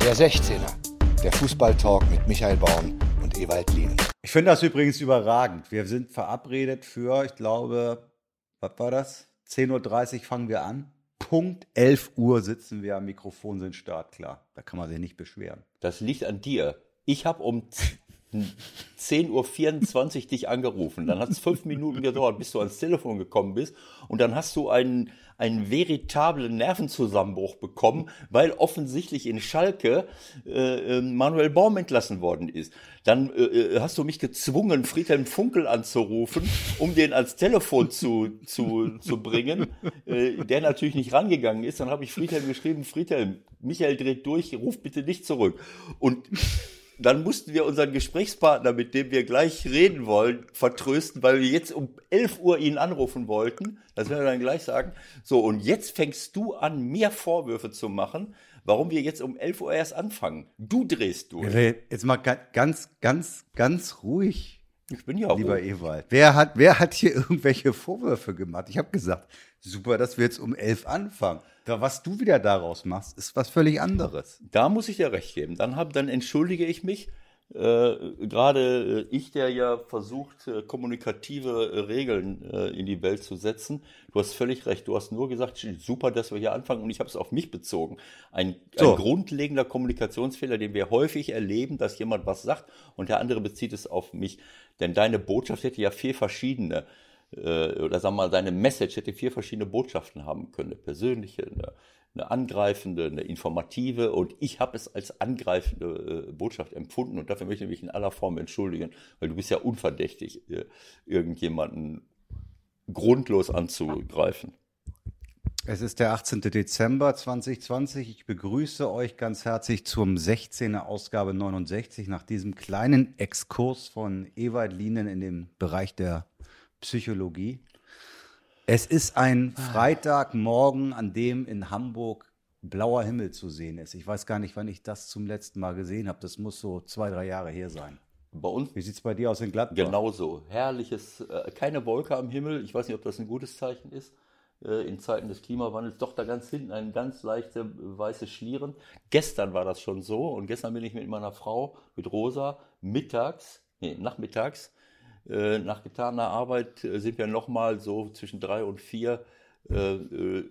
Der 16er, der Fußballtalk mit Michael Baum und Ewald Lien. Ich finde das übrigens überragend. Wir sind verabredet für, ich glaube, was war das? 10.30 Uhr fangen wir an. Punkt 11 Uhr sitzen wir am Mikrofon, sind startklar. Da kann man sich nicht beschweren. Das liegt an dir. Ich habe um 10.24 Uhr dich angerufen. Dann hat es fünf Minuten gedauert, bis du ans Telefon gekommen bist. Und dann hast du einen, einen veritablen Nervenzusammenbruch bekommen, weil offensichtlich in Schalke äh, ähm, Manuel Baum entlassen worden ist. Dann äh, äh, hast du mich gezwungen, Friedhelm Funkel anzurufen, um den ans Telefon zu, zu, zu bringen, äh, der natürlich nicht rangegangen ist. Dann habe ich Friedhelm geschrieben, Friedhelm, Michael dreht durch, ruf bitte nicht zurück. Und dann mussten wir unseren Gesprächspartner, mit dem wir gleich reden wollen, vertrösten, weil wir jetzt um 11 Uhr ihn anrufen wollten. Das werden wir dann gleich sagen. So, und jetzt fängst du an, mir Vorwürfe zu machen, warum wir jetzt um 11 Uhr erst anfangen. Du drehst durch. Jetzt mal ganz, ganz, ganz ruhig. Ich bin ja Lieber ruhig. Ewald. Wer hat, wer hat hier irgendwelche Vorwürfe gemacht? Ich habe gesagt, super, dass wir jetzt um 11 anfangen. Da, was du wieder daraus machst, ist was völlig anderes. Da muss ich dir recht geben. Dann, hab, dann entschuldige ich mich. Äh, Gerade äh, ich, der ja versucht, äh, kommunikative äh, Regeln äh, in die Welt zu setzen. Du hast völlig recht. Du hast nur gesagt, super, dass wir hier anfangen und ich habe es auf mich bezogen. Ein, so. ein grundlegender Kommunikationsfehler, den wir häufig erleben, dass jemand was sagt und der andere bezieht es auf mich. Denn deine Botschaft hätte ja vier verschiedene oder sagen wir mal, deine Message hätte vier verschiedene Botschaften haben können. Eine persönliche, eine, eine angreifende, eine informative und ich habe es als angreifende äh, Botschaft empfunden und dafür möchte ich mich in aller Form entschuldigen, weil du bist ja unverdächtig, äh, irgendjemanden grundlos anzugreifen. Es ist der 18. Dezember 2020. Ich begrüße euch ganz herzlich zum 16. Ausgabe 69 nach diesem kleinen Exkurs von Ewald Lienen in dem Bereich der Psychologie. Es ist ein Freitagmorgen, an dem in Hamburg blauer Himmel zu sehen ist. Ich weiß gar nicht, wann ich das zum letzten Mal gesehen habe. Das muss so zwei, drei Jahre her sein. Bei uns? Wie sieht es bei dir aus in Gladbach? Genauso. Herrliches, äh, keine Wolke am Himmel. Ich weiß nicht, ob das ein gutes Zeichen ist äh, in Zeiten des Klimawandels. Doch da ganz hinten ein ganz leichter weißes Schlieren. Gestern war das schon so und gestern bin ich mit meiner Frau, mit Rosa, mittags, nee, nachmittags äh, nach getaner Arbeit äh, sind wir nochmal so zwischen drei und vier äh,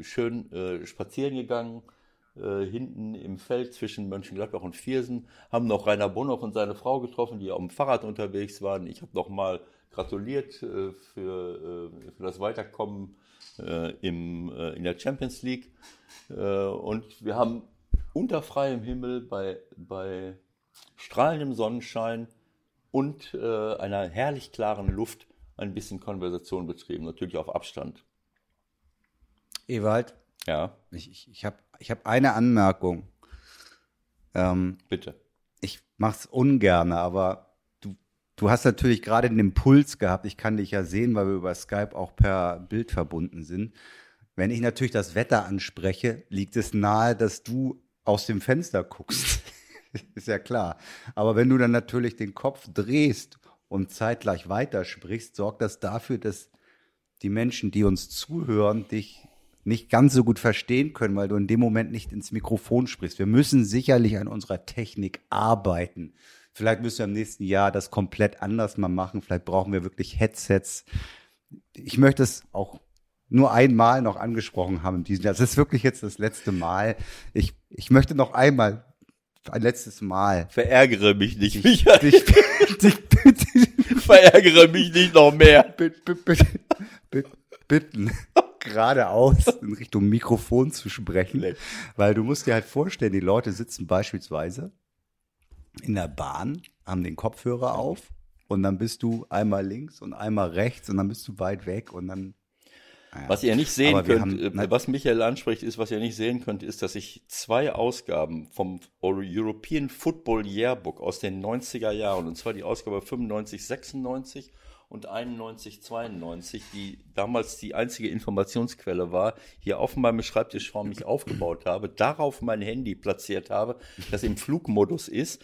schön spazieren gegangen. hinten im Feld zwischen Mönchengladbach und Viersen, haben noch Rainer Bonhoff und seine Frau getroffen, die auf dem Fahrrad unterwegs waren. Ich habe nochmal gratuliert für, für das Weiterkommen im, in der Champions League. und wir haben unter freiem Himmel bei, bei strahlendem Sonnenschein und äh, einer herrlich klaren Luft ein bisschen Konversation betrieben, natürlich auf Abstand. Ewald? Ja. Ich, ich, ich habe ich hab eine Anmerkung. Ähm, Bitte. Ich mache es ungern, aber du, du hast natürlich gerade den Impuls gehabt. Ich kann dich ja sehen, weil wir über Skype auch per Bild verbunden sind. Wenn ich natürlich das Wetter anspreche, liegt es nahe, dass du aus dem Fenster guckst. ist ja klar. Aber wenn du dann natürlich den Kopf drehst und zeitgleich weitersprichst, sorgt das dafür, dass die Menschen, die uns zuhören, dich nicht ganz so gut verstehen können, weil du in dem Moment nicht ins Mikrofon sprichst. Wir müssen sicherlich an unserer Technik arbeiten. Vielleicht müssen wir im nächsten Jahr das komplett anders mal machen. Vielleicht brauchen wir wirklich Headsets. Ich möchte es auch nur einmal noch angesprochen haben. Das ist wirklich jetzt das letzte Mal. Ich, ich möchte noch einmal ein letztes Mal. Verärgere mich nicht, Michael. Dich, dich, Verärgere mich nicht noch mehr. Bitten, geradeaus in Richtung Mikrofon zu sprechen. Weil du musst dir halt vorstellen, die Leute sitzen beispielsweise in der Bahn, haben den Kopfhörer auf und dann bist du einmal links und einmal rechts und dann bist du weit weg und dann was ihr nicht sehen könnt, haben, äh, was Michael anspricht, ist, was ihr nicht sehen könnt, ist, dass ich zwei Ausgaben vom European Football Yearbook aus den 90er Jahren, und zwar die Ausgabe 95, 96 und 91, 92, die damals die einzige Informationsquelle war, hier auf meinem Schreibtisch vor mich aufgebaut habe, darauf mein Handy platziert habe, das im Flugmodus ist,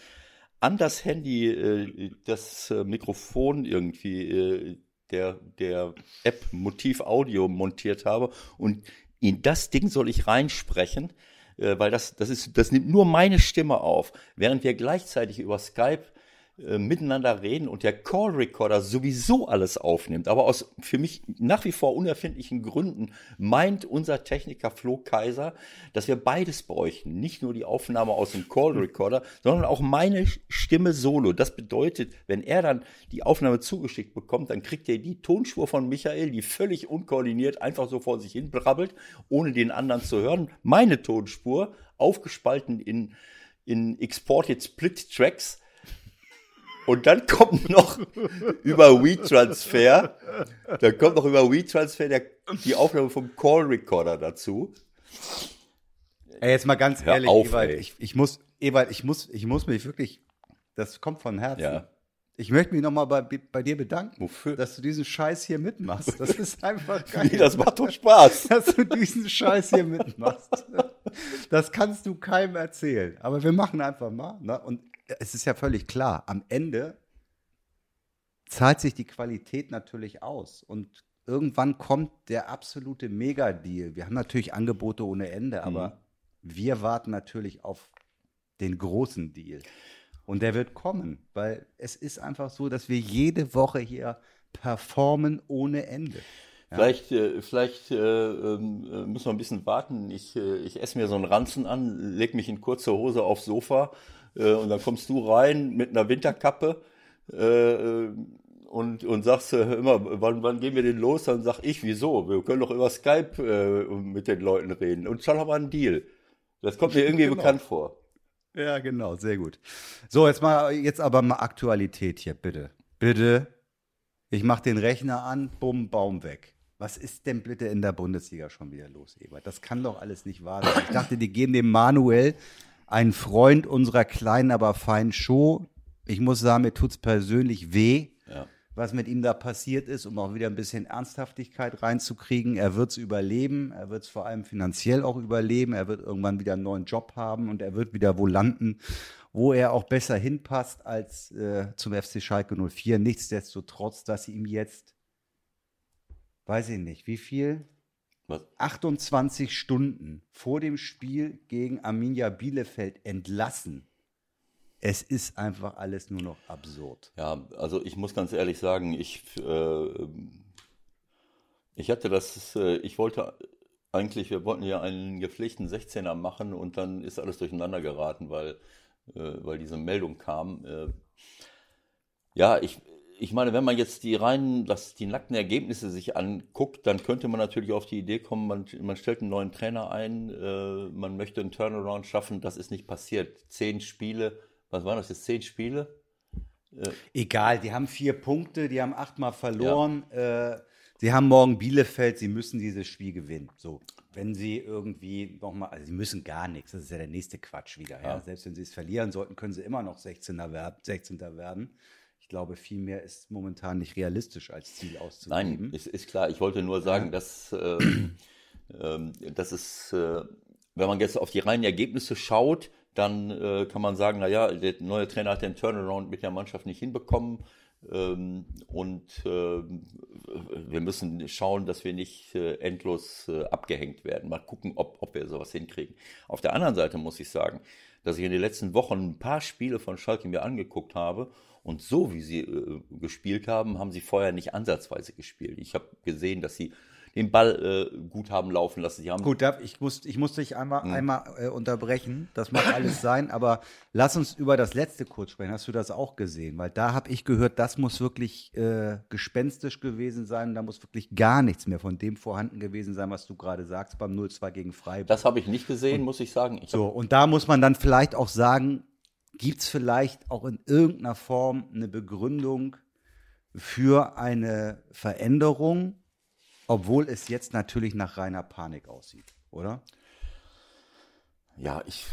an das Handy äh, das äh, Mikrofon irgendwie äh, der, der App Motiv Audio montiert habe und in das Ding soll ich reinsprechen. äh, weil das, das, ist, das nimmt nur meine Stimme auf, während wir gleichzeitig über Skype äh, miteinander reden und der Call Recorder sowieso alles aufnimmt. Aber aus für mich nach wie vor unerfindlichen Gründen meint unser Techniker Flo Kaiser, dass wir beides bräuchten. Nicht nur die Aufnahme aus dem Call Recorder, sondern auch meine Stimme solo. Das bedeutet, wenn er dann die Aufnahme zugeschickt bekommt, dann kriegt er die Tonspur von Michael, die völlig unkoordiniert einfach so vor sich hin brabbelt, ohne den anderen zu hören. Meine Tonspur, aufgespalten in, in Exported Split Tracks, und dann kommt noch über WeTransfer, dann kommt noch über WeTransfer die Aufnahme vom Call Recorder dazu. Ey, jetzt mal ganz Hör ehrlich, auf, Ewald, ich, ich, muss, Ewald, ich muss, ich muss mich wirklich, das kommt von Herzen. Ja. Ich möchte mich nochmal bei, bei dir bedanken, Wofür? dass du diesen Scheiß hier mitmachst. Das ist einfach geil. Wie, das macht doch Spaß. Dass du diesen Scheiß hier mitmachst. Das kannst du keinem erzählen. Aber wir machen einfach mal. Ne? Und es ist ja völlig klar, am Ende zahlt sich die Qualität natürlich aus. Und irgendwann kommt der absolute Mega-Deal. Wir haben natürlich Angebote ohne Ende, aber mhm. wir warten natürlich auf den großen Deal. Und der wird kommen, weil es ist einfach so, dass wir jede Woche hier performen ohne Ende. Ja. Vielleicht, äh, vielleicht äh, ähm, äh, müssen wir ein bisschen warten. Ich, äh, ich esse mir so einen Ranzen an, leg mich in kurzer Hose aufs Sofa äh, und dann kommst du rein mit einer Winterkappe äh, und, und sagst äh, immer, wann, wann gehen wir denn los? Dann sag ich, wieso? Wir können doch über Skype äh, mit den Leuten reden. Und schon haben wir einen Deal. Das kommt mir irgendwie genau. bekannt vor. Ja, genau, sehr gut. So, jetzt mal, jetzt aber mal Aktualität hier, bitte. Bitte. Ich mach den Rechner an, bumm, Baum weg. Was ist denn bitte in der Bundesliga schon wieder los, Ebert? Das kann doch alles nicht wahr sein. Ich dachte, die geben dem Manuel ein Freund unserer kleinen, aber feinen Show. Ich muss sagen, mir tut es persönlich weh, ja. was mit ihm da passiert ist, um auch wieder ein bisschen Ernsthaftigkeit reinzukriegen. Er wird es überleben, er wird es vor allem finanziell auch überleben, er wird irgendwann wieder einen neuen Job haben und er wird wieder wo landen, wo er auch besser hinpasst als äh, zum FC Schalke 04. Nichtsdestotrotz, dass sie ihm jetzt, weiß ich nicht, wie viel? Was? 28 Stunden vor dem Spiel gegen Arminia Bielefeld entlassen. Es ist einfach alles nur noch absurd. Ja, also ich muss ganz ehrlich sagen, ich, äh, ich hatte das, äh, ich wollte eigentlich, wir wollten ja einen gepflegten 16er machen und dann ist alles durcheinander geraten, weil, äh, weil diese Meldung kam. Äh, ja, ich, ich meine, wenn man jetzt die reinen, das, die nackten Ergebnisse sich anguckt, dann könnte man natürlich auf die Idee kommen, man, man stellt einen neuen Trainer ein, äh, man möchte einen Turnaround schaffen. Das ist nicht passiert. Zehn Spiele, was waren das jetzt? Zehn Spiele? Äh, Egal, die haben vier Punkte, die haben achtmal verloren. Ja. Äh, sie haben morgen Bielefeld, sie müssen dieses Spiel gewinnen. So, wenn sie irgendwie nochmal, also sie müssen gar nichts, das ist ja der nächste Quatsch wieder. Ja. ja. Selbst wenn sie es verlieren sollten, können sie immer noch 16er werden. 16. werden. Ich glaube, viel mehr ist momentan nicht realistisch als Ziel auszugeben. Nein, ist, ist klar. Ich wollte nur sagen, dass, äh, äh, dass es, äh, wenn man jetzt auf die reinen Ergebnisse schaut, dann äh, kann man sagen, naja, der neue Trainer hat den Turnaround mit der Mannschaft nicht hinbekommen. Ähm, und äh, wir müssen schauen, dass wir nicht äh, endlos äh, abgehängt werden. Mal gucken, ob, ob wir sowas hinkriegen. Auf der anderen Seite muss ich sagen, dass ich in den letzten Wochen ein paar Spiele von Schalke mir angeguckt habe und so wie sie äh, gespielt haben, haben sie vorher nicht ansatzweise gespielt. Ich habe gesehen, dass sie den Ball äh, gut haben laufen lassen. Sie haben gut, ich muss, ich muss dich einmal, hm. einmal äh, unterbrechen. Das mag alles sein, aber lass uns über das letzte kurz sprechen. Hast du das auch gesehen? Weil da habe ich gehört, das muss wirklich äh, gespenstisch gewesen sein. Da muss wirklich gar nichts mehr von dem vorhanden gewesen sein, was du gerade sagst beim 0-2 gegen Freiburg. Das habe ich nicht gesehen, und, muss ich sagen. Ich so, und da muss man dann vielleicht auch sagen, gibt es vielleicht auch in irgendeiner Form eine Begründung für eine Veränderung? Obwohl es jetzt natürlich nach reiner Panik aussieht, oder? Ja, ich.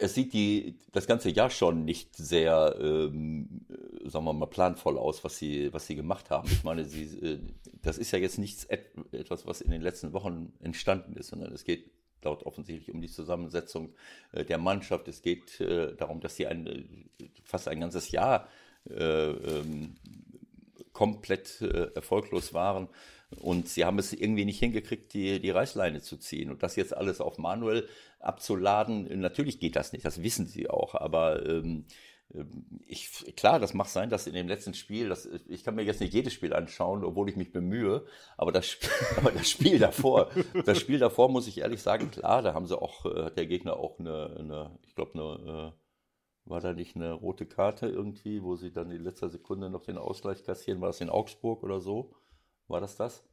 Es sieht die, das ganze Jahr schon nicht sehr, ähm, sagen wir mal, planvoll aus, was sie, was sie gemacht haben. Ich meine, sie, äh, das ist ja jetzt nichts etwas, was in den letzten Wochen entstanden ist, sondern es geht dort offensichtlich um die Zusammensetzung äh, der Mannschaft. Es geht äh, darum, dass sie ein, fast ein ganzes Jahr äh, ähm, komplett äh, erfolglos waren. Und sie haben es irgendwie nicht hingekriegt, die, die Reißleine zu ziehen. Und das jetzt alles auf Manuel abzuladen, natürlich geht das nicht, das wissen sie auch. Aber ähm, ich, klar, das mag sein, dass in dem letzten Spiel, das, ich kann mir jetzt nicht jedes Spiel anschauen, obwohl ich mich bemühe, aber das, aber das Spiel davor, das Spiel davor muss ich ehrlich sagen, klar, da haben sie auch, äh, hat der Gegner auch eine, eine ich glaube, eine, äh, war da nicht eine rote Karte irgendwie, wo sie dann in letzter Sekunde noch den Ausgleich kassieren, war das in Augsburg oder so? War das das?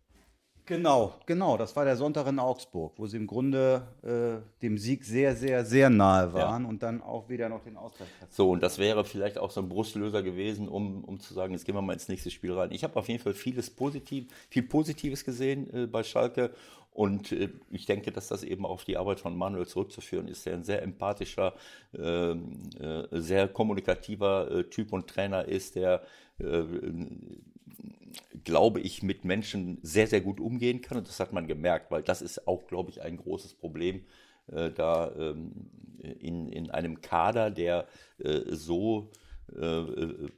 Genau, genau. Das war der Sonntag in Augsburg, wo sie im Grunde äh, dem Sieg sehr, sehr, sehr nahe waren ja. und dann auch wieder noch den Ausgleich hatten. So, und das wäre vielleicht auch so ein Brustlöser gewesen, um, um zu sagen, jetzt gehen wir mal ins nächste Spiel rein. Ich habe auf jeden Fall vieles Positiv, viel Positives gesehen äh, bei Schalke. Und äh, ich denke, dass das eben auf die Arbeit von Manuel zurückzuführen ist, der ein sehr empathischer, ähm, äh, sehr kommunikativer äh, Typ und Trainer ist, der äh, glaube ich, mit Menschen sehr, sehr gut umgehen kann. Und das hat man gemerkt, weil das ist auch, glaube ich, ein großes Problem, äh, da ähm, in, in einem Kader, der äh, so äh, äh,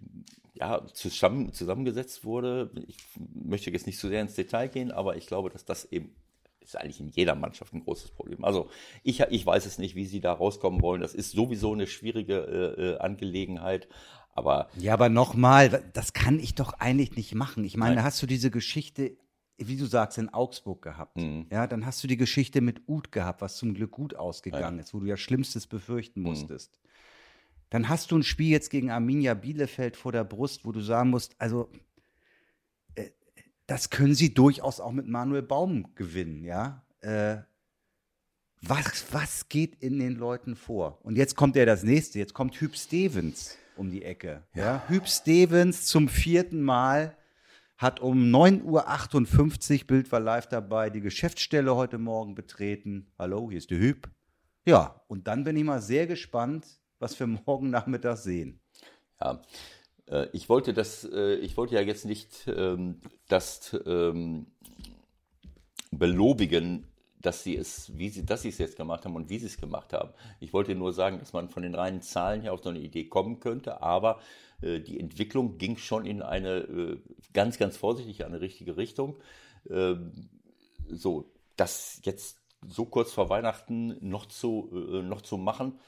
ja, zusammen, zusammengesetzt wurde. Ich möchte jetzt nicht so sehr ins Detail gehen, aber ich glaube, dass das eben ist eigentlich in jeder Mannschaft ein großes Problem. Also ich, ich weiß es nicht, wie sie da rauskommen wollen. Das ist sowieso eine schwierige äh, äh Angelegenheit. Aber ja, aber nochmal, das kann ich doch eigentlich nicht machen. Ich meine, Nein. hast du diese Geschichte, wie du sagst, in Augsburg gehabt. Mhm. Ja, dann hast du die Geschichte mit Uth gehabt, was zum Glück gut ausgegangen ja. ist, wo du ja Schlimmstes befürchten mhm. musstest. Mhm. Dann hast du ein Spiel jetzt gegen Arminia Bielefeld vor der Brust, wo du sagen musst, also äh, das können sie durchaus auch mit Manuel Baum gewinnen, ja. Äh, was, was geht in den Leuten vor? Und jetzt kommt ja das nächste, jetzt kommt Hüb Stevens um die Ecke. Ja. Hüb Stevens zum vierten Mal hat um 9.58 Uhr, Bild war live dabei, die Geschäftsstelle heute Morgen betreten. Hallo, hier ist der Hüb. Ja, und dann bin ich mal sehr gespannt, was wir morgen Nachmittag sehen. Ja, äh, ich wollte das, äh, ich wollte ja jetzt nicht ähm, das ähm, belobigen, dass sie es, wie sie, dass sie es jetzt gemacht haben und wie sie es gemacht haben. Ich wollte nur sagen, dass man von den reinen Zahlen her auf so eine Idee kommen könnte, aber äh, die Entwicklung ging schon in eine äh, ganz, ganz vorsichtig eine richtige Richtung. Ähm, so, das jetzt so kurz vor Weihnachten noch zu, äh, noch zu machen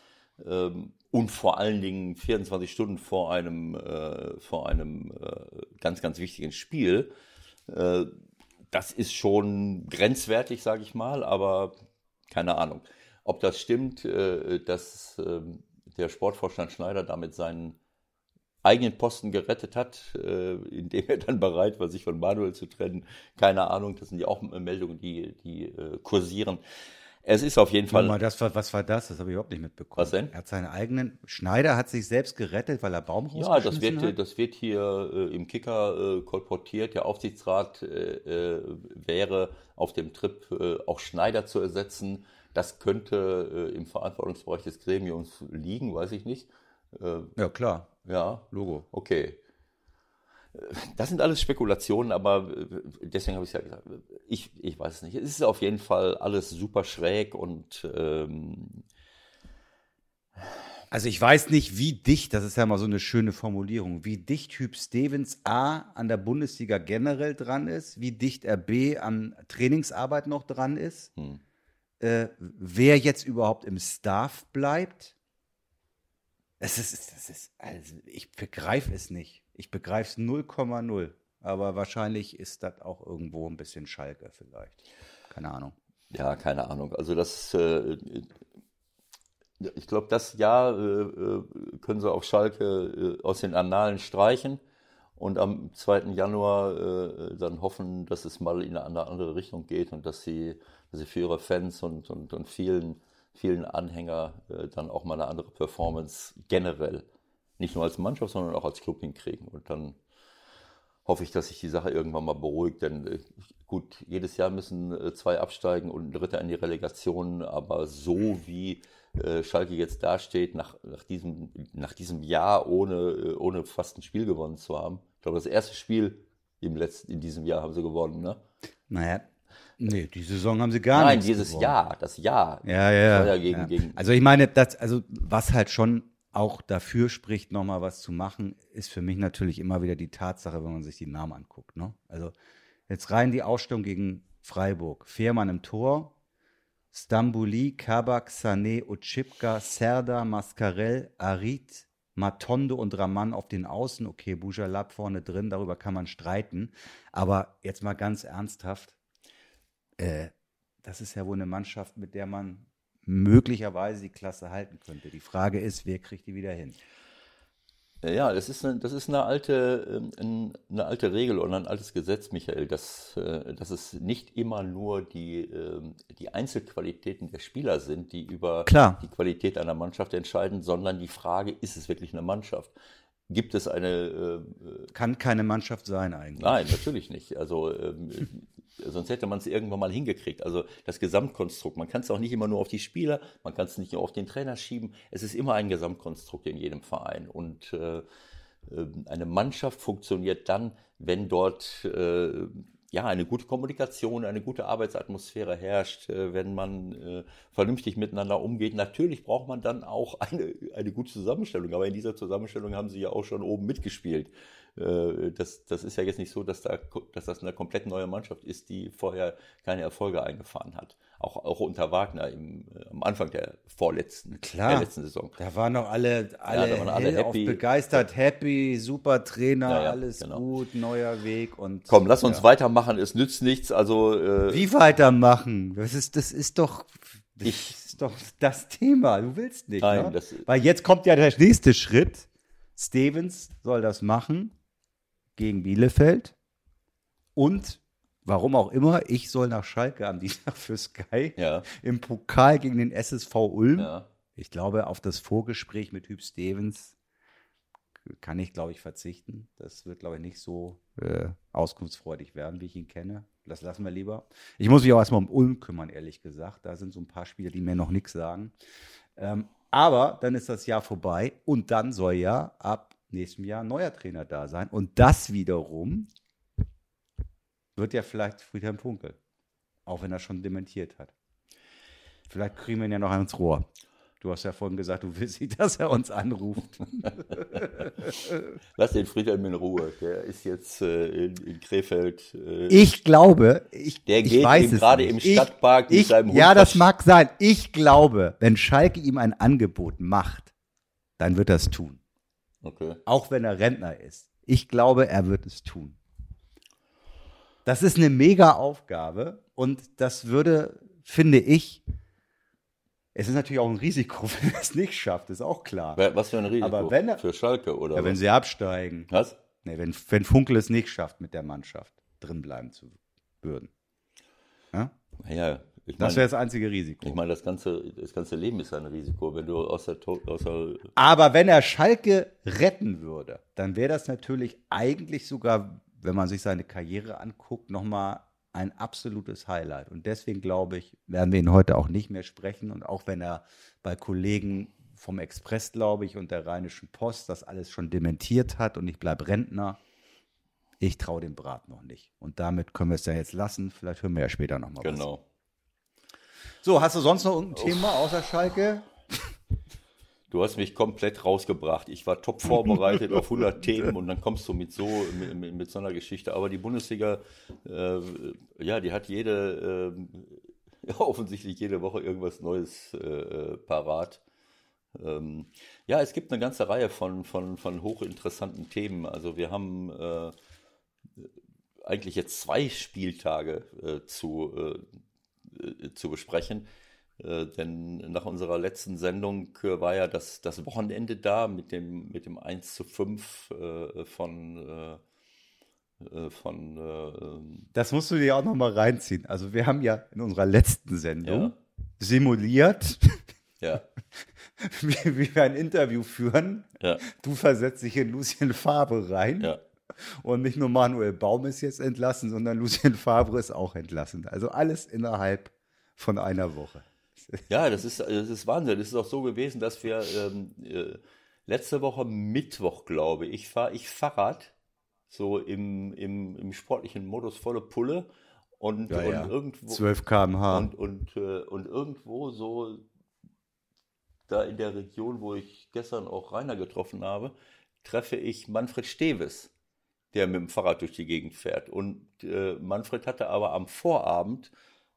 ähm, und vor allen Dingen 24 Stunden vor einem, äh, vor einem äh, ganz, ganz wichtigen Spiel äh, das ist schon grenzwertig, sage ich mal, aber keine Ahnung. Ob das stimmt, äh, dass äh, der Sportvorstand Schneider damit seinen eigenen Posten gerettet hat, äh, indem er dann bereit war, sich von Manuel zu trennen. Keine Ahnung, das sind ja auch Meldungen, die, die äh, kursieren. Es ist auf jeden Fall. Mal, das war, was war das? Das habe ich überhaupt nicht mitbekommen. Was denn? Er hat seinen eigenen. Schneider hat sich selbst gerettet, weil er Baum Ja, das wird, hat? das wird hier äh, im Kicker äh, kolportiert. Der Aufsichtsrat äh, äh wäre auf dem Trip äh, auch Schneider zu ersetzen. Das könnte äh, im Verantwortungsbereich des Gremiums liegen, weiß ich nicht. ja, klar. Ja. Logo. Okay. Das sind alles Spekulationen, aber äh, deswegen habe ich es ja gesagt. Ich, ich weiß es nicht. Es ist auf jeden Fall alles super schräg und ähm also ich weiß nicht, wie dicht, das ist ja mal so eine schöne Formulierung, wie dicht Typ Stevens A an der Bundesliga generell dran ist, wie dicht er B an Trainingsarbeit noch dran ist, hm. äh, wer jetzt überhaupt im Staff bleibt. Es ist, es ist, also ich begreife es nicht. Ich begreife es 0,0. Aber wahrscheinlich ist das auch irgendwo ein bisschen Schalke vielleicht. Keine Ahnung. Ja, keine Ahnung. Also das, äh, ich glaube, das Jahr äh, äh, können sie auf Schalke äh, aus den Annalen streichen und am 2. Januar äh, dann hoffen, dass es mal in eine andere Richtung geht und dass sie, dass sie für ihre Fans und, und, und vielen, vielen Anhänger äh, dann auch mal eine andere Performance generell nicht nur als Mannschaft, sondern auch als Club hinkriegen. Und dann hoffe ich, dass sich die Sache irgendwann mal beruhigt. Denn äh, gut, jedes Jahr müssen äh, zwei absteigen und ein Dritter in die Relegation. Aber so wie äh, Schalke jetzt dasteht, nach, nach, diesem, nach diesem Jahr ohne, ohne fast ein Spiel gewonnen zu haben. Ich glaube, das erste Spiel im letzten, in diesem Jahr haben sie gewonnen, ne? Naja, Nee, die Saison haben sie gar nicht. Nein, dieses gewonnen. Jahr, das Jahr. Ja, ja. ja gegen, ja. Gegen also ich meine, das, also was halt schon auch dafür spricht, nochmal was zu machen, ist für mich natürlich immer wieder die Tatsache, wenn man sich die Namen anguckt. Ne? Also jetzt rein die Ausstellung gegen Freiburg. Fehrmann im Tor, Stambouli, Kabak, Sané, Otschipka, Serda, Mascarell, Arid, Matondo und Raman auf den Außen. Okay, Bujalab vorne drin, darüber kann man streiten. Aber jetzt mal ganz ernsthaft, äh, das ist ja wohl eine Mannschaft, mit der man möglicherweise die Klasse halten könnte. Die Frage ist, wer kriegt die wieder hin? Ja, das ist eine, das ist eine alte, ähm, eine alte Regel und ein altes Gesetz, Michael, dass, äh, dass es nicht immer nur die, ähm, die Einzelqualitäten der Spieler sind, die über Klar. die Qualität einer Mannschaft entscheiden, sondern die Frage, ist es wirklich eine Mannschaft? Gibt es eine. Äh, Kann keine Mannschaft sein eigentlich. Nein, natürlich nicht. Also ähm, sonst hätte man es irgendwann mal hingekriegt. Also das Gesamtkonstrukt. Man kann es auch nicht immer nur auf die Spieler, man kann es nicht nur auf den Trainer schieben. Es ist immer ein Gesamtkonstrukt in jedem Verein. Und äh, ähm, eine Mannschaft funktioniert dann, wenn dort äh, ja, eine gute Kommunikation, eine gute Arbeitsatmosphäre herrscht, äh, wenn man äh, vernünftig miteinander umgeht. Natürlich braucht man dann auch eine, eine gute Zusammenstellung, aber in dieser Zusammenstellung haben sie ja auch schon oben mitgespielt. Äh, das, das ist ja jetzt nicht so, dass, da, dass das eine komplett neue Mannschaft ist, die vorher keine Erfolge eingefahren hat. Auch, auch unter Wagner im, äh, am Anfang der vorletzten, Klar, der letzten Saison. Da waren noch alle, alle, ja, waren alle happy. begeistert, happy, super Trainer, ja, ja, alles genau. gut, neuer Weg und. Komm, lass uns weitermachen, es nützt nichts. Also äh, Wie weitermachen? Das ist, das ist doch. Das Ich- ist doch das Thema. Du willst nicht. Nein, ne? Weil jetzt kommt ja der nächste Schritt. Stevens soll das machen gegen Bielefeld. Und warum auch immer, ich soll nach Schalke am Dienstag für Sky Ja. im Pokal gegen den SSV Ulm. ja. Ich glaube, auf das Vorgespräch mit Hüb Stevens kann ich, glaube ich, verzichten. Das wird, glaube ich, nicht so äh, auskunftsfreudig werden, wie ich ihn kenne. Das lassen wir lieber. Ich muss mich auch erstmal um Ulm kümmern, ehrlich gesagt. Da sind so ein paar Spieler, die mir noch nichts sagen. Ähm, aber dann ist das Jahr vorbei und dann soll ja ab nächstem Jahr ein neuer Trainer da sein. Und das wiederum wird ja vielleicht Friedhelm Funkel. Auch wenn er schon dementiert hat. Vielleicht kriegen wir ihn ja noch ans Rohr. Du hast ja vorhin gesagt, du willst nicht, dass er uns anruft. Lass den Friedhelm in Ruhe. Der ist jetzt äh, in, in Krefeld. Äh, Ich glaube, ich, Der ich geht weiß ihm gerade im Stadtpark mit ich, seinem Hund Ja, das mag sein. Ich glaube, wenn Schalke ihm ein Angebot macht, dann wird er es tun. Okay. Auch wenn er Rentner ist. Ich glaube, er wird es tun. Das ist eine mega Aufgabe und das würde, finde ich, es ist natürlich auch ein Risiko, wenn er es nicht schafft, ist auch klar. Was für ein Risiko Aber wenn er- für Schalke oder Ja, wenn sie absteigen. was? Nee, wenn, wenn Funkel es nicht schafft, mit der Mannschaft drin bleiben zu würden. Ja? Ja, ich Das wäre das einzige Risiko. ich meine, das ganze, das ganze Leben ist ein Risiko, wenn du aus der, aus der Aber wenn er Schalke retten würde, dann wäre das natürlich eigentlich sogar, wenn man sich seine Karriere anguckt, nochmal ein absolutes Highlight. Und deswegen glaube ich, werden wir ihn heute auch nicht mehr sprechen. Und auch wenn er bei Kollegen vom Express, glaube ich, und der Rheinischen Post das alles schon dementiert hat und ich bleibe Rentner, ich traue dem Brat noch nicht. Und damit können wir es ja jetzt lassen. Vielleicht hören wir ja später nochmal was. genau. So, hast du sonst noch irgendein Thema außer Schalke? Du hast mich komplett rausgebracht. Ich war top vorbereitet auf 100 Themen und dann kommst du mit so mit, mit, so einer Geschichte. Aber die Bundesliga, äh, ja, die hat jede, äh, ja, offensichtlich jede Woche irgendwas Neues äh, parat. Ähm, ja, es gibt eine ganze Reihe von, von, von hochinteressanten Themen. Also wir haben äh, eigentlich jetzt zwei Spieltage äh, zu, äh, zu besprechen. Äh, denn nach unserer letzten Sendung war ja das, das Wochenende da mit dem, mit dem 1 zu 5 äh, von, von äh, Das musst du dir auch noch mal reinziehen. Also wir haben ja in unserer letzten Sendung Ja. simuliert, ja, wie, wie wir ein Interview führen. ja, Du versetzt dich in Lucien Favre rein. ja. Und nicht nur Manuel Baum ist jetzt entlassen, sondern Lucien Favre ist auch entlassen. Also alles innerhalb von einer Woche. Ja, das ist, das ist Wahnsinn. Es ist auch so gewesen, dass wir ähm, äh, letzte Woche Mittwoch, glaube ich, fahre ich Fahrrad, so im, im, im sportlichen Modus volle Pulle und, und irgendwo 12 km/h. und, und, äh, und irgendwo so da in der Region, wo ich gestern auch Rainer getroffen habe, treffe ich Manfred Steves, der mit dem Fahrrad durch die Gegend fährt. Und äh, Manfred hatte aber am Vorabend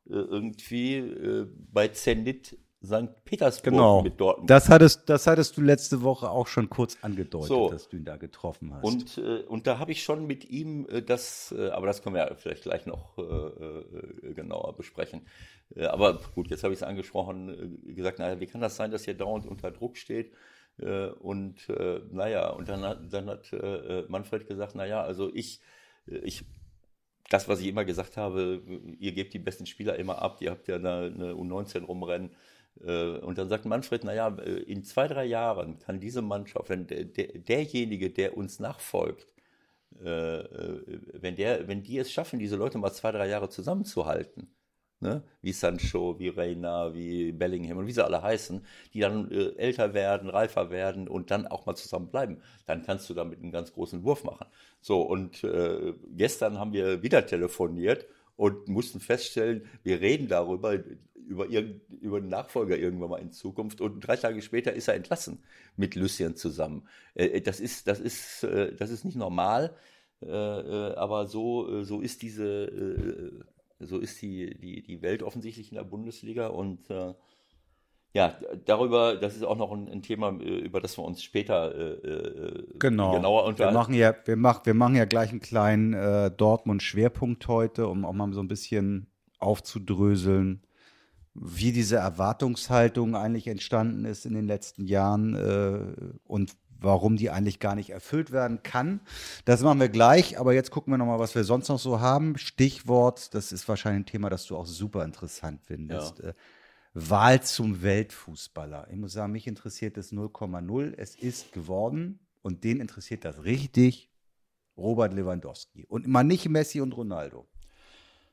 äh, irgendwie äh, bei Zenit St. Petersburg Genau. mit Dortmund. Das hattest, das hattest du letzte Woche auch schon kurz angedeutet, So. dass du ihn da getroffen hast. Und, äh, und da habe ich schon mit ihm äh, das, äh, aber das können wir ja vielleicht gleich noch genauer besprechen. Aber gut, jetzt habe ich es angesprochen, gesagt, naja, wie kann das sein, dass ihr dauernd unter Druck steht? Äh, und äh, naja, und dann hat, dann hat äh, äh, Manfred gesagt, naja, also ich, äh, ich, das, was ich immer gesagt habe, ihr gebt die besten Spieler immer ab, ihr habt ja eine, eine U19 rumrennen. Äh, Und dann sagt Manfred, naja, in zwei, drei Jahren kann diese Mannschaft, wenn der, der, derjenige, der uns nachfolgt, wenn, der, wenn die es schaffen, diese Leute mal zwei, drei Jahre zusammenzuhalten, ne? wie Sancho, wie Reina, wie Bellingham und wie sie alle heißen, die dann äh, älter werden, reifer werden und dann auch mal zusammen bleiben, dann kannst du damit einen ganz großen Wurf machen. So, und äh, gestern haben wir wieder telefoniert und mussten feststellen, wir reden darüber, über, irgend, über einen Nachfolger irgendwann mal in Zukunft und drei Tage später ist er entlassen mit Lucien zusammen. Äh, das, ist, das, ist, äh, das ist nicht normal, äh, äh, aber so, äh, so ist diese, äh, so ist die, die, die Welt offensichtlich in der Bundesliga und äh, ja, darüber, das ist auch noch ein, ein Thema, äh, über das wir uns später äh, äh, Genau. genauer wir unterhalten. machen ja, wir machen, wir machen ja gleich einen kleinen äh, Dortmund-Schwerpunkt heute, um auch mal so ein bisschen aufzudröseln, wie diese Erwartungshaltung eigentlich entstanden ist in den letzten Jahren äh, und warum die eigentlich gar nicht erfüllt werden kann. Das machen wir gleich, aber jetzt gucken wir nochmal, was wir sonst noch so haben. Stichwort, das ist wahrscheinlich ein Thema, das du auch super interessant findest. Äh, Wahl zum Weltfußballer. Ich muss sagen, mich interessiert das 0,0. Es ist geworden und den interessiert das richtig. Robert Lewandowski. Und mal nicht Messi und Ronaldo.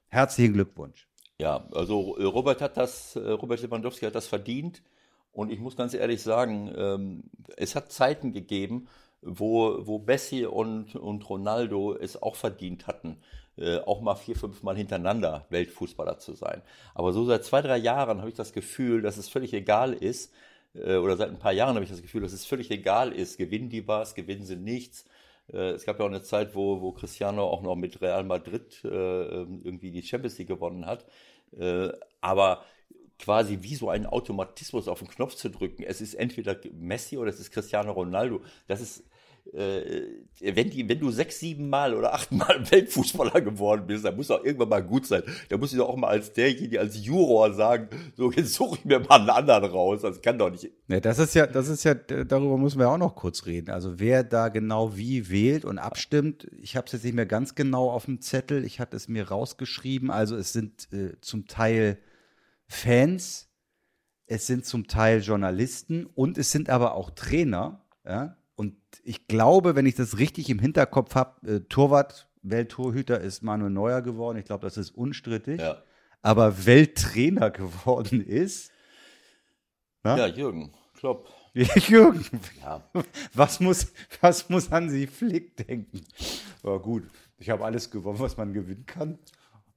Herzlichen Glückwunsch. Ja, also Robert hat das, äh, Robert Lewandowski hat das verdient. Und ich muss ganz ehrlich sagen, ähm, es hat Zeiten gegeben, wo, wo Messi und, und Ronaldo es auch verdient hatten, äh, auch mal vier, fünf Mal hintereinander Weltfußballer zu sein. Aber so seit zwei, drei Jahren habe ich das Gefühl, dass es völlig egal ist, äh, oder seit ein paar Jahren habe ich das Gefühl, dass es völlig egal ist, gewinnen die was, gewinnen sie nichts. Äh, Es gab ja auch eine Zeit, wo, wo Cristiano auch noch mit Real Madrid äh, irgendwie die Champions League gewonnen hat. Äh, aber quasi wie so einen Automatismus auf den Knopf zu drücken. Es ist entweder Messi oder es ist Cristiano Ronaldo. Das ist, äh, wenn, die, wenn du sechs, sieben Mal oder acht Mal Weltfußballer geworden bist, dann muss auch irgendwann mal gut sein. Da muss ich doch auch mal als derjenige, als Juror sagen, so jetzt suche ich mir mal einen anderen raus. Das kann doch nicht. Ja, das ist ja, das ist ja, darüber müssen wir auch noch kurz reden. Also wer da genau wie wählt und abstimmt, ich habe es jetzt nicht mehr ganz genau auf dem Zettel, ich hatte es mir rausgeschrieben. Also es sind äh, zum Teil Fans, es sind zum Teil Journalisten und es sind aber auch Trainer. Ja? Und ich glaube, wenn ich das richtig im Hinterkopf habe, äh, Torwart, Welttorhüter ist Manuel Neuer geworden. Ich glaube, das ist unstrittig. Ja, Aber Welttrainer geworden ist Ja? ja Jürgen Klopp. Jürgen. Ja, Was muss, was muss Hansi Flick denken? Ja, gut, ich habe alles gewonnen, was man gewinnen kann.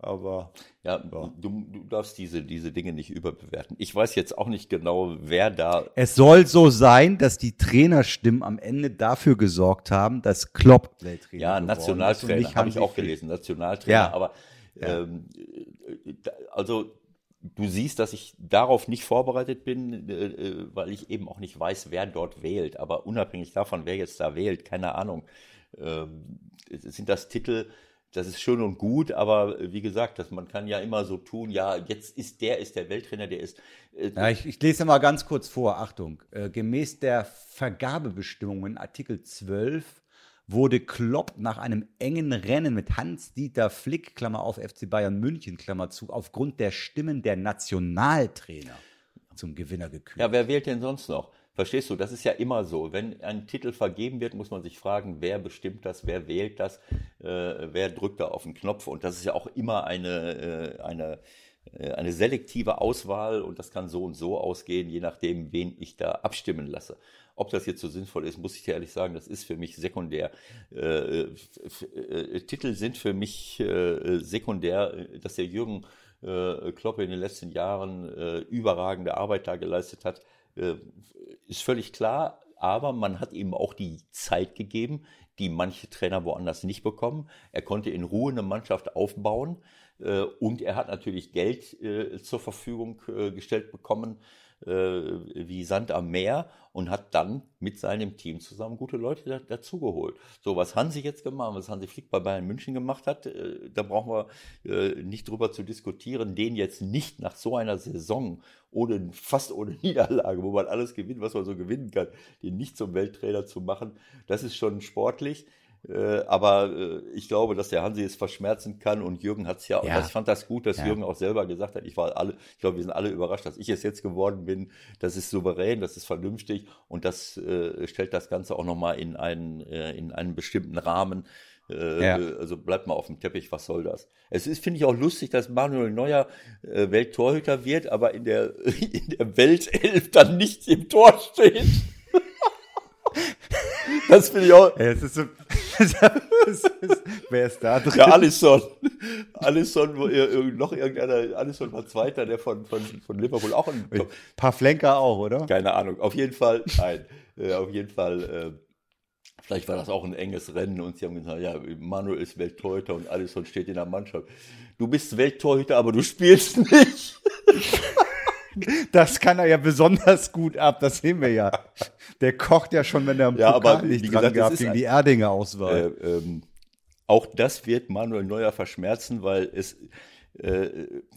Aber ja, Du, du darfst diese, diese Dinge nicht überbewerten. Ich weiß jetzt auch nicht genau, wer da es soll so sein, dass die Trainerstimmen am Ende dafür gesorgt haben, dass Klopp Welttrainer Ja, Nationaltrainer, habe ich auch gelesen, Nationaltrainer. Ja. Aber Ja. ähm, äh, also du siehst, dass ich darauf nicht vorbereitet bin, äh, äh, weil ich eben auch nicht weiß, wer dort wählt. Aber unabhängig davon, wer jetzt da wählt, keine Ahnung, ähm, sind das Titel. Das ist schön und gut, aber äh, wie gesagt, dass man kann ja immer so tun, ja, jetzt ist der, ist der Welttrainer, der ist. Äh, Ja, ich, ich lese mal ganz kurz vor. Achtung. Äh, gemäß der Vergabebestimmungen Artikel 12 wurde Klopp nach einem engen Rennen mit Hans-Dieter Flick, Klammer auf FC Bayern München, Klammer zu, aufgrund der Stimmen der Nationaltrainer zum Gewinner gekürt. Ja, wer wählt denn sonst noch? Verstehst du, das ist ja immer so. Wenn ein Titel vergeben wird, muss man sich fragen, wer bestimmt das, wer wählt das, äh, wer drückt da auf den Knopf. Und das ist ja auch immer eine, äh, eine, äh, eine selektive Auswahl und das kann so und so ausgehen, je nachdem, wen ich da abstimmen lasse. Ob das jetzt so sinnvoll ist, muss ich dir ehrlich sagen, das ist für mich sekundär. Äh, äh, Titel sind für mich äh, sekundär, dass der Jürgen äh, Klopp in den letzten Jahren äh, überragende Arbeit da geleistet hat, ist völlig klar, aber man hat ihm auch die Zeit gegeben, die manche Trainer woanders nicht bekommen. Er konnte in Ruhe eine Mannschaft aufbauen äh, und er hat natürlich Geld äh, zur Verfügung äh, gestellt bekommen, äh, wie Sand am Meer und hat dann mit seinem Team zusammen gute Leute da, dazugeholt. So, was Hansi jetzt gemacht, was Hansi Flick bei Bayern München gemacht hat, äh, da brauchen wir äh, nicht drüber zu diskutieren, den jetzt nicht nach so einer Saison ohne, fast ohne Niederlage, wo man alles gewinnt, was man so gewinnen kann, den nicht zum Welttrainer zu machen, das ist schon sportlich. Äh, aber äh, ich glaube, dass der Hansi es verschmerzen kann und Jürgen hat es ja, ja. ich fand das gut, dass ja. Jürgen auch selber gesagt hat, ich war alle, ich glaube, wir sind alle überrascht, dass ich es jetzt geworden bin. Das ist souverän, das ist vernünftig und das äh, stellt das Ganze auch nochmal in einen, äh, in einen bestimmten Rahmen. Äh, ja. Also bleibt mal auf dem Teppich, was soll das? Es ist, finde ich, auch lustig, dass Manuel Neuer äh, Welttorhüter wird, aber in der, in der Weltelf dann nicht im Tor steht. das finde ich auch. Ja, es ist so, Wer ist da drin? Ja, Alisson. Alisson, noch irgendeiner, Alisson war Zweiter, der von, von, von Liverpool auch ein paar Flenker auch, oder? Keine Ahnung. Auf jeden Fall, nein. Äh, auf jeden Fall, äh, vielleicht war das auch ein enges Rennen und sie haben gesagt, ja, Manuel ist Welttorhüter und Alisson steht in der Mannschaft. Du bist Welttorhüter, aber du spielst nicht. Das kann er ja besonders gut ab, das sehen wir ja. Der kocht ja schon, wenn er am ja, Pokal aber, nicht dran gesagt, gehabt gegen die Erdinger Auswahl. Äh, ähm, auch das wird Manuel Neuer verschmerzen, weil es, äh,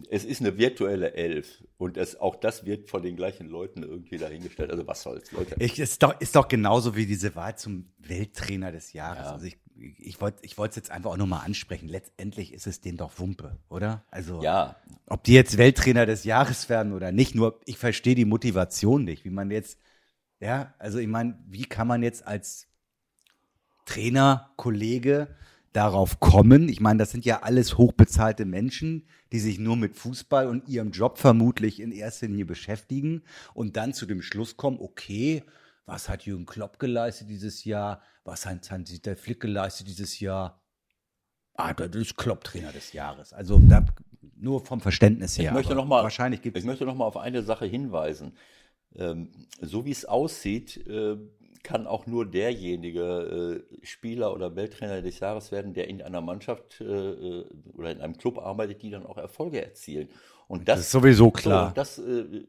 es ist eine virtuelle Elf und es, auch das wird von den gleichen Leuten irgendwie dahingestellt. Also was soll's, Leute. Ich, ist, doch, ist doch genauso wie diese Wahl zum Welttrainer des Jahres. Ja. Also ich ich wollte ich wollte es jetzt einfach auch nochmal ansprechen. Letztendlich ist es denen doch Wumpe, oder? Also, ja. ob die jetzt Welttrainer des Jahres werden oder nicht, nur ich verstehe die Motivation nicht, wie man jetzt, ja, also ich meine, wie kann man jetzt als Trainer, Kollege darauf kommen? Ich meine, das sind ja alles hochbezahlte Menschen, die sich nur mit Fußball und ihrem Job vermutlich in erster Linie beschäftigen und dann zu dem Schluss kommen, okay, was hat Jürgen Klopp geleistet dieses Jahr? Was hat Hans-Dieter Flick geleistet dieses Jahr? Ah, das ist Klopp-Trainer des Jahres. Also da, nur vom Verständnis her. Ich möchte noch mal, wahrscheinlich ich möchte noch mal auf eine Sache hinweisen. Ähm, so wie es aussieht, äh, kann auch nur derjenige äh, Spieler oder Welttrainer des Jahres werden, der in einer Mannschaft äh, äh oder in einem Club arbeitet, die dann auch Erfolge erzielen. Und das, das ist sowieso klar. So, das, äh,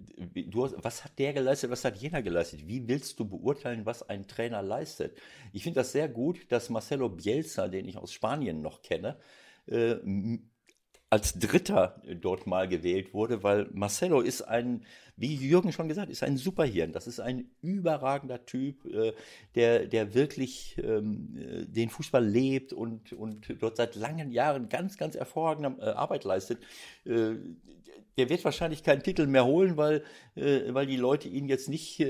du hast, was hat der geleistet, was hat jener geleistet? Wie willst du beurteilen, was ein Trainer leistet? Ich finde das sehr gut, dass Marcelo Bielsa, den ich aus Spanien noch kenne, äh, als Dritter dort mal gewählt wurde, weil Marcelo ist ein, wie Jürgen schon gesagt, ist ein Superhirn. Das ist ein überragender Typ, äh, der, der wirklich ähm, äh, den Fußball lebt und, und dort seit langen Jahren ganz, ganz hervorragende äh, Arbeit leistet der wird wahrscheinlich keinen Titel mehr holen, weil, weil die Leute ihn jetzt nicht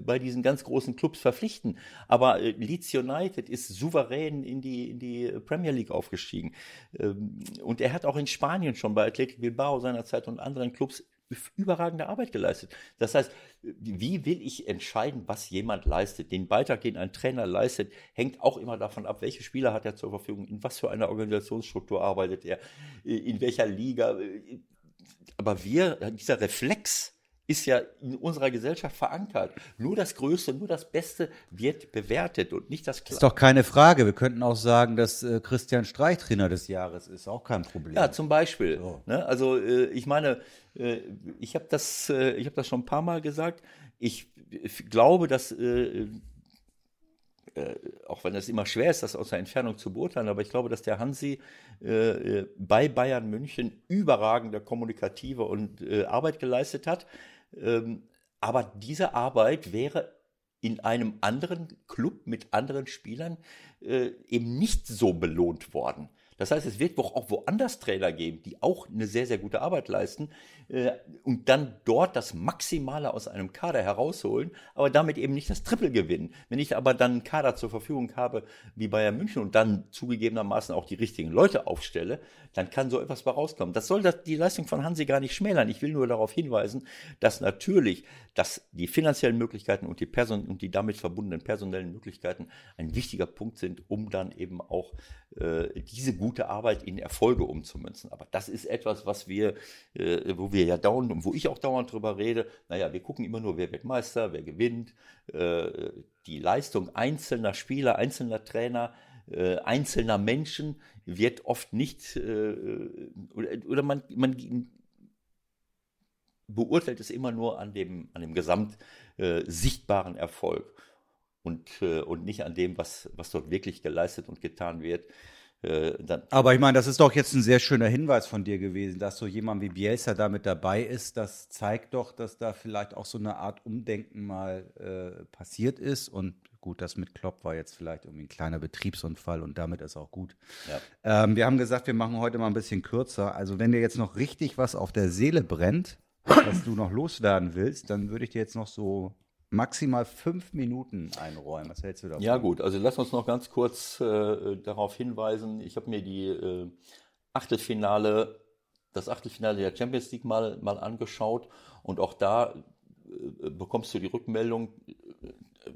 bei diesen ganz großen Clubs verpflichten. Aber Leeds United ist souverän in die, in die Premier League aufgestiegen. Ähm, und er hat auch in Spanien schon bei Athletic Bilbao seinerzeit und anderen Clubs überragende Arbeit geleistet. Das heißt, wie will ich entscheiden, was jemand leistet? Den Beitrag, den ein Trainer leistet, hängt auch immer davon ab, welche Spieler hat er zur Verfügung, in was für einer Organisationsstruktur arbeitet er, äh, in welcher Liga aber wir, dieser Reflex ist ja in unserer Gesellschaft verankert. Nur das Größte, nur das Beste wird bewertet und nicht das Kleine. Ist doch keine Frage. Wir könnten auch sagen, dass äh, Christian Streich Trainer des Jahres ist. Auch kein Problem. Ja, zum Beispiel. So. Ne? Also äh, ich meine, äh, ich habe das, äh, ich habe das schon ein paar Mal gesagt. Ich glaube, dass äh, äh, auch wenn es immer schwer ist, das aus der Entfernung zu beurteilen, aber ich glaube, dass der Hansi äh, äh, bei Bayern München überragende kommunikative und äh, Arbeit geleistet hat. Ähm, aber diese Arbeit wäre in einem anderen Club mit anderen Spielern äh, eben nicht so belohnt worden. Das heißt, es wird auch woanders Trainer geben, die auch eine sehr, sehr gute Arbeit leisten äh, und dann dort das Maximale aus einem Kader herausholen, aber damit eben nicht das Triple gewinnen. Wenn ich aber dann einen Kader zur Verfügung habe wie Bayern München und dann zugegebenermaßen auch die richtigen Leute aufstelle, dann kann so etwas bei rauskommen. Das soll das, die Leistung von Hansi gar nicht schmälern. Ich will nur darauf hinweisen, dass natürlich dass die finanziellen Möglichkeiten und die, Person und die damit verbundenen personellen Möglichkeiten ein wichtiger Punkt sind, um dann eben auch äh, diese gute gute Arbeit in Erfolge umzumünzen. Aber das ist etwas, was wir, äh, wo wir ja dauernd und wo ich auch dauernd drüber rede. Naja, wir gucken immer nur, wer wird Meister, wer gewinnt. Äh, die Leistung einzelner Spieler, einzelner Trainer, äh, einzelner Menschen wird oft nicht, äh, oder, oder man, man beurteilt es immer nur an dem, an dem gesamt äh, sichtbaren Erfolg und, äh, und nicht an dem, was, was dort wirklich geleistet und getan wird. Äh, Aber ich meine, das ist doch jetzt ein sehr schöner Hinweis von dir gewesen, dass so jemand wie Bielsa da mit dabei ist. Das zeigt doch, dass da vielleicht auch so eine Art Umdenken mal äh, passiert ist. Und gut, das mit Klopp war jetzt vielleicht irgendwie ein kleiner Betriebsunfall und damit ist auch gut. Ja. Ähm, wir haben gesagt, wir machen heute mal ein bisschen kürzer. Also wenn dir jetzt noch richtig was auf der Seele brennt, was du noch loswerden willst, dann würde ich dir jetzt noch so maximal fünf Minuten einräumen. Was hältst du davon? Ja gut, also lass uns noch ganz kurz äh, darauf hinweisen. Ich habe mir die äh, Achtelfinale, das Achtelfinale der Champions League mal, mal angeschaut und auch da äh, bekommst du die Rückmeldung, äh,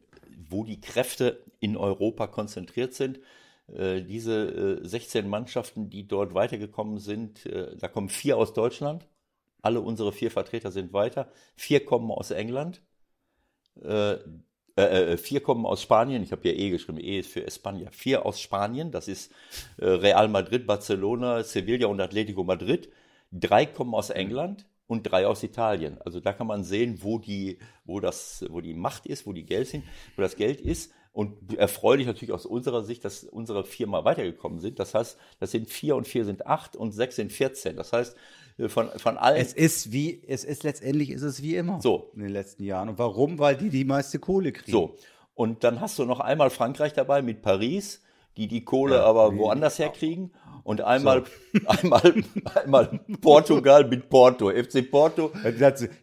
wo die Kräfte in Europa konzentriert sind. Äh, diese 16 Mannschaften, die dort weitergekommen sind, da kommen vier aus Deutschland. Alle unsere vier Vertreter sind weiter. Vier kommen aus England äh, äh, äh, vier kommen aus Spanien, ich habe ja E geschrieben, E ist für España. Vier aus Spanien, das ist äh, Real Madrid, Barcelona, Sevilla und Atletico Madrid. Drei kommen aus England und drei aus Italien. Also da kann man sehen, wo die, wo das, wo die Macht ist, wo die Geld sind, wo das Geld ist. Und erfreulich natürlich aus unserer Sicht, dass unsere vier mal weitergekommen sind. Das heißt, das sind vier und vier sind acht und sechs sind vierzehn. Das heißt, von, von allen. Es ist wie, es ist letztendlich ist es wie immer. So. In den letzten Jahren. Und warum? Weil die die meiste Kohle kriegen. So. Und dann hast du noch einmal Frankreich dabei mit Paris, die die Kohle ja, aber woanders herkriegen und einmal, so. einmal, einmal Portugal mit Porto, FC Porto.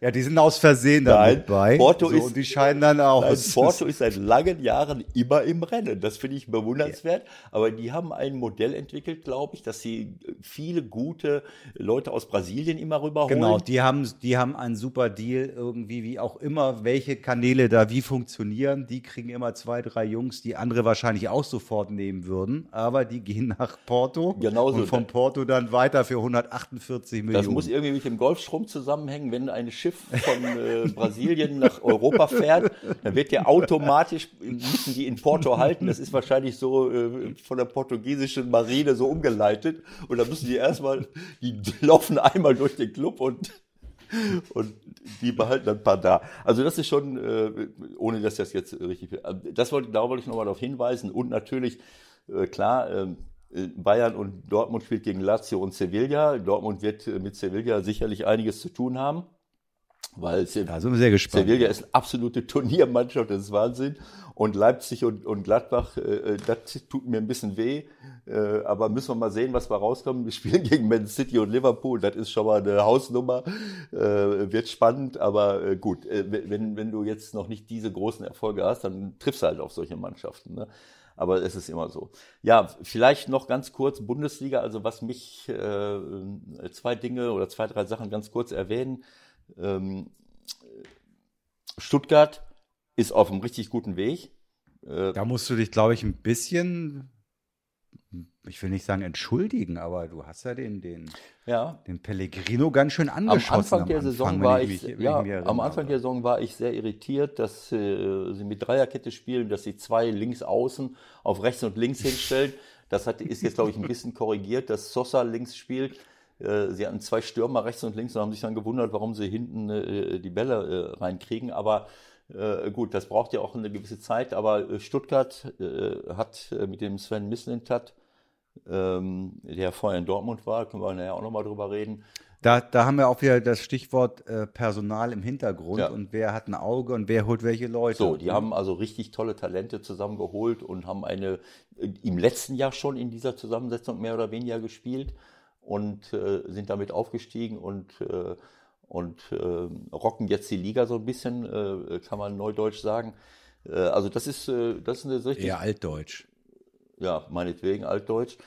Ja, die sind aus Versehen damit bei. Porto so, ist, und die scheinen dann auch. Nein, Porto ist seit langen Jahren immer im Rennen. Das finde ich bewundernswert. Ja. Aber die haben ein Modell entwickelt, glaube ich, dass sie viele gute Leute aus Brasilien immer rüberholen. Genau, die haben, die haben einen super Deal irgendwie, wie auch immer, welche Kanäle da wie funktionieren. Die kriegen immer zwei, drei Jungs, die andere wahrscheinlich auch sofort nehmen würden. Aber die gehen nach Porto. Genau genauso. Und von Porto dann weiter für 148 Millionen. Das muss irgendwie mit dem Golfstrom zusammenhängen. Wenn ein Schiff von äh, Brasilien nach Europa fährt, dann wird der automatisch, müssen die in Porto halten. Das ist wahrscheinlich so äh, von der portugiesischen Marine so umgeleitet. Und dann müssen die erstmal, die laufen einmal durch den Club und und die behalten dann ein paar da. Also das ist schon, äh, ohne dass das jetzt richtig, das wollte, da wollte ich nochmal darauf hinweisen und natürlich, äh, klar, ähm, äh, Bayern und Dortmund spielt gegen Lazio und Sevilla. Dortmund wird äh, mit Sevilla sicherlich einiges zu tun haben. Weil da sind wir sehr gespannt. Sevilla ist eine absolute Turniermannschaft, das ist Wahnsinn. Und Leipzig und, und Gladbach, äh, das tut mir ein bisschen weh. Äh, aber müssen wir mal sehen, was wir rauskommen. Wir spielen gegen Man City und Liverpool, das ist schon mal eine Hausnummer. Äh, wird spannend, aber äh, gut, äh, wenn, wenn du jetzt noch nicht diese großen Erfolge hast, dann triffst du halt auf solche Mannschaften. Ne? Aber es ist immer so. Ja, vielleicht noch ganz kurz Bundesliga, also was mich äh, zwei Dinge oder zwei, drei Sachen ganz kurz erwähnen. Ähm, Stuttgart ist auf einem richtig guten Weg. Äh, da musst du dich, glaube ich, ein bisschen ich will nicht sagen entschuldigen, aber du hast ja den, den, ja. den Pellegrino ganz schön angeschossen. Am Anfang der am Saison war ich, ja, am Anfang der Saison war ich sehr irritiert, dass äh, sie mit Dreierkette spielen, dass sie zwei links außen auf rechts und links hinstellen. Das hat, ist jetzt, glaube ich, ein bisschen korrigiert, dass Sosa links spielt. Äh, sie hatten zwei Stürmer rechts und links und haben sich dann gewundert, warum sie hinten äh, die Bälle äh, reinkriegen. Aber äh, gut, das braucht ja auch eine gewisse Zeit. Aber äh, Stuttgart hat mit dem Sven Mislintat ähm, der vorher in Dortmund war, können wir nachher auch nochmal drüber reden. Da, da haben wir auch wieder das Stichwort äh, Personal im Hintergrund ja. und wer hat ein Auge und wer holt welche Leute. So, die haben also richtig tolle Talente zusammengeholt und haben eine äh, im letzten Jahr schon in dieser Zusammensetzung mehr oder weniger gespielt und äh, sind damit aufgestiegen und, äh, und äh, rocken jetzt die Liga so ein bisschen, äh, kann man neudeutsch sagen. also das ist, das ist eine richtig. Eher altdeutsch ja, meinetwegen altdeutsch.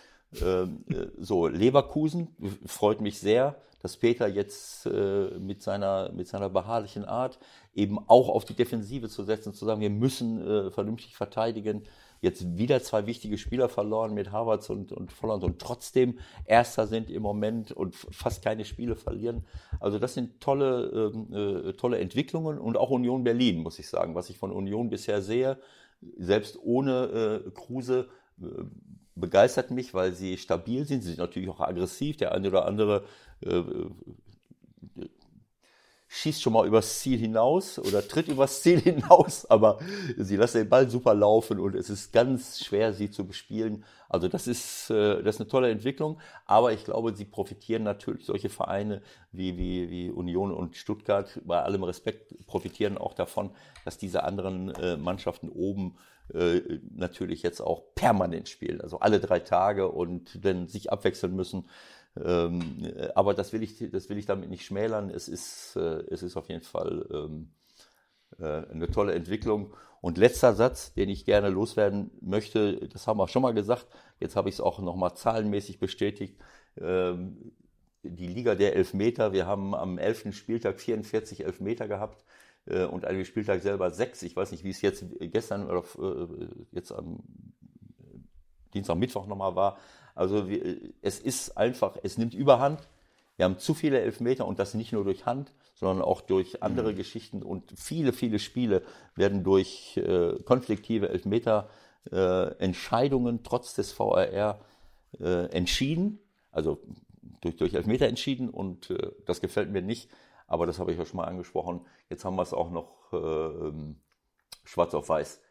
Ähm, äh, so, Leverkusen freut mich sehr, dass Peter jetzt äh, mit, seiner, mit seiner beharrlichen Art eben auch auf die Defensive zu setzen, zu sagen, wir müssen äh, vernünftig verteidigen. jetzt wieder zwei wichtige Spieler verloren mit Harvards und, und Volland und trotzdem Erster sind im Moment und fast keine Spiele verlieren. Also das sind tolle, ähm, äh, tolle Entwicklungen und auch Union Berlin, muss ich sagen, was ich von Union bisher sehe, selbst ohne äh, Kruse, begeistert mich, weil sie stabil sind. Sie sind natürlich auch aggressiv. Der eine oder andere äh, schießt schon mal übers Ziel hinaus oder tritt übers Ziel hinaus, aber sie lassen den Ball super laufen und es ist ganz schwer, sie zu bespielen. Also das ist, äh, das ist eine tolle Entwicklung, aber ich glaube, sie profitieren natürlich, solche Vereine wie, wie, wie Union und Stuttgart, bei allem Respekt, profitieren auch davon, dass diese anderen äh, Mannschaften oben äh, natürlich jetzt auch permanent spielen, also alle drei Tage und dann sich abwechseln müssen. Ähm, äh, aber das will ich, das will ich damit nicht schmälern. Es ist, äh, es ist auf jeden Fall ähm, äh, eine tolle Entwicklung. Und letzter Satz, den ich gerne loswerden möchte, das haben wir schon mal gesagt, jetzt habe ich es auch nochmal zahlenmäßig bestätigt. Ähm, die Liga der Elfmeter, wir haben am 11. Spieltag 44 Elfmeter gehabt äh, und an dem Spieltag selber sechs. Ich weiß nicht, wie es jetzt gestern oder äh, jetzt am Dienstag, Mittwoch nochmal war. Also es ist einfach, es nimmt Überhand. Wir haben zu viele Elfmeter und das nicht nur durch Hand, sondern auch durch andere mhm. Geschichten und viele, viele Spiele werden durch äh, konfliktive Elfmeter äh, trotz des VRR äh, entschieden, also durch, durch Elfmeter entschieden und äh, das gefällt mir nicht, aber das habe ich ja schon mal angesprochen. Jetzt haben wir es auch noch äh, ähm, schwarz auf weiß.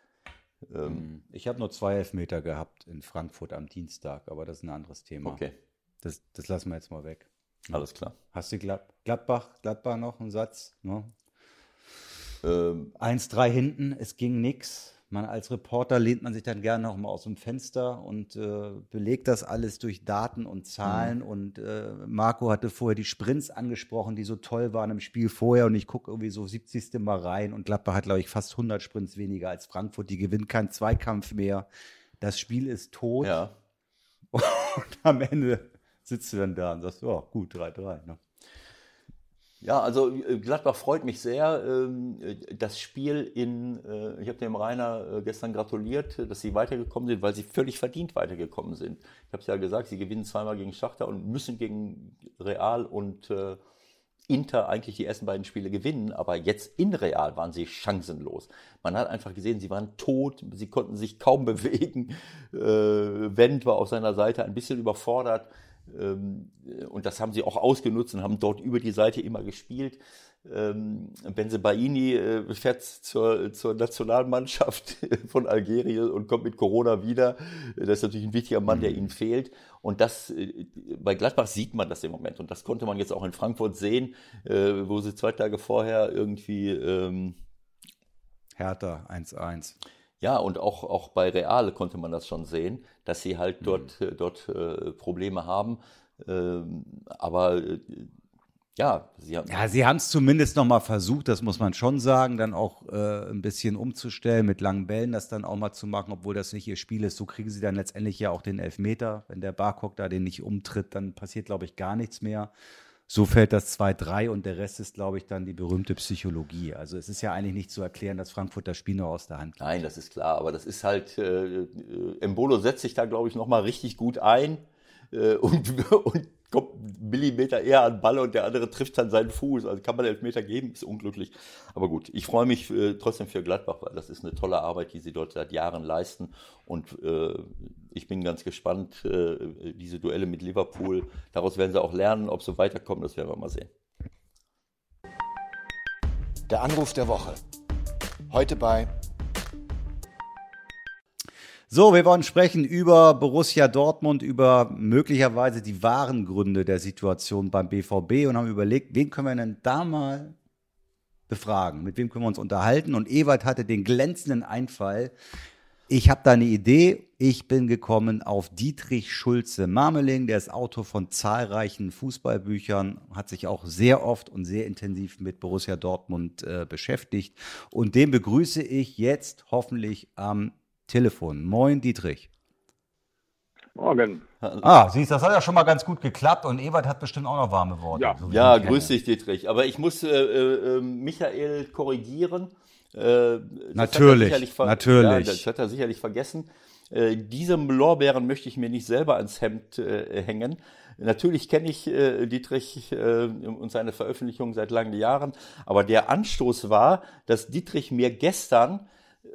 Ähm, mhm. ich habe nur zwei Elfmeter gehabt in Frankfurt am Dienstag, aber das ist ein anderes Thema. Okay. Das, das lassen wir jetzt mal weg. Alles klar. Hast du Gladbach, Gladbach noch einen Satz? Ne? Ähm, 1-3 hinten, es ging nichts. Man als Reporter lehnt man sich dann gerne noch mal aus dem Fenster und äh, belegt das alles durch Daten und Zahlen. Mhm. Und äh, Marco hatte vorher die Sprints angesprochen, die so toll waren im Spiel vorher. Und ich gucke irgendwie so 70. Mal rein. Und Gladbach hat, glaube ich, fast 100 Sprints weniger als Frankfurt. Die gewinnt keinen Zweikampf mehr. Das Spiel ist tot. Ja. Und am Ende sitzt du dann da und sagst, oh, gut, 3-3. Ne? Ja, also äh, Gladbach freut mich sehr. Ähm, das Spiel in, äh, ich habe dem Rainer äh, gestern gratuliert, dass sie weitergekommen sind, weil sie völlig verdient weitergekommen sind. Ich habe es ja gesagt, sie gewinnen zweimal gegen Schachter und müssen gegen Real und Inter eigentlich die ersten beiden Spiele gewinnen, aber jetzt in Real waren sie chancenlos. Man hat einfach gesehen, sie waren tot, sie konnten sich kaum bewegen. Wendt war auf seiner Seite ein bisschen überfordert. Ähm, und das haben sie auch ausgenutzt und haben dort über die Seite immer gespielt. Ähm, Benzebaini äh, fährt zur, zur Nationalmannschaft von Algerien und kommt mit Corona wieder. Das ist natürlich ein wichtiger Mann, der mhm. ihnen fehlt. Und das, äh, bei Gladbach sieht man das im Moment. Und das konnte man jetzt auch in Frankfurt sehen, äh, wo sie zwei Tage vorher irgendwie ähm, Hertha 1-1. Ja, und auch, auch bei Real konnte man das schon sehen, dass sie halt mhm. dort, mhm. dort äh, Probleme haben. Ähm, aber äh, ja, sie haben ja, sie haben es zumindest noch mal versucht, das muss man schon sagen, dann auch äh, ein bisschen umzustellen, mit langen Bällen das dann auch mal zu machen, obwohl das nicht ihr Spiel ist. So kriegen sie dann letztendlich ja auch den Elfmeter. Wenn der Barcock da den nicht umtritt, dann passiert, glaube ich, gar nichts mehr. So fällt das 2-3 und der Rest ist, glaube ich, dann die berühmte Psychologie. Also es ist ja eigentlich nicht zu erklären, dass Frankfurt das Spiel nur aus der Hand gibt. Nein, das ist klar, aber das ist halt, äh, äh Embolo setzt sich da, glaube ich, nochmal richtig gut ein äh, und, und kommt einen Millimeter eher an Ball und der andere trifft dann seinen Fuß. Also kann man Elfmeter geben, ist unglücklich. Aber gut, ich freue mich äh, trotzdem für Gladbach, weil das ist eine tolle Arbeit, die sie dort seit Jahren leisten. Und äh, ich bin ganz gespannt, äh, diese Duelle mit Liverpool. Daraus werden sie auch lernen, ob sie weiterkommen, das werden wir mal sehen. Der Anruf der Woche. Heute bei so, wir wollen sprechen über Borussia Dortmund, über möglicherweise die wahren Gründe der Situation beim BVB und haben überlegt, wen können wir denn da mal befragen? Mit wem können wir uns unterhalten? Und Ewald hatte den glänzenden Einfall. Ich habe da eine Idee. Ich bin gekommen auf Dietrich Schulze Marmeling. Der ist Autor von zahlreichen Fußballbüchern, hat sich auch sehr oft und sehr intensiv mit Borussia Dortmund äh, beschäftigt. Und den begrüße ich jetzt hoffentlich am Telefon. Moin, Dietrich. Morgen. Ah, siehst das hat ja schon mal ganz gut geklappt und Ewald hat bestimmt auch noch warme Worte. Ja, so ja grüß dich, Dietrich. Aber ich muss äh, äh, Michael korrigieren. Äh, natürlich, natürlich. Ja, das hat er sicherlich vergessen. Äh, diese Lorbeeren möchte ich mir nicht selber ans Hemd äh, hängen. Natürlich kenne ich äh, Dietrich äh, und seine Veröffentlichungen seit langen Jahren, aber der Anstoß war, dass Dietrich mir gestern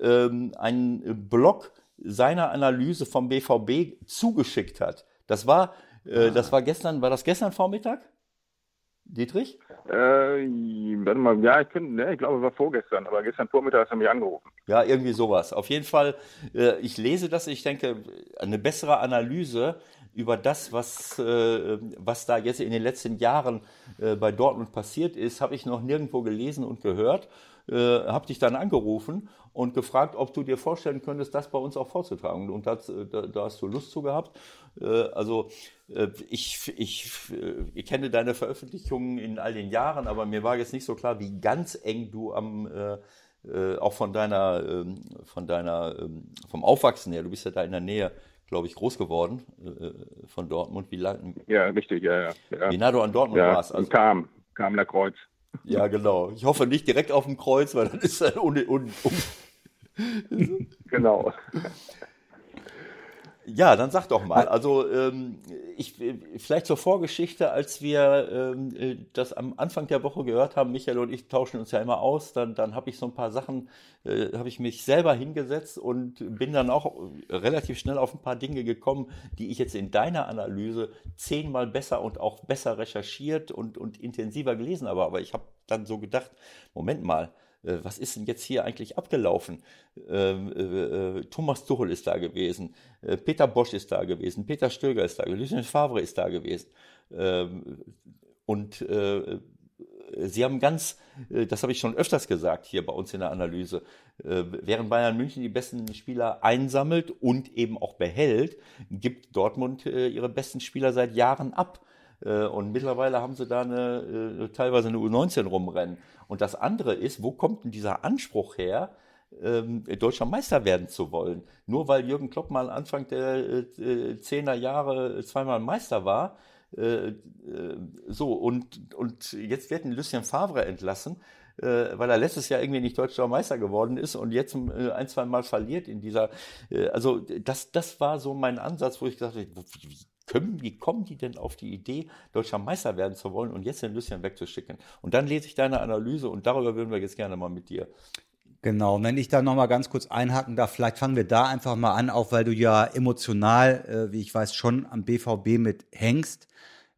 ähm, einen Blog seiner Analyse vom BVB zugeschickt hat. Das war, äh, das war gestern, war das gestern Vormittag? Dietrich? Äh, warte mal, ja, ich, könnte, ne, ich glaube, es war vorgestern, aber gestern Vormittag hast du mich angerufen. Ja, irgendwie sowas. Auf jeden Fall, äh, ich lese das, ich denke, eine bessere Analyse über das, was, äh, was da jetzt in den letzten Jahren äh, bei Dortmund passiert ist, habe ich noch nirgendwo gelesen und gehört. Äh, habe dich dann angerufen und gefragt, ob du dir vorstellen könntest, das bei uns auch vorzutragen. Und das, äh, da, da, hast du Lust zu gehabt. Äh, also äh, ich, ich, ich kenne deine Veröffentlichungen in all den Jahren, aber mir war jetzt nicht so klar, wie ganz eng du am auch von deiner, ähm, von deiner, ähm, vom Aufwachsen her, du bist ja da in der Nähe, glaube ich, groß geworden von Dortmund. Wie lang? Ja, richtig, ja, ja. ja. Wie nah du an Dortmund ja, warst. Also, kam, kam der Kreuz. Ja, genau. Ich hoffe nicht direkt auf dem Kreuz, weil dann ist er un, un, un Genau. Ja, dann sag doch mal. Also ähm, ich vielleicht zur Vorgeschichte, als wir ähm, äh, das am Anfang der Woche gehört haben, Michael und ich tauschen uns ja immer aus, dann, dann habe ich so ein paar Sachen, äh, habe ich mich selber hingesetzt und bin dann auch relativ schnell auf ein paar Dinge gekommen, die ich jetzt in deiner Analyse zehnmal besser und auch besser recherchiert und, und intensiver gelesen habe. Aber ich habe dann so gedacht, Moment mal, äh, was ist denn jetzt hier eigentlich abgelaufen? Ähm, äh, äh, Thomas Tuchel ist da gewesen, äh, Peter Bosch ist da gewesen, Peter Stöger ist da gewesen, Lucien Favre ist da gewesen. Ähm, und äh, Sie haben ganz, äh, das habe ich schon öfters gesagt hier bei uns in der Analyse, während Bayern München die besten Spieler einsammelt und eben auch behält, gibt Dortmund ihre besten Spieler seit Jahren ab. Äh, und mittlerweile haben sie da eine, äh, teilweise eine U19 rumrennen. Und das andere ist, wo kommt denn dieser Anspruch her, ähm, deutscher Meister werden zu wollen? Nur weil Jürgen Klopp mal Anfang der äh, zehner Jahre zweimal Meister war. so, und, und jetzt wird ein Lucien Favre entlassen weil er letztes Jahr irgendwie nicht deutscher Meister geworden ist und jetzt ein, zwei Mal verliert in dieser, also das, das war so mein Ansatz, wo ich gesagt habe, wie können, wie kommen die denn auf die Idee, deutscher Meister werden zu wollen und jetzt den Lucien wegzuschicken? Und dann lese ich deine Analyse und darüber würden wir jetzt gerne mal mit dir Genau, wenn ich da nochmal ganz kurz einhaken darf, vielleicht fangen wir da einfach mal an, auch weil du ja emotional, äh, wie ich weiß, schon am BVB mit hängst.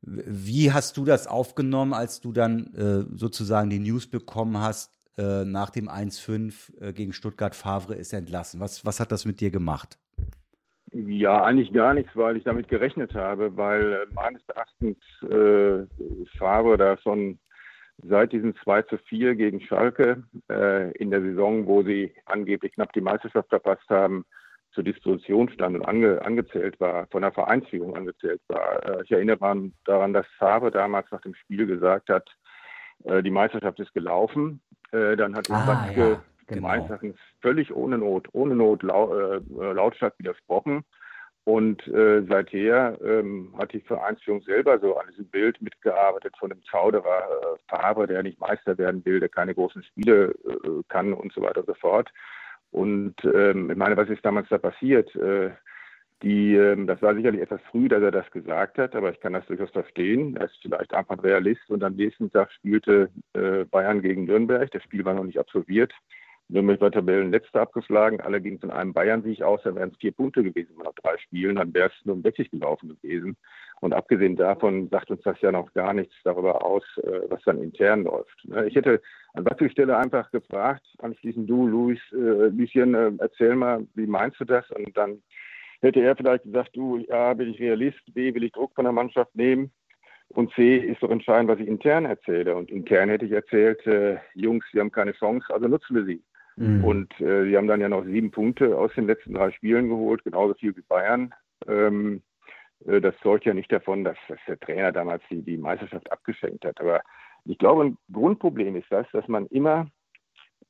Wie hast du das aufgenommen, als du dann äh, sozusagen die News bekommen hast, äh, nach dem 1-5 äh, gegen Stuttgart Favre ist entlassen? Was, was hat das mit dir gemacht? Ja, eigentlich gar nichts, weil ich damit gerechnet habe, weil äh, meines Erachtens äh, Favre da schon seit diesem 2 zu 4 gegen Schalke äh, in der Saison, wo sie angeblich knapp die Meisterschaft verpasst haben, zur Disposition stand und ange, angezählt war, von der Vereinsführung angezählt war. Äh, ich erinnere daran, dass Favre damals nach dem Spiel gesagt hat, äh, die Meisterschaft ist gelaufen. Äh, dann hat ah, Watzke genau. Erachtens völlig ohne Not, ohne Not lau, äh, lautstark widersprochen. Und äh, seither ähm, hat die Vereinsführung selber so an diesem Bild mitgearbeitet von dem Zauderer äh, Favre, der nicht Meister werden will, der keine großen Spiele äh, kann und so weiter und so fort. Und ähm, ich meine, was ist damals da passiert? Äh, die, äh, das war sicherlich etwas früh, dass er das gesagt hat, aber ich kann das durchaus verstehen. Er ist vielleicht einfach ein Realist und am nächsten Tag spielte äh, Bayern gegen Nürnberg. Das Spiel war noch nicht absolviert. Nürnberg war Tabellenletzter abgeschlagen, alle gingen von einem Bayern-Sieg aus, dann wären es vier Punkte gewesen nach drei Spielen, dann wäre es nur um 60 gelaufen gewesen. Und abgesehen davon sagt uns das ja noch gar nichts darüber aus, äh, was dann intern läuft. Ne, ich hätte an Batzels Stelle einfach gefragt, anschließend du, Luis, äh, Lucien, äh, erzähl mal, wie meinst du das? Und dann hätte er vielleicht gesagt, du, A, bin ich Realist, B, will ich Druck von der Mannschaft nehmen. Und C ist doch entscheidend, was ich intern erzähle. Und intern hätte ich erzählt, äh, Jungs, wir haben keine Chance, also nutzen wir sie. Mhm. Und äh, die haben dann ja noch sieben Punkte aus den letzten drei Spielen geholt, genauso viel wie Bayern. Ähm, äh, das zeugt ja nicht davon, dass, dass der Trainer damals die, die Meisterschaft abgeschenkt hat. Aber ich glaube, ein Grundproblem ist das, dass man immer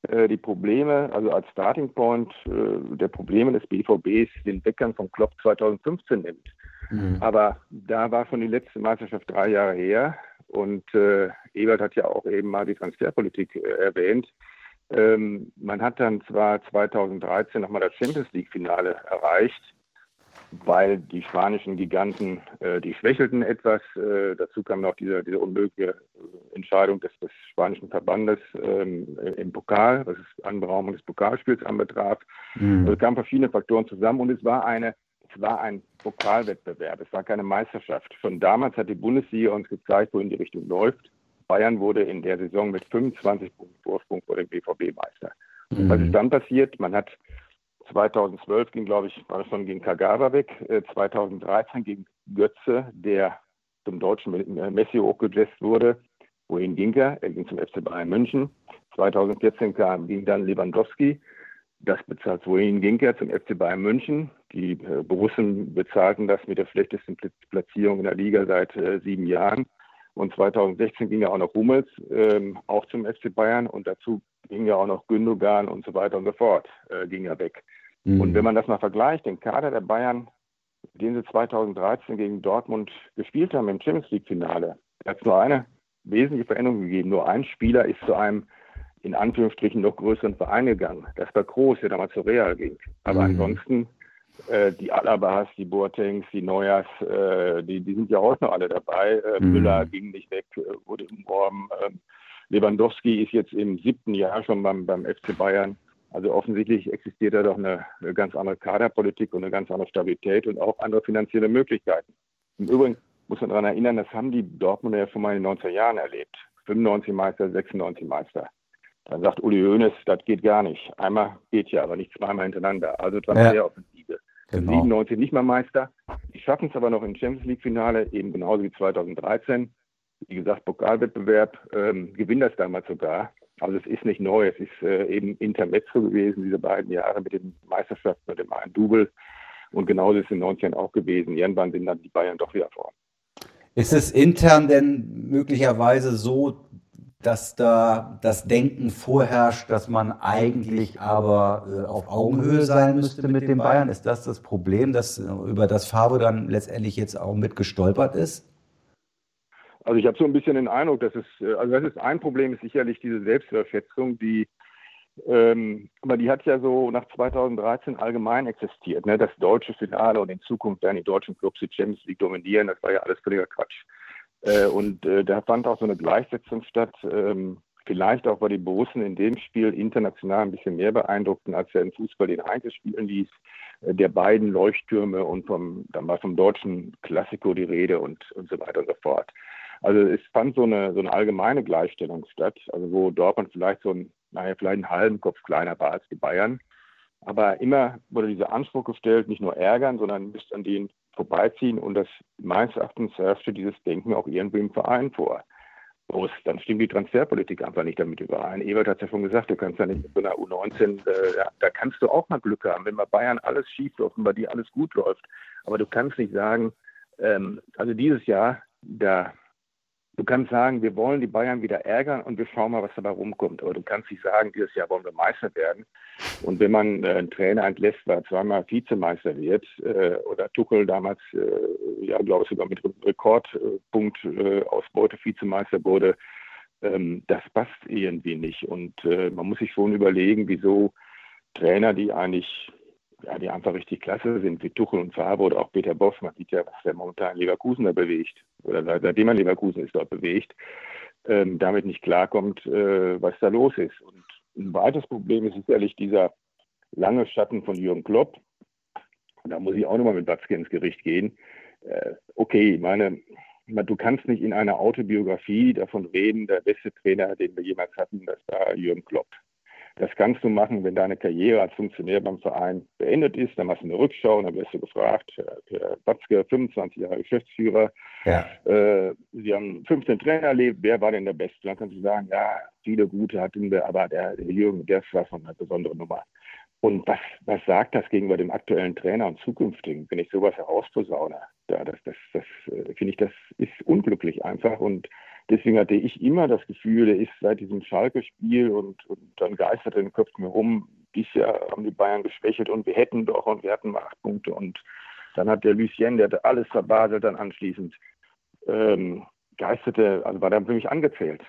äh, die Probleme, also als Starting Point äh, der Probleme des BVBs den Weggang von Klopp 2015 nimmt. Mhm. Aber da war schon die letzte Meisterschaft drei Jahre her und äh, Ebert hat ja auch eben mal die Transferpolitik äh, erwähnt Ähm, man hat dann zwar 2013 nochmal das Champions League-Finale erreicht, weil die spanischen Giganten, äh, die schwächelten etwas. Äh, dazu kam noch diese, diese unmögliche Entscheidung des, des spanischen Verbandes ähm, im Pokal, was es Anberaumung des Pokalspiels anbetraf. Mhm. Also es kamen verschiedene Faktoren zusammen und es war eine es war ein Pokalwettbewerb, es war keine Meisterschaft. Schon damals hat die Bundesliga uns gezeigt, wohin die Richtung läuft. Bayern wurde in der Saison mit 25 Punkten Vorsprung vor dem BVB Meister. Mhm. Was ist dann passiert? Man hat 2012 ging, glaube ich, war das schon gegen Kagawa weg. 2013 äh, gegen Götze, der zum deutschen Messi hochgejetzt wurde. Wohin ging er? Er ging zum FC Bayern München. 2014 kam, ging dann Lewandowski. Das bezahlt, wohin ging er? Zum FC Bayern München. Die äh, Borussen bezahlten das mit der schlechtesten Platzierung in der Liga seit äh, sieben Jahren. Und 2016 ging ja auch noch Hummels, ähm, auch zum FC Bayern. Und dazu ging ja auch noch Gündogan und so weiter und so fort, äh, ging ja weg. Mhm. Und wenn man das mal vergleicht, den Kader der Bayern, den sie 2013 gegen Dortmund gespielt haben im Champions League-Finale, hat es nur eine wesentliche Veränderung gegeben. Nur ein Spieler ist zu einem in Anführungsstrichen noch größeren Verein gegangen. Das war Groß, der damals zu Real ging. Aber mhm. ansonsten äh, die Alabas, die Boatengs, die Neuers, äh, die, die sind ja heute noch alle dabei. Äh, mhm. Müller ging nicht weg, äh, wurde umworben. Ähm, Lewandowski ist jetzt im siebten Jahr schon beim, beim FC Bayern. Also offensichtlich existiert da doch eine, eine, ganz andere Kaderpolitik und eine ganz andere Stabilität und auch andere finanzielle Möglichkeiten. Im Übrigen muss man daran erinnern, das haben die Dortmunder ja schon mal in den 90er Jahren erlebt. 95 Meister, 96 Meister. Dann sagt Uli Hoeneß, das geht gar nicht. Einmal geht ja, aber nicht zweimal hintereinander. Also Transferoffensive. Genau. 97 nicht mal Meister. Die schaffen es aber noch im Champions League-Finale, eben genauso wie 2013. Wie gesagt, Pokalwettbewerb, ähm, gewinnen das damals sogar. Also es ist nicht neu, es ist äh, eben Intermezzo gewesen, diese beiden Jahre mit den Meisterschaften und dem einen Double. Und genauso ist es in den 90ern auch gewesen. Irgendwann sind dann die Bayern doch wieder vor. Ist es intern denn möglicherweise so, dass da das Denken vorherrscht, dass man eigentlich aber äh, auf Augenhöhe sein müsste mit den Bayern? Ist das das Problem, dass, äh, über das Farbe dann letztendlich jetzt auch mit gestolpert ist? Also ich habe so ein bisschen den Eindruck, dass es, äh, also das ist ein Problem, ist sicherlich diese Selbstüberschätzung, die, ähm, aber die hat ja so nach 2013 allgemein existiert. Ne? Das deutsche Finale und in Zukunft werden die deutschen Clubs die Champions League dominieren, das war ja alles völliger Quatsch. Äh, und äh, da fand auch so eine Gleichsetzung statt. Ähm, vielleicht auch, weil die Borussen in dem Spiel international ein bisschen mehr beeindruckten, als er im Fußball den Heinz spielen ließ, äh, der beiden Leuchttürme und vom, dann war vom deutschen Klassiko die Rede und, und so weiter und so fort. Also es fand so eine, so eine allgemeine Gleichstellung statt, also wo Dortmund vielleicht so ein, naja, vielleicht einen halben Kopf kleiner war als die Bayern. Aber immer wurde dieser Anspruch gestellt, nicht nur ärgern, sondern müsst an denen vorbeiziehen und das meines Erachtens herrschte dieses Denken auch irgendwie im Verein vor. Bloß, dann stimmt die Transferpolitik einfach nicht damit überein. Ebert hat es ja schon gesagt, du kannst ja nicht mit so einer U19, äh, ja, da kannst du auch mal Glück haben, wenn bei Bayern alles schief läuft und bei dir alles gut läuft. Aber du kannst nicht sagen, ähm, also dieses Jahr, da Du kannst sagen, wir wollen die Bayern wieder ärgern und wir schauen mal, was dabei rumkommt. Aber du kannst nicht sagen, dieses Jahr wollen wir Meister werden. Und wenn man äh, einen Trainer entlässt, der zweimal Vizemeister wird, äh, oder Tuchel damals, äh, ja, glaube ich, sogar mit Rekordpunkt äh, Ausbeute Vizemeister wurde, ähm, das passt irgendwie nicht. Und äh, man muss sich schon überlegen, wieso Trainer, die eigentlich ja, die einfach richtig klasse sind, wie Tuchel und Faber oder auch Peter Boff. Man sieht ja, was der momentan Leverkusen da bewegt, oder seitdem man Leverkusen ist dort bewegt, ähm, damit nicht klarkommt, äh, was da los ist. Und ein weiteres Problem ist sicherlich dieser lange Schatten von Jürgen Klopp. Da muss ich auch nochmal mit Watzke ins Gericht gehen. Äh, okay, meine, du kannst nicht in einer Autobiografie davon reden, der beste Trainer, den wir jemals hatten, das war Jürgen Klopp. Das kannst du machen, wenn deine Karriere als Funktionär beim Verein beendet ist. Dann machst du eine Rückschau und dann wirst du gefragt, Herr Batzke, 25 Jahre Geschäftsführer. Ja. Äh, Sie haben 15 Trainer erlebt. Wer war denn der Beste? Dann kannst du sagen, ja, viele gute hatten wir, aber der, der Jürgen, der war schon eine besondere Nummer. Und was, was sagt das gegenüber dem aktuellen Trainer und zukünftigen, wenn ich sowas herausposaune? Ja, das, das, das äh, finde ich, das ist unglücklich einfach. Und deswegen hatte ich immer das Gefühl, er ist seit diesem Schalke-Spiel und, und dann geistert in den Köpfen herum, dieses Jahr haben die Bayern geschwächelt und wir hätten doch und wir hatten mal acht Punkte. Und dann hat der Lucien, der hatte alles verbaselt dann anschließend, ähm, geisterte, also war dann für mich angezählt.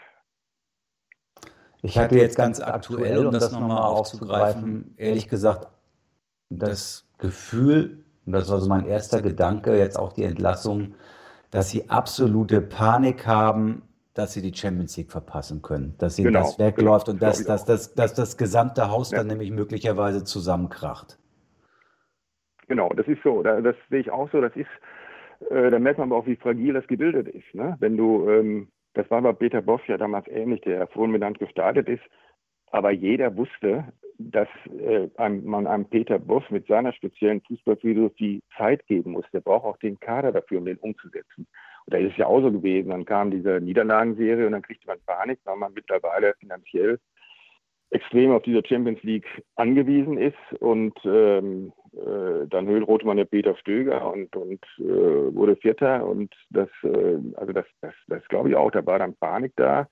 Ich hatte jetzt ganz aktuell, um das nochmal aufzugreifen, ehrlich gesagt, das Gefühl, und das war so mein erster Gedanke, jetzt auch die Entlassung, dass sie absolute Panik haben, dass sie die Champions League verpassen können, dass ihnen genau, das wegläuft genau, und dass, dass, dass, dass das gesamte Haus ja. dann nämlich möglicherweise zusammenkracht. Genau, das ist so, das sehe ich auch so, das ist, äh, da merkt man aber auch, wie fragil das gebildet ist. Ne? Wenn du ähm, das war bei Peter Boff ja damals ähnlich, der fulminant gestartet ist. Aber jeder wusste, dass äh, man einem Peter Boff mit seiner speziellen Fußballphilosophie Zeit geben muss. Der braucht auch den Kader dafür, um den umzusetzen. Und da ist es ja auch so gewesen. Dann kam diese Niederlagenserie und dann kriegte man Panik, weil man mittlerweile finanziell extrem auf diese Champions League angewiesen ist. Und ähm, äh, dann höhlrote man ja Peter Stöger und, und äh, wurde Vierter. Und das, äh, also das, das, das glaube ich auch, da war dann Panik da.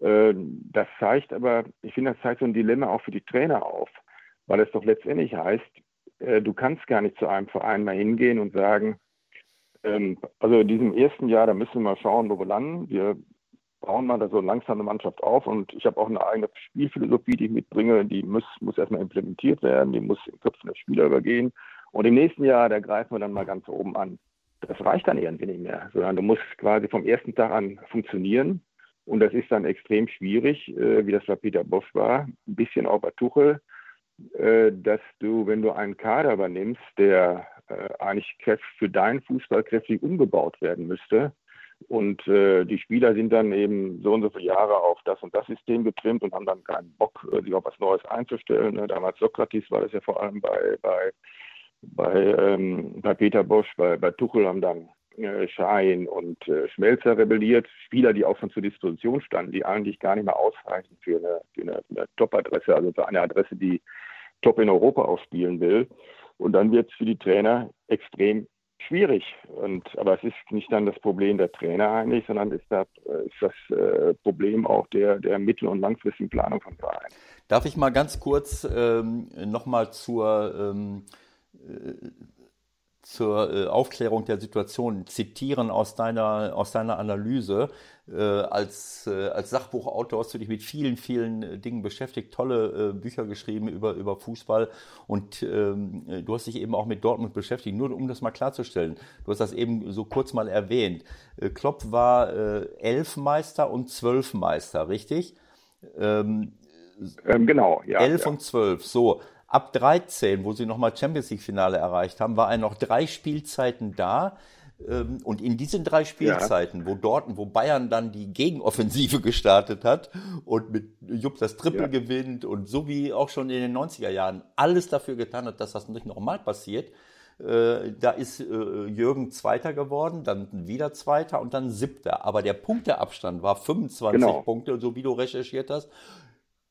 Äh, das zeigt aber, ich finde, das zeigt so ein Dilemma auch für die Trainer auf, weil es doch letztendlich heißt, äh, du kannst gar nicht zu einem Verein mal hingehen und sagen, ähm, also in diesem ersten Jahr, da müssen wir mal schauen, wo wir landen. Wir bauen mal da so langsam eine Mannschaft auf und ich habe auch eine eigene Spielphilosophie, die ich mitbringe, die muss, muss erstmal implementiert werden, die muss in Köpfen der Spieler übergehen. Und im nächsten Jahr, da greifen wir dann mal ganz oben an. Das reicht dann irgendwie nicht mehr, sondern du musst quasi vom ersten Tag an funktionieren. Und das ist dann extrem schwierig, äh, wie das bei Peter Bosch war, ein bisschen auch bei Tuchel, dass du, wenn du einen Kader übernimmst, der äh, eigentlich für deinen Fußball kräftig umgebaut werden müsste, und äh, die Spieler sind dann eben so und so viele Jahre auf das und das System getrimmt und haben dann keinen Bock, äh, sich auf was Neues einzustellen. Ne? Damals Sokrates war das ja vor allem bei, bei, bei, ähm, bei Peter Bosch, bei, bei Tuchel haben dann äh, Schein und äh, Schmelzer rebelliert. Spieler, die auch schon zur Disposition standen, die eigentlich gar nicht mehr ausreichen für eine, für eine, eine Top-Adresse, also für eine Adresse, die top in Europa auch spielen will. Und dann wird es für die Trainer extrem schwierig. Und, aber es ist nicht dann das Problem der Trainer eigentlich, sondern ist, das, ist das äh, Problem auch der, der mittel- und langfristigen Planung von Vereinen. Darf ich mal ganz kurz ähm, nochmal zur ähm, äh, zur äh, Aufklärung der Situation zitieren aus deiner, aus deiner Analyse. Äh, als, äh, als Sachbuchautor hast du dich mit vielen, vielen äh, Dingen beschäftigt, tolle äh, Bücher geschrieben über, über Fußball und ähm, du hast dich eben auch mit Dortmund beschäftigt. Nur um das mal klarzustellen, du hast das eben so kurz mal erwähnt. Äh, Klopp war äh, elf Meister und zwölf Meister, richtig? Ähm, ähm, genau, ja. Elf ja. und zwölf, so. Ab 13, wo sie nochmal Champions League-Finale erreicht haben, war er noch drei Spielzeiten da. Ähm, und in diesen drei Spielzeiten, ja. wo Dortmund, wo Bayern dann die Gegenoffensive gestartet hat und mit Jupp das Triple ja. gewinnt und so wie auch schon in den 90er Jahren alles dafür getan hat, dass das nicht nochmal passiert, äh, da ist äh, Jürgen Zweiter geworden, dann wieder Zweiter und dann Siebter. Aber der Punkteabstand war 25 genau. Punkte, so wie du recherchiert hast.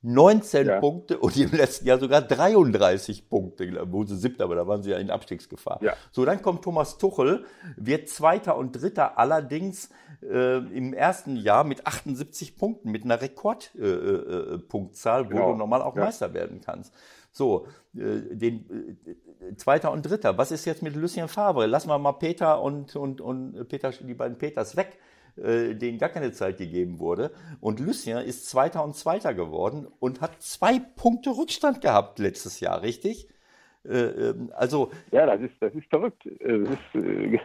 19 ja. Punkte und im letzten Jahr sogar 33 Punkte, wo sie siebter, aber da waren sie ja in Abstiegsgefahr. Ja. So, dann kommt Thomas Tuchel, wird Zweiter und Dritter allerdings äh, im ersten Jahr mit 78 Punkten, mit einer Rekordpunktzahl, äh, äh, wo genau. du normal auch ja. Meister werden kannst. So, äh, den äh, Zweiter und Dritter. Was ist jetzt mit Lucien Favre? Lassen wir mal Peter und, und, und Peter, die beiden Peters weg äh, denen gar keine Zeit gegeben wurde. Und Lucien ist Zweiter und Zweiter geworden und hat zwei Punkte Rückstand gehabt letztes Jahr, richtig? Äh, ähm, also ja, das ist das ist verrückt. Das ist, äh,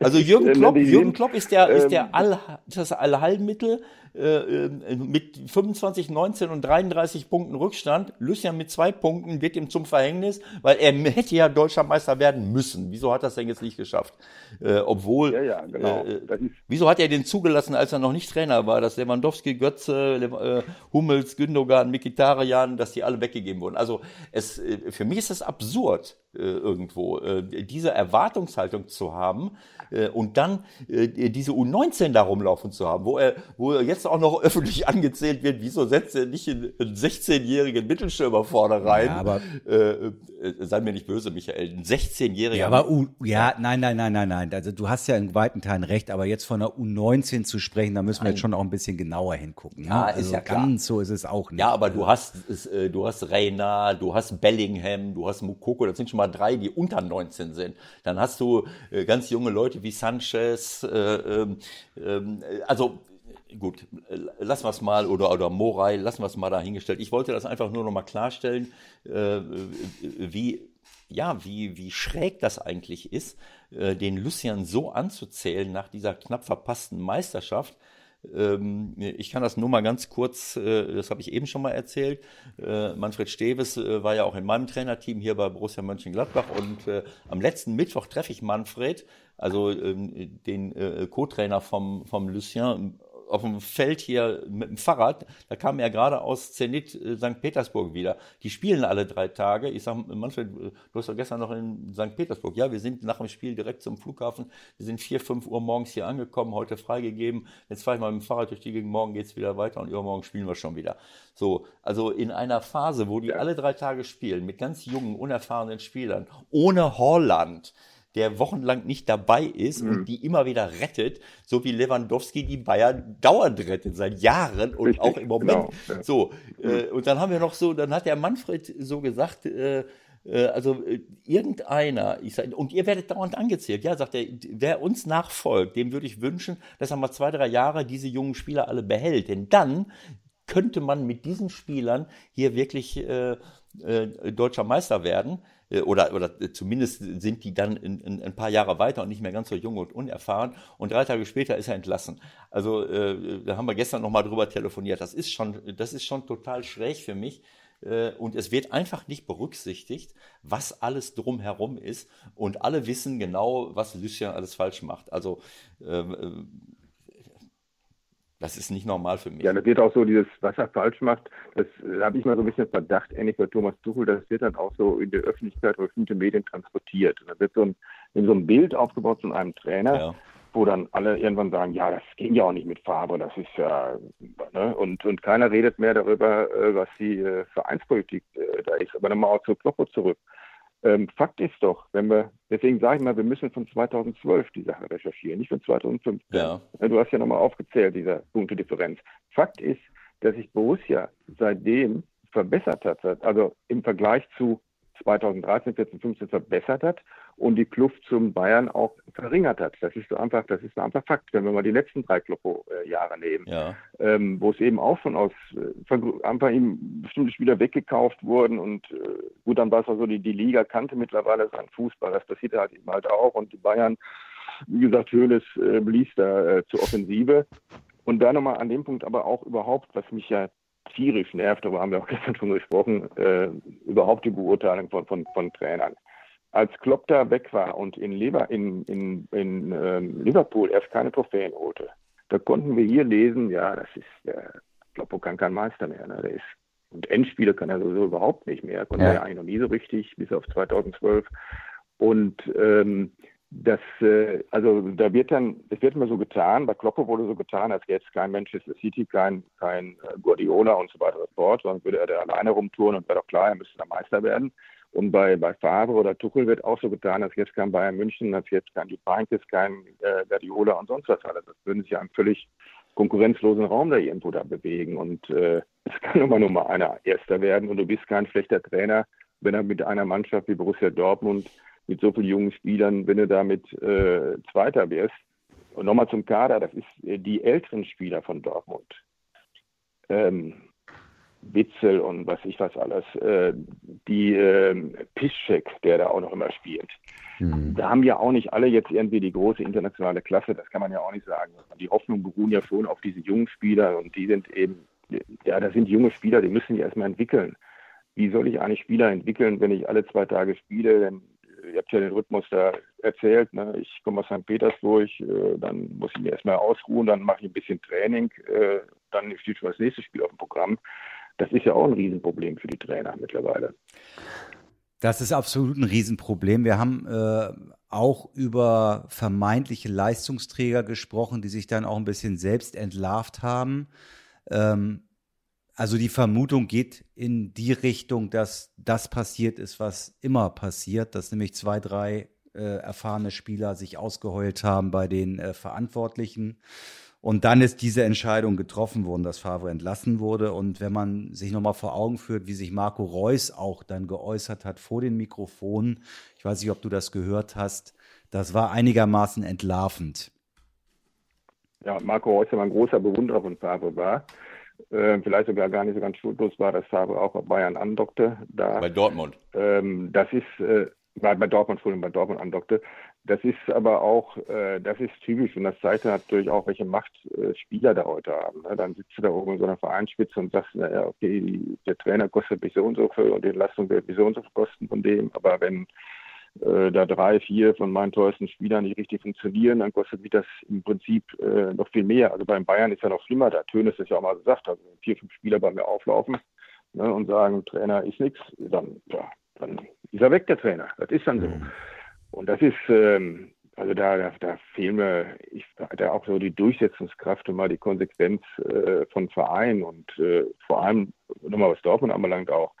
also Jürgen Klopp, Jürgen Klopp ist der ist der ähm, All, das Allheilmittel äh, äh, mit 25, 19 und 33 Punkten Rückstand. Lucien mit zwei Punkten wird ihm zum Verhängnis, weil er hätte ja deutscher Meister werden müssen. Wieso hat er das denn jetzt nicht geschafft? Äh, obwohl, ja, ja, genau. Äh, wieso hat er den zugelassen, als er noch nicht Trainer war, dass Lewandowski, Götze, äh, Hummels, Gündogan, Mikitarian, dass die alle weggegeben wurden? Also es, äh, für mich ist das absurd äh, irgendwo, äh, diese Erwartungshaltung zu haben äh, und dann äh, diese U19 da rumlaufen zu haben, wo er, wo er jetzt auch noch öffentlich angezählt wird, wieso setzt er nicht einen 16-jährigen Mittelstürmer vorne rein? Ja, aber, äh, äh, sei mir nicht böse, Michael, ein 16-jähriger. Ja, aber U, ja, nein, nein, nein, nein, nein. Also du hast ja in weiten Teilen recht, aber jetzt von der U19 zu sprechen, da müssen wir jetzt schon auch ein bisschen genauer hingucken. Ja, ne? also ist ja klar. ganz so ist es auch nicht. Ja, aber du hast, äh, du hast Reina, du hast Bellingham, du hast Mukoko, das sind schon mal drei, die unter 19 sind. Dann hast du äh, ganz junge Leute wie Sanchez, äh, ähm, äh, also gut, lassen wir es mal, oder, oder Morai, lassen wir es mal dahingestellt. Ich wollte das einfach nur noch mal klarstellen, äh, wie, ja, wie, wie schräg das eigentlich ist, äh, den Lucian so anzuzählen nach dieser knapp verpassten Meisterschaft. Ähm, ich kann das nur mal ganz kurz, äh, das habe ich eben schon mal erzählt. Äh, Manfred Steves äh, war ja auch in meinem Trainerteam hier bei Borussia Mönchengladbach und am letzten Mittwoch treffe ich Manfred, also ähm, den Co-Trainer vom, vom Lucien auf dem Feld hier mit dem Fahrrad. Da kam er gerade aus Zenit äh, St. Petersburg wieder. Die spielen alle drei Tage. Ich sage, Manfred, du hast doch gestern noch in St. Petersburg. Ja, wir sind nach dem Spiel direkt zum Flughafen. Wir sind vier, fünf Uhr morgens hier angekommen, heute freigegeben. Jetzt fahre ich mal mit dem Fahrrad durch die Gegend. Morgen geht's wieder weiter und übermorgen spielen wir schon wieder. So, also in einer Phase, wo die alle drei Tage spielen, mit ganz jungen, unerfahrenen Spielern, ohne Holland, der wochenlang nicht dabei ist mhm. und die immer wieder rettet, so wie Lewandowski die Bayern dauernd rettet, seit Jahren und Richtig, auch im Moment. Genau, ja. So, mhm. äh, und dann haben wir noch so, dann hat der Manfred so gesagt, äh, äh also äh, irgendeiner, ich sag, und ihr werdet dauernd angezählt, ja, sagt er, wer uns nachfolgt, dem würde ich wünschen, dass er mal zwei, drei Jahre diese jungen Spieler alle behält. Denn dann könnte man mit diesen Spielern hier wirklich äh, äh, deutscher Meister werden. Äh, oder, oder zumindest sind die dann in, in, ein paar Jahre weiter und nicht mehr ganz so jung und unerfahren. Und drei Tage später ist er entlassen. Also äh, da haben wir gestern nochmal drüber telefoniert. Das ist schon, das ist schon total schräg für mich. Äh, und es wird einfach nicht berücksichtigt, was alles drumherum ist. Und alle wissen genau, was Lucien alles falsch macht. Also ähm, äh, das ist nicht normal für mich. Ja, das wird auch so, dieses, was er falsch macht, das äh, habe ich mal so ein bisschen Verdacht, ähnlich bei Thomas Tuchel, das wird dann auch so in der Öffentlichkeit oder bestimmte Medien transportiert. Und da wird so ein, so ein Bild aufgebaut von einem Trainer, ja. wo dann alle irgendwann sagen, ja, das ging ja auch nicht mit Farbe, das ist ja, ne? und, und keiner redet mehr darüber, äh, was die äh, Vereinspolitik da ist. Aber nochmal auch zur Kloppo zurück. Ähm, Fakt ist doch, wenn wir, deswegen sage ich mal, wir müssen von 2012 die Sache recherchieren, nicht von 2015. Ja. Du hast ja nochmal aufgezählt, diese Punktedifferenz. Fakt ist, dass sich Borussia seitdem verbessert hat, also im Vergleich zu 2013, 14, 15 verbessert hat und die Kluft zum Bayern auch verringert hat. Das ist so einfach, das ist einfach Fakt, wenn wir mal die letzten drei Kloppo-Jahre nehmen, ja. ähm, wo es eben auch schon aus äh, einfach eben bestimmte Spieler weggekauft wurden und äh, gut, dann war es auch so, die, die Liga kannte mittlerweile seinen Fußball, das passiert halt eben halt auch und die Bayern, wie gesagt, Höhles äh, blies da äh, zur Offensive. Und da nochmal an dem Punkt aber auch überhaupt, was mich ja tierisch nervt, darüber haben wir auch gestern schon gesprochen, äh, überhaupt die Beurteilung von, von, von Trainern. Als Klopp da weg war und in, Lever, in, in, in äh, Liverpool erst keine Trophäen holte, da konnten wir hier lesen, ja, das ist, der Kloppo kann kein Meister mehr. Ne? Der ist, und Endspiele kann er sowieso überhaupt nicht mehr. Konnte ja. er eigentlich noch nie so richtig, bis auf 2012. Und ähm, das, äh, also da wird dann, es wird immer so getan, bei Kloppe wurde so getan, als gäbe es kein Manchester City, kein, kein äh, Guardiola und so weiter und so fort, sondern würde er da alleine rumtouren und wäre doch klar, er müsste da Meister werden. Und bei, bei Favre oder Tuchel wird auch so getan, als jetzt kein Bayern München, als jetzt kein Dupainkes, kein äh, Guardiola und sonst was alles. Das würden sich ja einem völlig konkurrenzlosen Raum da irgendwo da bewegen. Und äh, es kann immer nur mal einer Erster werden und du bist kein schlechter Trainer, wenn er mit einer Mannschaft wie Borussia Dortmund mit so vielen jungen Spielern, wenn du damit äh, Zweiter wirst. Und nochmal zum Kader, das ist äh, die älteren Spieler von Dortmund. Ähm, Witzel und was ich was alles, äh, die äh, Piszczek, der da auch noch immer spielt. Mhm. Da haben ja auch nicht alle jetzt irgendwie die große internationale Klasse, das kann man ja auch nicht sagen. Die Hoffnungen beruhen ja schon auf diese jungen Spieler und die sind eben, ja, das sind junge Spieler, die müssen die erstmal entwickeln. Wie soll ich eigentlich Spieler entwickeln, wenn ich alle zwei Tage spiele? Dann ihr habt ja den Rhythmus da erzählt. Ne? Ich komme aus St. Petersburg, äh, dann muss ich mir erstmal ausruhen, dann mache ich ein bisschen Training, äh, dann steht schon das nächste Spiel auf dem Programm. Das ist ja auch ein Riesenproblem für die Trainer mittlerweile. Das ist absolut ein Riesenproblem. Wir haben äh, auch über vermeintliche Leistungsträger gesprochen, die sich dann auch ein bisschen selbst entlarvt haben. Ähm, also die Vermutung geht in die Richtung, dass das passiert ist, was immer passiert, dass nämlich zwei, drei äh, erfahrene Spieler sich ausgeheult haben bei den äh, Verantwortlichen. Und dann ist diese Entscheidung getroffen worden, dass Favre entlassen wurde. Und wenn man sich nochmal vor Augen führt, wie sich Marco Reus auch dann geäußert hat vor den Mikrofonen, ich weiß nicht, ob du das gehört hast, das war einigermaßen entlarvend. ja, Marco Reus ein großer Bewunderer von Favre war. Äh, vielleicht sogar gar nicht so ganz schuldlos war, dass Favre auch bei Bayern andockte. Da, bei Dortmund. Ähm, das ist, äh, bei, bei Dortmund, Entschuldigung, bei Dortmund andockte. Das ist aber auch, äh, das ist typisch und das zeigt natürlich auch, welche Macht äh, Spieler da heute haben. Ne? Dann sitzt du da oben in so einer Vereinsspitze und sagst, naja, okay, der Trainer kostet mich so und so viel und die Entlastung wird mich so und so viel kosten von dem. Aber wenn äh, da drei, vier von meinen teuersten Spielern nicht richtig funktionieren, dann kostet mich das im Prinzip äh, noch viel mehr. Also beim Bayern ist ja noch schlimmer, da Tönes es ja auch mal gesagt, also wenn vier, fünf Spieler bei mir auflaufen ne, und sagen, Trainer ist nichts, dann, ja, dann ist er weg, der Trainer. Das ist dann so. Mhm. Und das ist, ähm, also da, da, da fehlen mir ich, da auch so die Durchsetzungskraft und mal die Konsequenz äh, von Vereinen und äh, vor allem, nochmal was Dortmund anbelangt auch,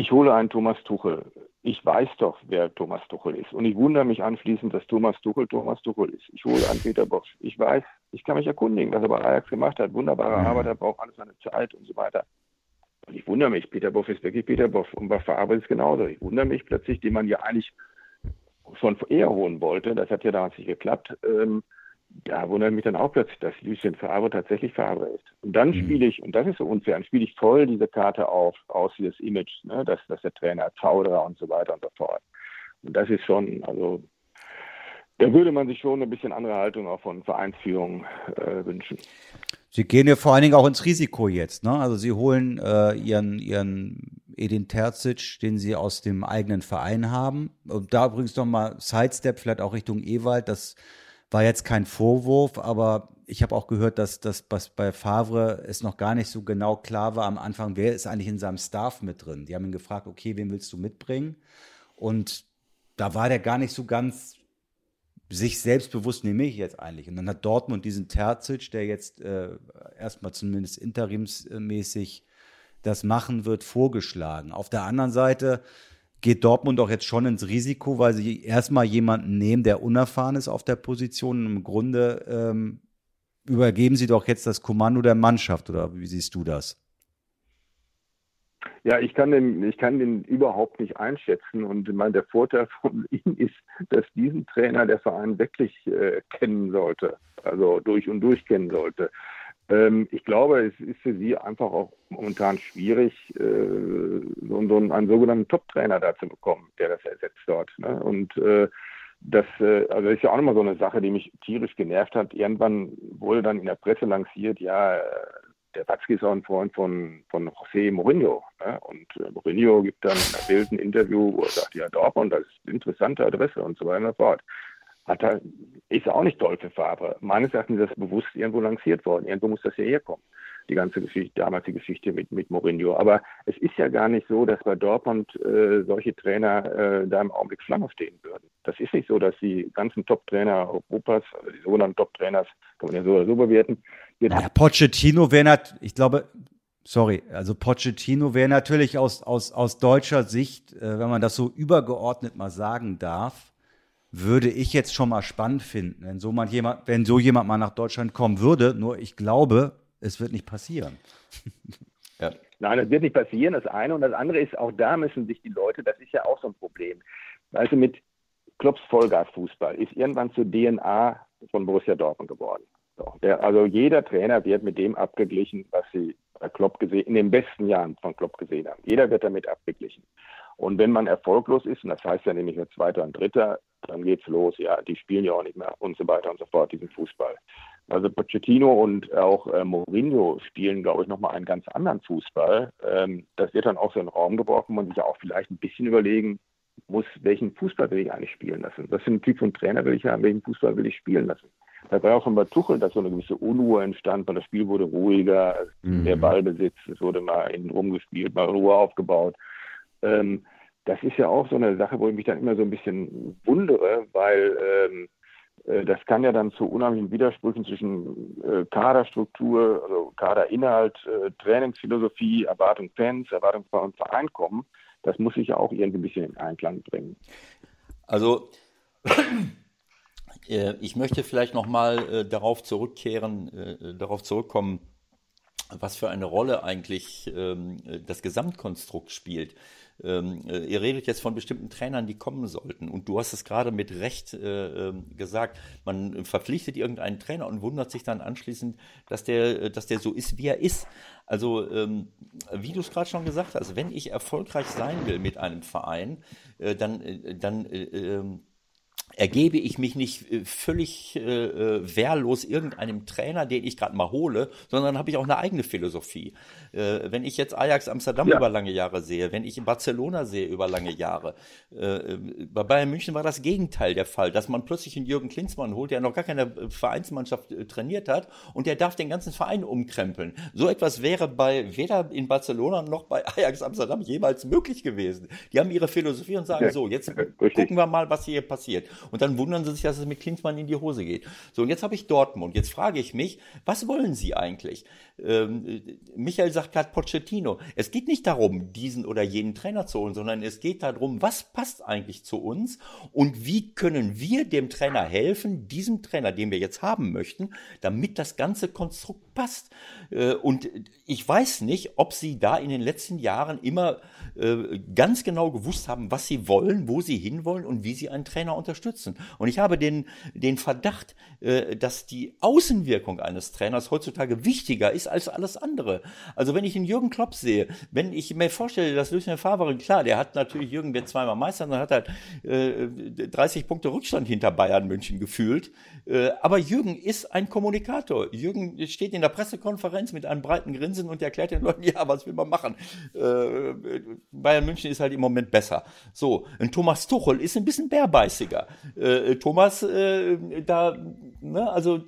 ich hole einen Thomas Tuchel. Ich weiß doch, wer Thomas Tuchel ist. Und ich wundere mich anschließend, dass Thomas Tuchel Thomas Tuchel ist. Ich hole einen Peter Bosch. Ich weiß, ich kann mich erkundigen, was er bei Ajax gemacht hat. Wunderbare mhm. Arbeit, er braucht alles seine Zeit und so weiter. Und ich wundere mich, Peter Bosch ist wirklich Peter Bosch. Und bei Farbe ist es genauso. Ich wundere mich plötzlich, den man ja eigentlich schon eher holen wollte. Das hat ja damals nicht geklappt. Ähm, da wundert mich dann auch plötzlich, dass Lucien Favre tatsächlich Favre ist. Und dann mhm. spiele ich, und das ist so unfair, dann spiele ich voll diese Karte auf, aus dieses Image, ne, dass, dass der Trainer Zauderer und so weiter und so fort. Und das ist schon, also da würde man sich schon ein bisschen andere Haltung auch von Vereinsführung äh, wünschen. Sie gehen ja vor allen Dingen auch ins Risiko jetzt, ne? Also Sie holen äh, Ihren, Ihren Edin Terzic, den Sie aus dem eigenen Verein haben. Und da übrigens nochmal Sidestep, vielleicht auch Richtung Ewald, das war jetzt kein Vorwurf, aber ich habe auch gehört, dass das bei Favre es noch gar nicht so genau klar war am Anfang, wer ist eigentlich in seinem Staff mit drin. Die haben ihn gefragt, okay, wen willst du mitbringen? Und da war der gar nicht so ganz sich selbstbewusst, nehme ich jetzt eigentlich. Und dann hat Dortmund diesen Terzic, der jetzt äh, erstmal zumindest interimsmäßig das machen wird, vorgeschlagen. Auf der anderen Seite geht Dortmund doch jetzt schon ins Risiko, weil sie erstmal jemanden nehmen, der unerfahren ist auf der Position. Im Grunde ähm, übergeben sie doch jetzt das Kommando der Mannschaft, oder wie siehst du das? Ja, ich kann den, ich kann den überhaupt nicht einschätzen. Und ich meine, der Vorteil von ihm ist, dass diesen Trainer der Verein wirklich äh, kennen sollte, also durch und durch kennen sollte. Ähm, ich glaube, es ist für sie einfach auch momentan schwierig, äh, so, einen, einen, sogenannten Top-Trainer da zu bekommen, der das ersetzt dort. Ne? Und äh, das, äh, also das ist ja auch nochmal so eine Sache, die mich tierisch genervt hat. Irgendwann wurde dann in der Presse lanciert, ja, der Watzki ist auch ein Freund von, von José Mourinho. Ne? Und Mourinho gibt dann in einem wilden Interview, wo er sagt, ja, Dortmund, das ist eine interessante Adresse und so weiter und so fort hat er, ist auch nicht toll für Fabre. Meines Erachtens ist das bewusst irgendwo lanciert worden. Irgendwo muss das ja herkommen. Die ganze Geschichte, damals die Geschichte mit, mit Mourinho. Aber es ist ja gar nicht so, dass bei Dortmund äh, solche Trainer äh, da im Augenblick Schlange stehen würden. Das ist nicht so, dass die ganzen Top-Trainer Europas, also die sogenannten Top-Trainers, kann man ja so oder so bewerten. Ja, Pochettino wäre ich glaube, sorry, also Pochettino wäre natürlich aus, aus, aus deutscher Sicht, äh, wenn man das so übergeordnet mal sagen darf, würde ich jetzt schon mal spannend finden, wenn so, man jemand, wenn so jemand mal nach Deutschland kommen würde. Nur ich glaube, es wird nicht passieren. Ja. Nein, das wird nicht passieren, das eine. Und das andere ist, auch da müssen sich die Leute, das ist ja auch so ein Problem. Also mit Klopps Vollgasfußball ist irgendwann zur DNA von Borussia Dortmund geworden. So, der, also jeder Trainer wird mit dem abgeglichen, was sie bei Klopp gesehen, in den besten Jahren von Klopp gesehen haben. Jeder wird damit abgeglichen. Und wenn man erfolglos ist, und das heißt ja nämlich nur Zweiter und Dritter, dann geht's los. Ja, die spielen ja auch nicht mehr und so weiter und so fort, diesen Fußball. Also Pochettino und auch äh, Mourinho spielen, glaube ich, nochmal einen ganz anderen Fußball. Ähm, das wird dann auch so in den Raum geworfen und sich ja auch vielleicht ein bisschen überlegen muss, welchen Fußball will ich eigentlich spielen lassen? Was für ein Typ von Trainer will ich haben? Welchen Fußball will ich spielen lassen? Da war auch schon bei Tuchel, dass so eine gewisse Unruhe entstand, weil das Spiel wurde ruhiger, mhm. der Ballbesitz, es wurde mal innen rumgespielt, mal Ruhe aufgebaut. Ähm, das ist ja auch so eine Sache, wo ich mich dann immer so ein bisschen wundere, weil ähm, äh, das kann ja dann zu unheimlichen Widersprüchen zwischen äh, Kaderstruktur, also Kaderinhalt, äh, Trainingsphilosophie, Erwartung Fans, Erwartung von Verein kommen. Das muss sich ja auch irgendwie ein bisschen in Einklang bringen. Also äh, ich möchte vielleicht nochmal äh, darauf zurückkehren, äh, darauf zurückkommen, was für eine Rolle eigentlich ähm, das Gesamtkonstrukt spielt. Ähm, äh, ihr redet jetzt von bestimmten Trainern, die kommen sollten. Und du hast es gerade mit Recht äh, ähm, gesagt. Man verpflichtet irgendeinen Trainer und wundert sich dann anschließend, dass der, dass der so ist, wie er ist. Also, ähm, wie du es gerade schon gesagt hast, wenn ich erfolgreich sein will mit einem Verein, äh, dann, äh, dann äh, ähm, ergebe ich mich nicht äh, völlig äh, äh, wehrlos irgendeinem Trainer, den ich gerade mal hole, sondern habe ich auch eine eigene Philosophie. Äh, wenn ich jetzt Ajax Amsterdam ja. über lange Jahre sehe, wenn ich Barcelona sehe über lange Jahre, äh, bei Bayern München war das Gegenteil der Fall, dass man plötzlich einen Jürgen Klinsmann holt, der noch gar keine äh, Vereinsmannschaft äh, trainiert hat und der darf den ganzen Verein umkrempeln. So etwas wäre bei weder in Barcelona noch bei Ajax Amsterdam jemals möglich gewesen. Die haben ihre Philosophie und sagen ja, so, jetzt gucken wir mal, was hier passiert. Und dann wundern sie sich, dass es mit Klinsmann in die Hose geht. So, und jetzt habe ich Dortmund. Jetzt frage ich mich, was wollen sie eigentlich? Ähm, Michael sagt gerade Pochettino. Es geht nicht darum, diesen oder jenen Trainer zu holen, sondern es geht darum, was passt eigentlich zu uns und wie können wir dem Trainer helfen, diesem Trainer, den wir jetzt haben möchten, damit das ganze Konstrukt passt. Äh, und ich weiß nicht, ob sie da in den letzten Jahren immer äh, ganz genau gewusst haben, was sie wollen, wo sie hinwollen und wie sie einen Trainer unterstützen. Und ich habe den, den Verdacht, äh, dass die Außenwirkung eines Trainers heutzutage wichtiger ist als alles andere. Also wenn ich einen Jürgen Klopp sehe, wenn ich mir vorstelle, dass Lucien Favre, klar, der hat natürlich, Jürgen wird zweimal Meister, dann hat er äh, 30 Punkte Rückstand hinter Bayern München gefühlt. Äh, aber Jürgen ist ein Kommunikator. Jürgen steht in der Pressekonferenz mit einem breiten Grinsen und erklärt den Leuten, ja, was will man machen? Äh, Bayern München ist halt im Moment besser. So, ein Thomas Tuchel ist ein bisschen bärbeißiger. Äh, Thomas, äh, da, ne, also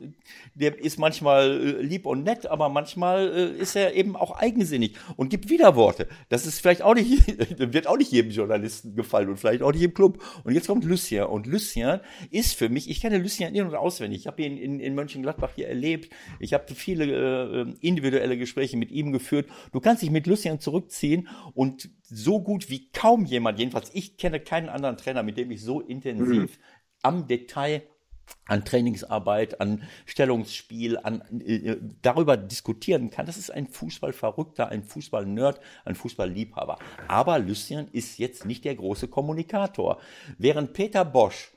der ist manchmal äh, lieb und nett, aber manchmal äh, ist er eben auch eigensinnig und gibt Widerworte. Das ist vielleicht auch nicht, wird auch nicht jedem Journalisten gefallen und vielleicht auch nicht im Club. Und jetzt kommt Lucien und Lucien ist für mich, ich kenne Lucien in- und auswendig. Ich habe ihn in, in Mönchengladbach hier erlebt. Ich habe viele äh, individuelle Gespräche mit ihm geführt. Du kannst dich mit Lucien zurückziehen und so gut wie kaum jemand, jedenfalls ich kenne keinen anderen Trainer, mit dem ich so intensiv mhm. am Detail an Trainingsarbeit, an Stellungsspiel, an äh, darüber diskutieren kann. Das ist ein Fußballverrückter, ein Fußballnerd, ein Fußballliebhaber. Aber Lucien ist jetzt nicht der große Kommunikator. Während Peter Bosch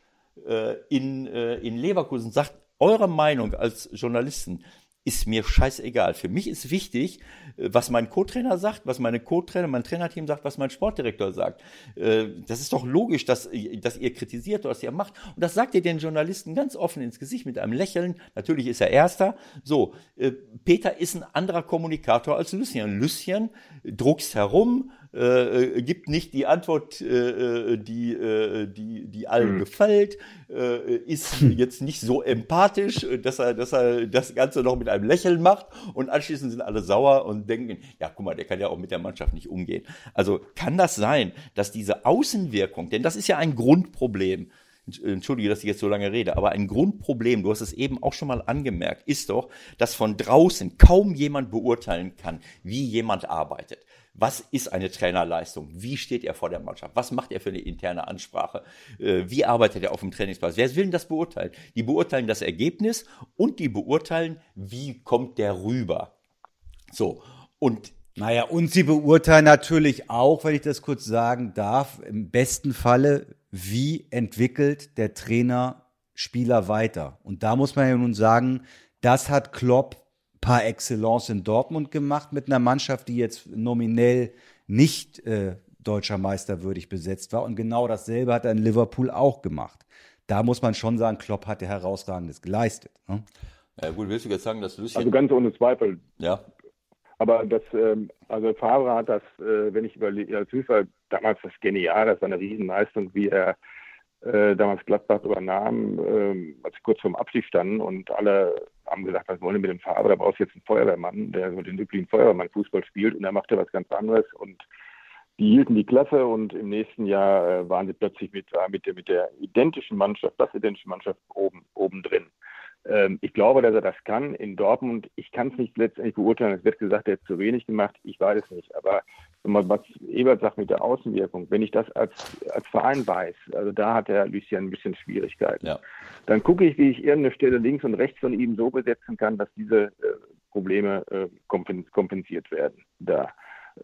äh, in, äh, in Leverkusen sagt, eure Meinung als Journalisten, ist mir scheißegal. Für mich ist wichtig, äh, was mein Co-Trainer sagt, was meine Co-Trainer, mein Trainerteam sagt, was mein Sportdirektor sagt. Äh, das ist doch logisch, dass, dass ihr kritisiert, was ihr macht. Und das sagt ihr den Journalisten ganz offen ins Gesicht mit einem Lächeln. Natürlich ist er Erster. So, äh, Peter ist ein anderer Kommunikator als Lucien. Lucien druckst herum, äh, gibt nicht die Antwort, äh, die, äh, die, die allen mhm. gefällt, äh, ist jetzt nicht so empathisch, dass er, dass er das Ganze noch mit einem Lächeln macht und anschließend sind alle sauer und denken, ja, guck mal, der kann ja auch mit der Mannschaft nicht umgehen. Also kann das sein, dass diese Außenwirkung, denn das ist ja ein Grundproblem, entschuldige, dass ich jetzt so lange rede, aber ein Grundproblem, du hast es eben auch schon mal angemerkt, ist doch, dass von draußen kaum jemand beurteilen kann, wie jemand arbeitet. Was ist eine Trainerleistung? Wie steht er vor der Mannschaft? Was macht er für eine interne Ansprache? Äh, wie arbeitet er auf dem Trainingsplatz? Wer will denn das beurteilen? Die beurteilen das Ergebnis und die beurteilen, wie kommt der rüber. So. Und naja, und sie beurteilen natürlich auch, wenn ich das kurz sagen darf, im besten Falle, wie entwickelt der Trainer Spieler weiter. Und da muss man ja nun sagen, das hat Klopp par excellence in Dortmund gemacht mit einer Mannschaft, die jetzt nominell nicht äh, deutscher Meister würdig besetzt war. Und genau dasselbe hat er in Liverpool auch gemacht. Da muss man schon sagen, Klopp hat ja herausragendes geleistet. Ne? Ja gut, willst du jetzt sagen, dass Lucien... Also ganz ohne Zweifel. Ja. Aber das, ähm, also Favre hat das, äh, wenn ich überlege, als Süßer damals das genial, das war eine Riesenleistung, wie er äh, damals Gladbach übernahm, äh, als sie kurz vorm Abstieg standen und alle haben gesagt, was wollen wir mit dem Fahrer? Da brauchst du jetzt einen Feuerwehrmann, der so den üblichen Feuerwehrmann-Fußball spielt und er machte was ganz anderes und die hielten die Klasse und im nächsten Jahr äh, waren sie plötzlich mit, äh, mit, der, mit der identischen Mannschaft, das identische Mannschaft oben, oben drin. Ähm, ich glaube, dass er das kann in Dortmund. Ich kann es nicht letztendlich beurteilen. Es wird gesagt, er hat zu wenig gemacht. Ich weiß es nicht. Aber was Ebert sagt mit der Außenwirkung, wenn ich das als, als Verein weiß, also da hat der Lucien ein bisschen Schwierigkeiten. Ja. Dann gucke ich, wie ich irgendeine Stelle links und rechts von ihm so besetzen kann, dass diese äh, Probleme äh, kompensiert werden. Da.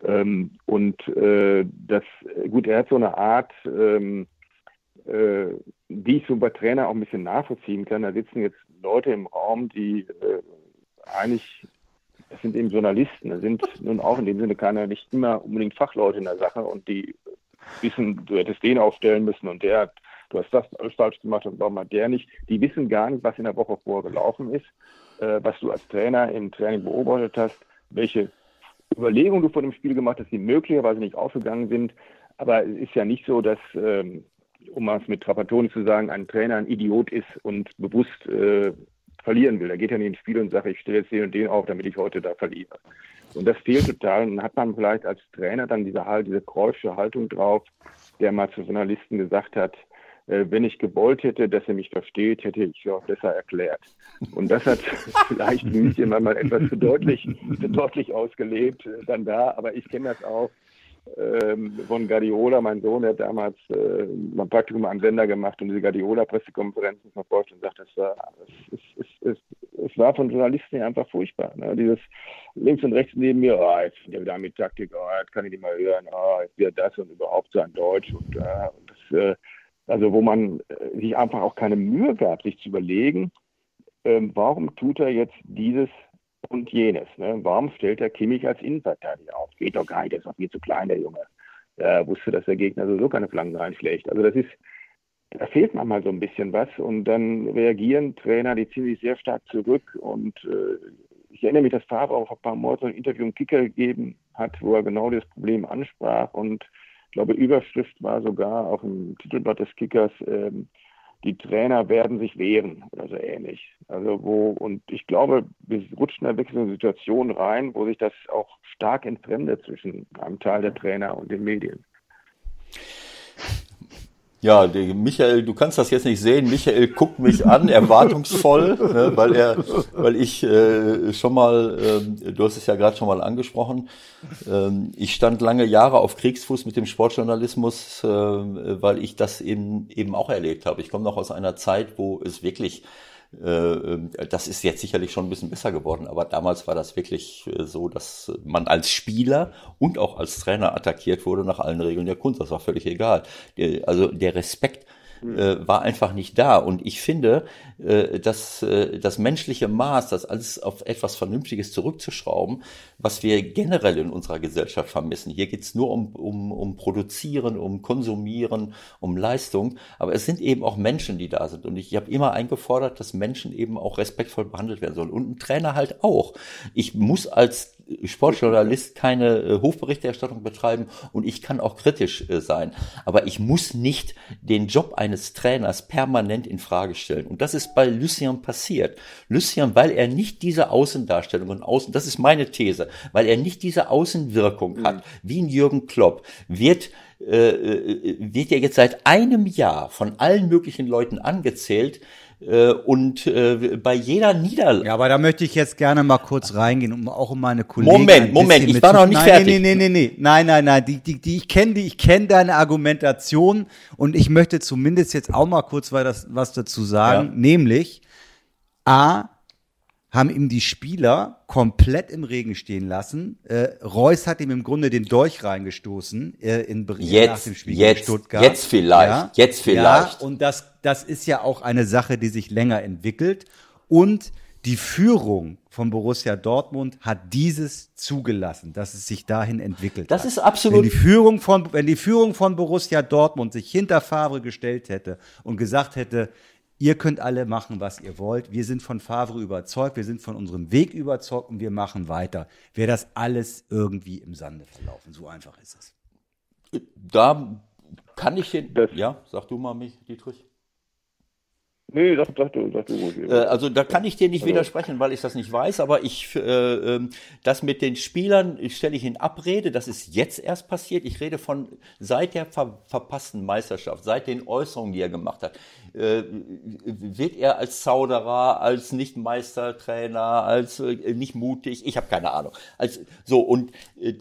Ähm, und äh, das, gut, er hat so eine Art, ähm, äh, die ich so bei Trainer auch ein bisschen nachvollziehen kann. Da sitzen jetzt Leute im Raum, die äh, eigentlich, das sind eben Journalisten, das sind nun auch in dem Sinne keine, nicht immer unbedingt Fachleute in der Sache und die wissen, du hättest den aufstellen müssen und der hat, du hast das alles falsch gemacht und warum hat der nicht. Die wissen gar nicht, was in der Woche vorher gelaufen ist, äh, was du als Trainer im Training beobachtet hast, welche Überlegungen du vor dem Spiel gemacht hast, die möglicherweise nicht aufgegangen sind. Aber es ist ja nicht so, dass, ähm, um es mit Trapattoni zu sagen, ein Trainer ein Idiot ist und bewusst äh, verlieren will. Er geht ja nicht ins Spiel und sagt, ich stelle jetzt den und den auf, damit ich heute da verliere. Und das fehlt total. Und dann hat man vielleicht als Trainer dann diese, diese kreuzsche Haltung drauf, der mal zu Journalisten gesagt hat, äh, wenn ich gewollt hätte, dass er mich versteht, hätte ich es auch besser erklärt. Und das hat vielleicht mich immer mal etwas zu deutlich, zu deutlich ausgelebt äh, dann da, aber ich kenne das auch von Guardiola. Mein Sohn hat damals äh, mein Praktikum am Sender gemacht und diese Guardiola-Pressekonferenzen verfolgt und sagt, das war, es, es, es, es, war von Journalisten einfach furchtbar. Ne? Dieses links und rechts neben mir, oh, jetzt wir wieder mit Taktik, oh, jetzt kann ich nicht mal hören, oh, jetzt wieder das und überhaupt sein Deutsch und, äh, und das, äh, also wo man äh, sich einfach auch keine Mühe gab, sich zu überlegen, ähm, warum tut er jetzt dieses und jenes. Ne? Warum stellt er Kimmich als Innenverteidiger auf? Geht doch gar nicht, der ist doch viel zu klein, der Junge. Er wusste, dass der Gegner sowieso keine Flanken reinschlägt. Also das ist, da fehlt manchmal so ein bisschen was und dann reagieren Trainer, die ziehen sich sehr stark zurück und äh, ich erinnere mich, dass Favre auch ein paar Mal so ein Interview im Kicker gegeben hat, wo er genau das Problem ansprach und ich glaube, Überschrift war sogar auch im Titelblatt des Kickers, ähm, die Trainer werden sich wehren oder so ähnlich. Also wo, und ich glaube, wir rutschen da wirklich in eine Situation rein, wo sich das auch stark entfremdet zwischen einem Teil der Trainer und den Medien. Ja, Michael, du kannst das jetzt nicht sehen. Michael guckt mich an, erwartungsvoll, ne, weil er, weil ich äh, schon mal, äh, du hast es ja gerade schon mal angesprochen, äh, ich stand lange Jahre auf Kriegsfuß mit dem Sportjournalismus, äh, weil ich das eben eben auch erlebt habe. Ich komme noch aus einer Zeit, wo es wirklich das ist jetzt sicherlich schon ein bisschen besser geworden, aber damals war das wirklich äh, so, dass man als Spieler und auch als Trainer attackiert wurde nach allen Regeln der Kunst. Das war völlig egal. Also der Respekt äh, war einfach nicht da. Und ich finde, äh, dass äh, das menschliche Maß, das alles auf etwas Vernünftiges zurückzuschrauben, was wir generell in unserer Gesellschaft vermissen. Hier geht's nur um, um, um Produzieren, um Konsumieren, um Leistung. Aber es sind eben auch Menschen, die da sind. Und ich habe immer eingefordert, dass Menschen eben auch respektvoll behandelt werden sollen. Und ein Trainer halt auch. Ich muss als Sportjournalist keine äh, Hofberichterstattung betreiben und ich kann auch kritisch äh, sein. Aber ich muss nicht den Job eines Trainers permanent in Frage stellen. Und das ist bei Lucien passiert. Lucien, weil er nicht diese Außendarstellung und Außen, das ist meine These, weil er nicht diese Außenwirkung hat, mhm. wie ein Jürgen Klopp, wird äh, wird ja jetzt seit einem Jahr von allen möglichen Leuten angezählt, äh, und äh, bei jeder Niederlage. Ja, aber da möchte ich jetzt gerne mal kurz reingehen, um auch um meine Kollegen. Moment, Moment, ich war noch nicht nein, fertig. Nee, nee, nee, nein, nein, nein, die, die, die, ich kenne die, ich kenne deine Argumentation und ich möchte zumindest jetzt auch mal kurz was, was dazu sagen, ja. nämlich A, haben ihm die Spieler komplett im Regen stehen lassen. Äh, Reus hat ihm im Grunde den Dolch reingestoßen äh, in jetzt, nach dem Spiel jetzt, Stuttgart. Jetzt vielleicht, ja, jetzt vielleicht. Ja, und das, das ist ja auch eine Sache, die sich länger entwickelt. Und die Führung von Borussia Dortmund hat dieses zugelassen, dass es sich dahin entwickelt. Das hat. ist absolut. Wenn die Führung von, wenn die Führung von Borussia Dortmund sich hinter Favre gestellt hätte und gesagt hätte, Ihr könnt alle machen, was ihr wollt. Wir sind von Favre überzeugt, wir sind von unserem Weg überzeugt und wir machen weiter. Wäre das alles irgendwie im Sande verlaufen. So einfach ist es. Da kann ich den. Ja, sag du mal mich, Dietrich. Nee, sag, sag du, sag du ruhig. Äh, also da kann ich dir nicht also. widersprechen, weil ich das nicht weiß, aber ich, äh, ähm, das mit den Spielern stelle ich in Abrede, das ist jetzt erst passiert. Ich rede von seit der ver verpassten Meisterschaft, seit den Äußerungen, die er gemacht hat. Äh, wird er als Zauderer, als Nicht-Meistertrainer, als äh, nicht mutig, ich habe keine Ahnung. Als, so, und äh,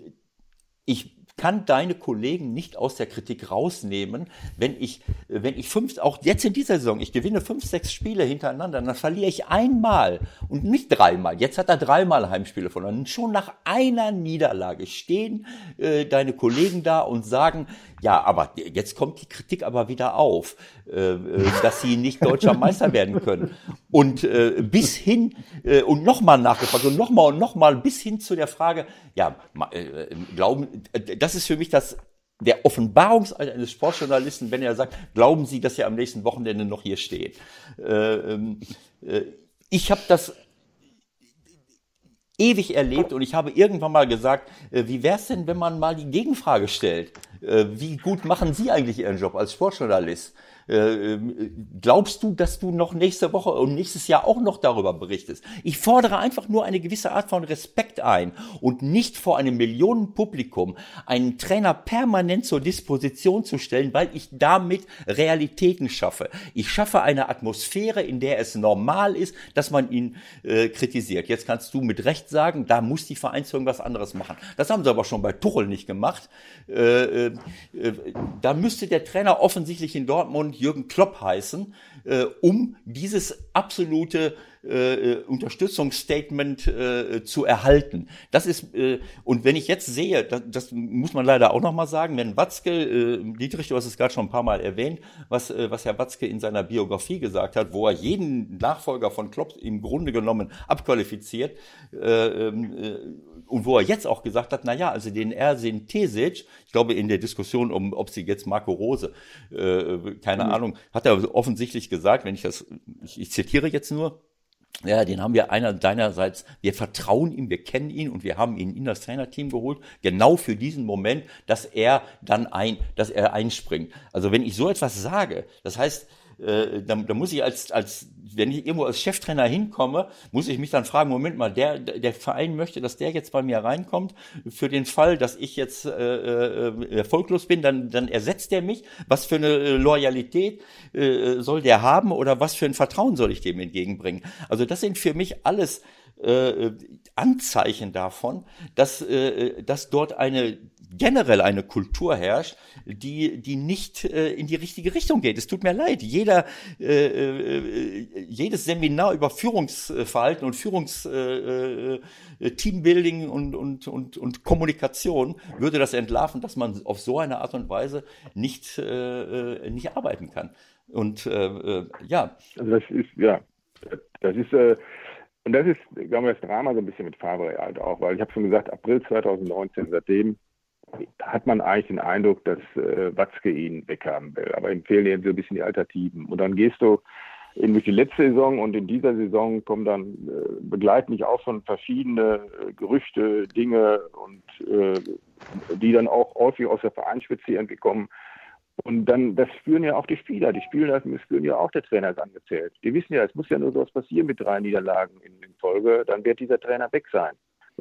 ich kann deine Kollegen nicht aus der Kritik rausnehmen, wenn ich, wenn ich fünf, auch jetzt in dieser Saison, ich gewinne fünf, sechs Spiele hintereinander, dann verliere ich einmal und nicht dreimal. Jetzt hat er dreimal Heimspiele verloren. Schon nach einer Niederlage stehen äh, deine Kollegen da und sagen, ja, aber jetzt kommt die Kritik aber wieder auf, äh, äh dass sie nicht deutscher Meister werden können. Und äh, bis hin, äh, und nochmal nachgefragt, und nochmal und nochmal, bis hin zu der Frage, ja, äh, glauben, äh, das ist für mich das der Offenbarungseid eines Sportjournalisten, wenn er sagt, glauben Sie, dass er am nächsten Wochenende noch hier steht. Äh, ähm, äh, ich habe das ewig erlebt und ich habe irgendwann mal gesagt, äh, wie wäre es denn, wenn man mal die Gegenfrage stellt? Äh, wie gut machen Sie eigentlich Ihren Job als Sportjournalist? Äh, ähm, glaubst du, dass du noch nächste Woche und nächstes Jahr auch noch darüber berichtest? Ich fordere einfach nur eine gewisse Art von Respekt ein und nicht vor einem Millionenpublikum einen Trainer permanent zur Disposition zu stellen, weil ich damit Realitäten schaffe. Ich schaffe eine Atmosphäre, in der es normal ist, dass man ihn äh, kritisiert. Jetzt kannst du mit Recht sagen, da muss die Vereinsführung was anderes machen. Das haben sie aber schon bei Tuchel nicht gemacht. Äh, äh, äh da müsste der Trainer offensichtlich in Dortmund Jürgen Klopp heißen, äh, um dieses absolute äh, äh, Unterstützungsstatement äh, zu erhalten. Das ist äh, und wenn ich jetzt sehe, das, das muss man leider auch noch mal sagen, wenn Watzke, äh, Dietrich, du hast es gerade schon ein paar Mal erwähnt, was äh, was Herr Watzke in seiner Biografie gesagt hat, wo er jeden Nachfolger von Klopp im Grunde genommen abqualifiziert äh, ähm, äh, und wo er jetzt auch gesagt hat, na ja, also den Ersin Tesic, ich glaube in der Diskussion um, ob sie jetzt Marco Rose, äh, keine mhm. Ahnung, hat er offensichtlich gesagt, wenn ich das, ich, ich zitiere jetzt nur, ja, den haben wir einer deinerseits, wir vertrauen ihm, wir kennen ihn und wir haben ihn in das Trainerteam geholt, genau für diesen Moment, dass er dann ein, dass er einspringt. Also wenn ich so etwas sage, das heißt, äh, da, da muss ich als, als, wenn ich irgendwo als Cheftrainer hinkomme, muss ich mich dann fragen, Moment mal, der, der Verein möchte, dass der jetzt bei mir reinkommt, für den Fall, dass ich jetzt äh, äh, erfolglos bin, dann, dann ersetzt er mich. Was für eine äh, Loyalität äh, soll der haben oder was für ein Vertrauen soll ich dem entgegenbringen? Also das sind für mich alles äh, Anzeichen davon, dass, äh, dass dort eine generell eine Kultur herrscht, die, die nicht äh, in die richtige Richtung geht. Es tut mir leid. Jeder, äh, äh, jedes Seminar über Führungsverhalten und Führungs äh, äh, Teambuilding und, und, und, und Kommunikation würde das entlarven, dass man auf so eine Art und Weise nicht, äh, äh nicht arbeiten kann. Und äh, ja. Also das ist, ja, das ist, äh, und das ist, glaube ich, das Drama so ein bisschen mit Favre halt auch, weil ich habe schon gesagt, April 2019, seitdem hat man eigentlich den Eindruck, dass äh, Watzke ihn weghaben will. Aber ihm fehlen so ein bisschen die Alternativen. Und dann gehst du in die letzte Saison und in dieser Saison kommen dann, äh, begleiten mich auch schon verschiedene äh, Gerüchte, Dinge und äh, die dann auch häufig aus der Vereinsspitze irgendwie kommen. Und dann, das spüren ja auch die Spieler. Die Spieler das spüren ja auch, der Trainer ist angezählt. Die wissen ja, es muss ja nur sowas passieren mit drei Niederlagen in, in Folge, dann wird dieser Trainer weg sein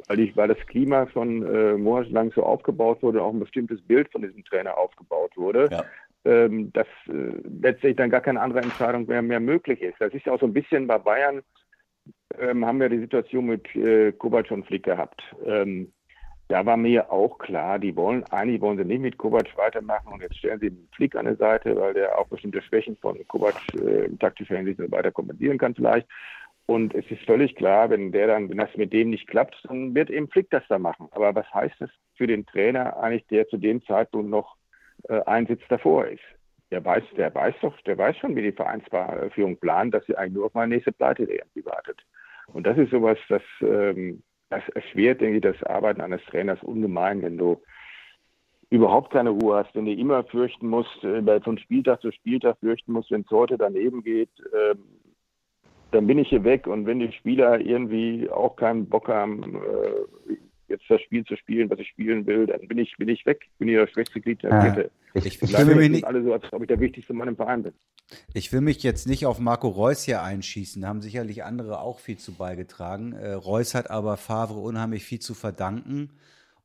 weil, ich, weil das Klima von äh, monatelang so aufgebaut wurde, auch ein bestimmtes Bild von diesem Trainer aufgebaut wurde, ja. ähm, dass äh, letztlich dann gar keine andere Entscheidung mehr, mehr möglich ist. Das ist ja auch so ein bisschen bei Bayern, ähm, haben wir die Situation mit äh, Kovac und Flick gehabt. Ähm, da war mir auch klar, die wollen, eigentlich wollen sie nicht mit Kovac weitermachen und jetzt stellen sie den Flick an der Seite, weil der auch bestimmte Schwächen von Kovac äh, in taktischer Hinsicht weiter kompensieren kann vielleicht. Und es ist völlig klar, wenn der dann, wenn das mit dem nicht klappt, dann wird eben Flick das da machen. Aber was heißt das für den Trainer eigentlich, der zu dem Zeitpunkt noch äh, ein Sitz davor ist? Der weiß, der weiß doch, der weiß schon, wie die Vereinsführung plant, dass sie eigentlich nur auf meine nächste Pleite irgendwie wartet. Und das ist sowas, das, ähm, das erschwert, denke ich, das Arbeiten eines Trainers ungemein, wenn du überhaupt keine Ruhe hast, wenn du immer fürchten musst, äh, von Spieltag zu Spieltag fürchten musst, wenn es heute daneben geht, ähm, dann bin ich hier weg und wenn die Spieler irgendwie auch keinen Bock haben, äh, jetzt das Spiel zu spielen, was ich spielen will, dann bin ich, bin ich weg. Bin ich das schwächste Glied der ah, Kette. Ich, ich will mich nicht, alle so, als ob ich der wichtigste Mann im Verein bin. Ich will mich jetzt nicht auf Marco Reus hier einschießen. Da haben sicherlich andere auch viel zu beigetragen. Äh, Reus hat aber Favre unheimlich viel zu verdanken.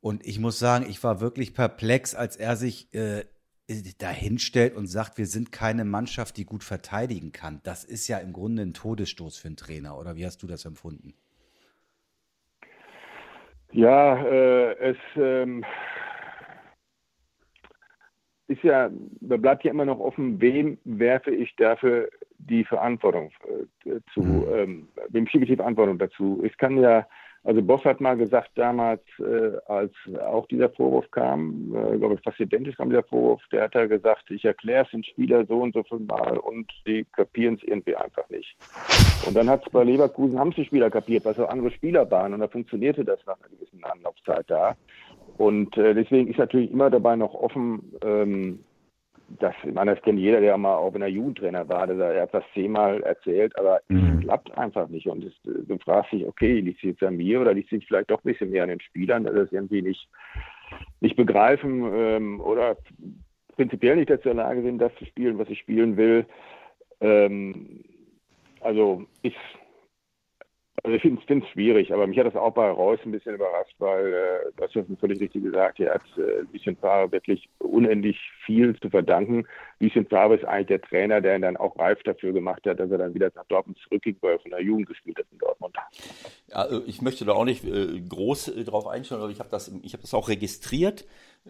Und ich muss sagen, ich war wirklich perplex, als er sich äh, dahinstellt und sagt, wir sind keine Mannschaft, die gut verteidigen kann. Das ist ja im Grunde ein Todesstoß für einen Trainer, oder wie hast du das empfunden? Ja, äh, es, ähm, ist ja, da bleibt ja immer noch offen, wem werfe ich dafür die Verantwortung äh, zu, mhm. ähm, wem schiebe ich die Verantwortung dazu? Es kann ja also Boss hat mal gesagt damals, äh, als auch dieser Vorwurf kam, äh, ich glaube fast identisch kam dieser Vorwurf, der hat ja gesagt, ich erkläre es den Spieler so und so viel Mal und die kapieren es irgendwie einfach nicht. Und dann hat es bei Leverkusen, haben es die Spieler kapiert, es auch andere Spieler waren und da funktionierte das nach einer gewissen Anlaufzeit da. Und äh, deswegen ist natürlich immer dabei noch offen, ähm, das, ich meine, das kennt jeder, der mal auch in der Jugendtrainer war, der, er hat das zehnmal erzählt, aber mhm. es klappt einfach nicht. Und es, du fragst dich, okay, liegt es jetzt an mir oder liegt es vielleicht doch ein bisschen mehr an den Spielern, dass sie es irgendwie nicht, nicht begreifen ähm, oder prinzipiell nicht dazu in der Lage sind, das zu spielen, was ich spielen will. Ähm, also ich also ich finde es schwierig, aber mich hat das auch bei Reus ein bisschen überrascht, weil, äh, du hast ja völlig richtig gesagt, er hat äh, Lucien Favre wirklich unendlich viel zu verdanken. Lucien Favre ist eigentlich der Trainer, der ihn dann auch reif dafür gemacht hat, dass er dann wieder nach Dortmund zurückging, weil er von der Jugend gespielt hat in Dortmund. Ja, äh, ich möchte da auch nicht äh, groß äh, drauf einstellen, aber ich habe das, hab das auch registriert.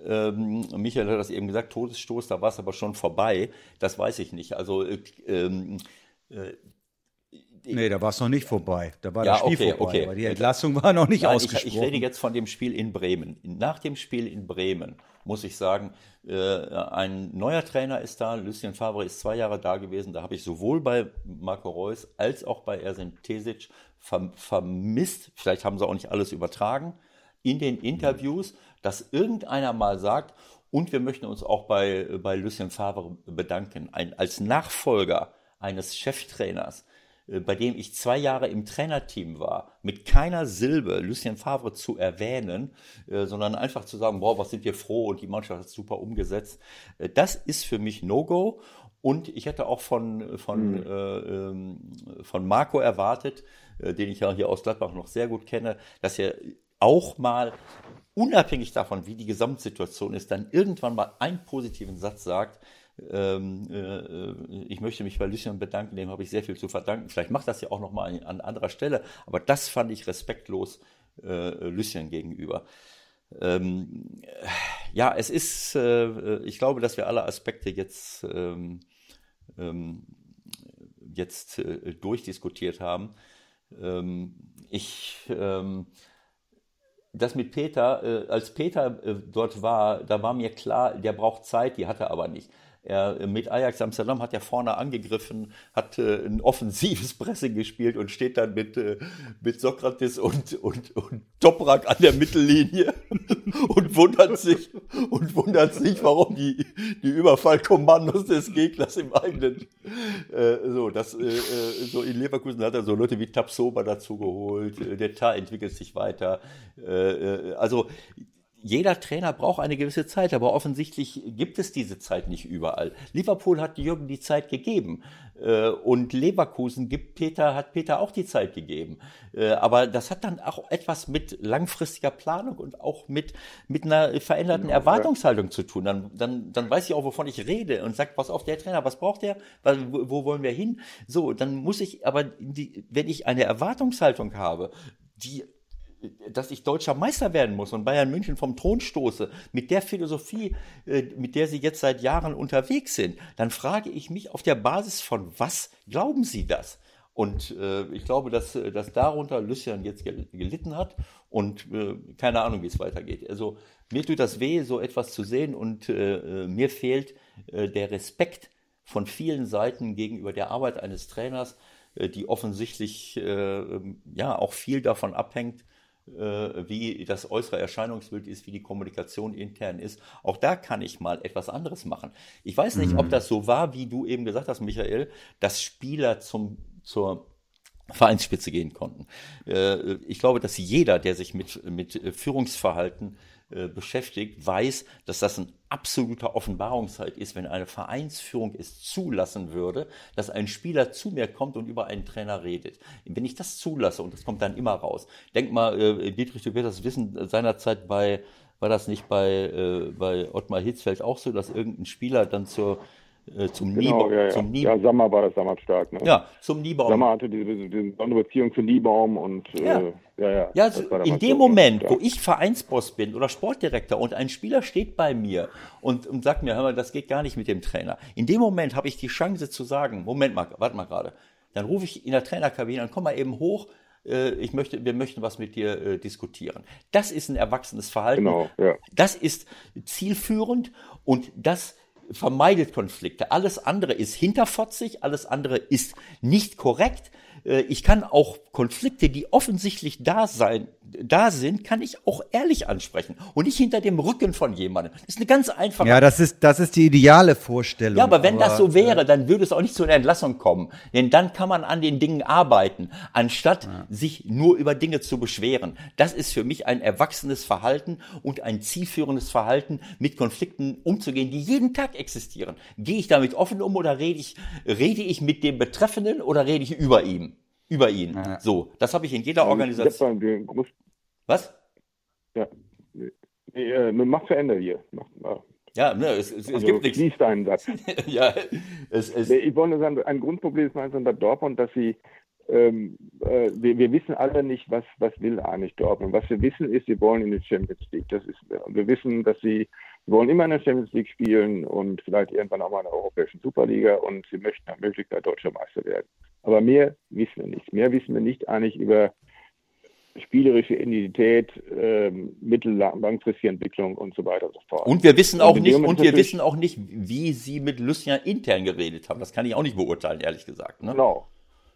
Ähm, Michael hat das eben gesagt, Todesstoß, da war es aber schon vorbei. Das weiß ich nicht. Also äh, ähm, Nee, da war es noch nicht vorbei. Da war ja, das Spiel okay, vorbei, okay. aber die Entlassung war noch nicht Nein, ausgesprochen. Ich, ich, rede jetzt von dem Spiel in Bremen. Nach dem Spiel in Bremen muss ich sagen, äh, ein neuer Trainer ist da. Lucien Favre ist zwei Jahre da gewesen. Da habe ich sowohl bei Marco Reus als auch bei Ersin Tesic vermisst, vielleicht haben sie auch nicht alles übertragen, in den Interviews, dass irgendeiner mal sagt, und wir möchten uns auch bei, bei Lucien Favre bedanken. Ein, als Nachfolger eines Cheftrainers bei dem ich zwei Jahre im Trainerteam war, mit keiner Silbe Lucien Favre zu erwähnen, äh, sondern einfach zu sagen, boah, was sind wir froh und die Mannschaft hat super umgesetzt. Äh, das ist für mich No-Go. Und ich hätte auch von, von, mhm. äh, ähm, von Marco erwartet, äh, den ich ja hier aus Gladbach noch sehr gut kenne, dass er auch mal unabhängig davon, wie die Gesamtsituation ist, dann irgendwann mal einen positiven Satz sagt, ähm, äh, ich möchte mich bei Lucien bedanken, dem habe ich sehr viel zu verdanken. Vielleicht macht das ja auch nochmal an anderer Stelle, aber das fand ich respektlos äh, Lucien gegenüber. Ähm, ja, es ist, äh, ich glaube, dass wir alle Aspekte jetzt, ähm, ähm jetzt äh, durchdiskutiert haben. Ähm, ich, ähm, das mit Peter, äh, als Peter äh, dort war, da war mir klar, der braucht Zeit, die hat er aber nicht. Er mit Ajax Amsterdam hat ja vorne angegriffen, hat äh, ein offensives Pressing gespielt und steht dann mit, äh, mit Sokrates und, und, und Toprak an der Mittellinie und wundert sich und wundert sich, warum die, die Überfallkommandos des Gegners im eigenen äh, so das äh, äh so in Leverkusen hat er so Leute wie Tapsoba dazu geholt, äh, der Tar entwickelt sich weiter. Äh, äh also jeder Trainer braucht eine gewisse Zeit, aber offensichtlich gibt es diese Zeit nicht überall. Liverpool hat Jürgen die Zeit gegeben äh, und Leverkusen gibt Peter, hat Peter auch die Zeit gegeben. Äh, aber das hat dann auch etwas mit langfristiger Planung und auch mit, mit einer veränderten genau, Erwartungshaltung zu tun. Dann, dann, dann weiß ich auch, wovon ich rede und sagt, pass auf, der Trainer, was braucht der? Wo, wo wollen wir hin? So, dann muss ich aber, die, wenn ich eine Erwartungshaltung habe, die dass ich deutscher Meister werden muss und Bayern München vom Thron stoße, mit der Philosophie, äh, mit der Sie jetzt seit Jahren unterwegs sind, dann frage ich mich auf der Basis von was glauben Sie das? Und äh, ich glaube, dass, dass darunter Lucien jetzt gelitten hat und äh, keine Ahnung, wie es weitergeht. Also mir tut das weh, so etwas zu sehen und äh, mir fehlt äh, der Respekt von vielen Seiten gegenüber der Arbeit eines Trainers, äh, die offensichtlich äh, ja auch viel davon abhängt, äh, wie das äußere Erscheinungsbild ist, wie die Kommunikation intern ist. Auch da kann ich mal etwas anderes machen. Ich weiß nicht, mhm. ob das so war, wie du eben gesagt hast, Michael, dass Spieler zum, zur Vereinsspitze gehen konnten. Äh, ich glaube, dass jeder, der sich mit, mit Führungsverhalten äh, beschäftigt, weiß, dass das ein absoluter Offenbarungszeit ist, wenn eine Vereinsführung es zulassen würde, dass ein Spieler zu mir kommt und über einen Trainer redet. Wenn ich das zulasse, und das kommt dann immer raus, denk mal, äh, Dietrich, du wirst das wissen, seinerzeit bei, war das nicht bei, äh, bei Ottmar Hitzfeld auch so, dass irgendein Spieler dann zur äh, zum Genau, Niebaum. ja, ja. Zum Nie ja, Sammer war das damals stark. Ne? ja, zum Niebaum. Sammer hatte diese, diese besondere Beziehung zu Niebaum und Ja. äh, ja, ja. Ja, das so in dem so, Moment, wo ich Vereinsboss bin oder Sportdirektor und ein Spieler steht bei mir und, und sagt mir, hör mal, das geht gar nicht mit dem Trainer. In dem Moment habe ich die Chance zu sagen, Moment mal, warte mal gerade. Dann rufe ich in der Trainerkabine an, komm mal eben hoch, äh, ich möchte, wir möchten was mit dir äh, diskutieren. Das ist ein erwachsenes Verhalten. Genau, ja. Das ist zielführend und das vermeidet Konflikte. Alles andere ist hinterfotzig, alles andere ist nicht korrekt. Äh, Ich kann auch Konflikte, die offensichtlich da sein, da sind, kann ich auch ehrlich ansprechen und nicht hinter dem Rücken von jemandem. Das ist eine ganz einfache Ja, das ist, das ist die ideale Vorstellung. ja, aber wenn das so äh, wäre, dann würde es auch nicht zu einer Entlassung kommen. Denn dann kann man an den Dingen arbeiten, anstatt sich nur über Dinge zu beschweren. Das ist für mich ein erwachsenes Verhalten und ein zielführendes Verhalten, mit Konflikten umzugehen, die jeden Tag existieren. Gehe ich damit offen um oder rede ich, rede ich mit dem Betreffenden oder rede ich über ihm? Über ihn. So, das habe ich in jeder Organisation. Was? Ja. Nee, äh, mach zu Ende hier. Mach, mach. Ja, ne, es, es, es Also, gibt nichts. Schließ deinen Satz. ja, es, es, Nee, Ich wollte nur sagen, ein Grundproblem ist meistens bei Dortmund, dass sie, ähm, äh, wir, wir wissen alle nicht, was, was will eigentlich Dortmund. Was wir wissen ist, sie wollen in die Champions League. Das ist, wir wissen, dass sie wollen immer in der Champions League spielen und vielleicht irgendwann auch mal in der Europäischen Superliga und sie möchten nach Möglichkeit deutscher Meister werden. Aber mehr wissen wir nicht. Mehr wissen wir nicht eigentlich über spielerische Identität, ähm, mittel- langfristige Entwicklung und so weiter und so fort. Und wir wissen auch nicht, und wir wissen auch nicht, wie sie mit Lucien intern geredet haben. Das kann ich auch nicht beurteilen, ehrlich gesagt. Ne? Genau.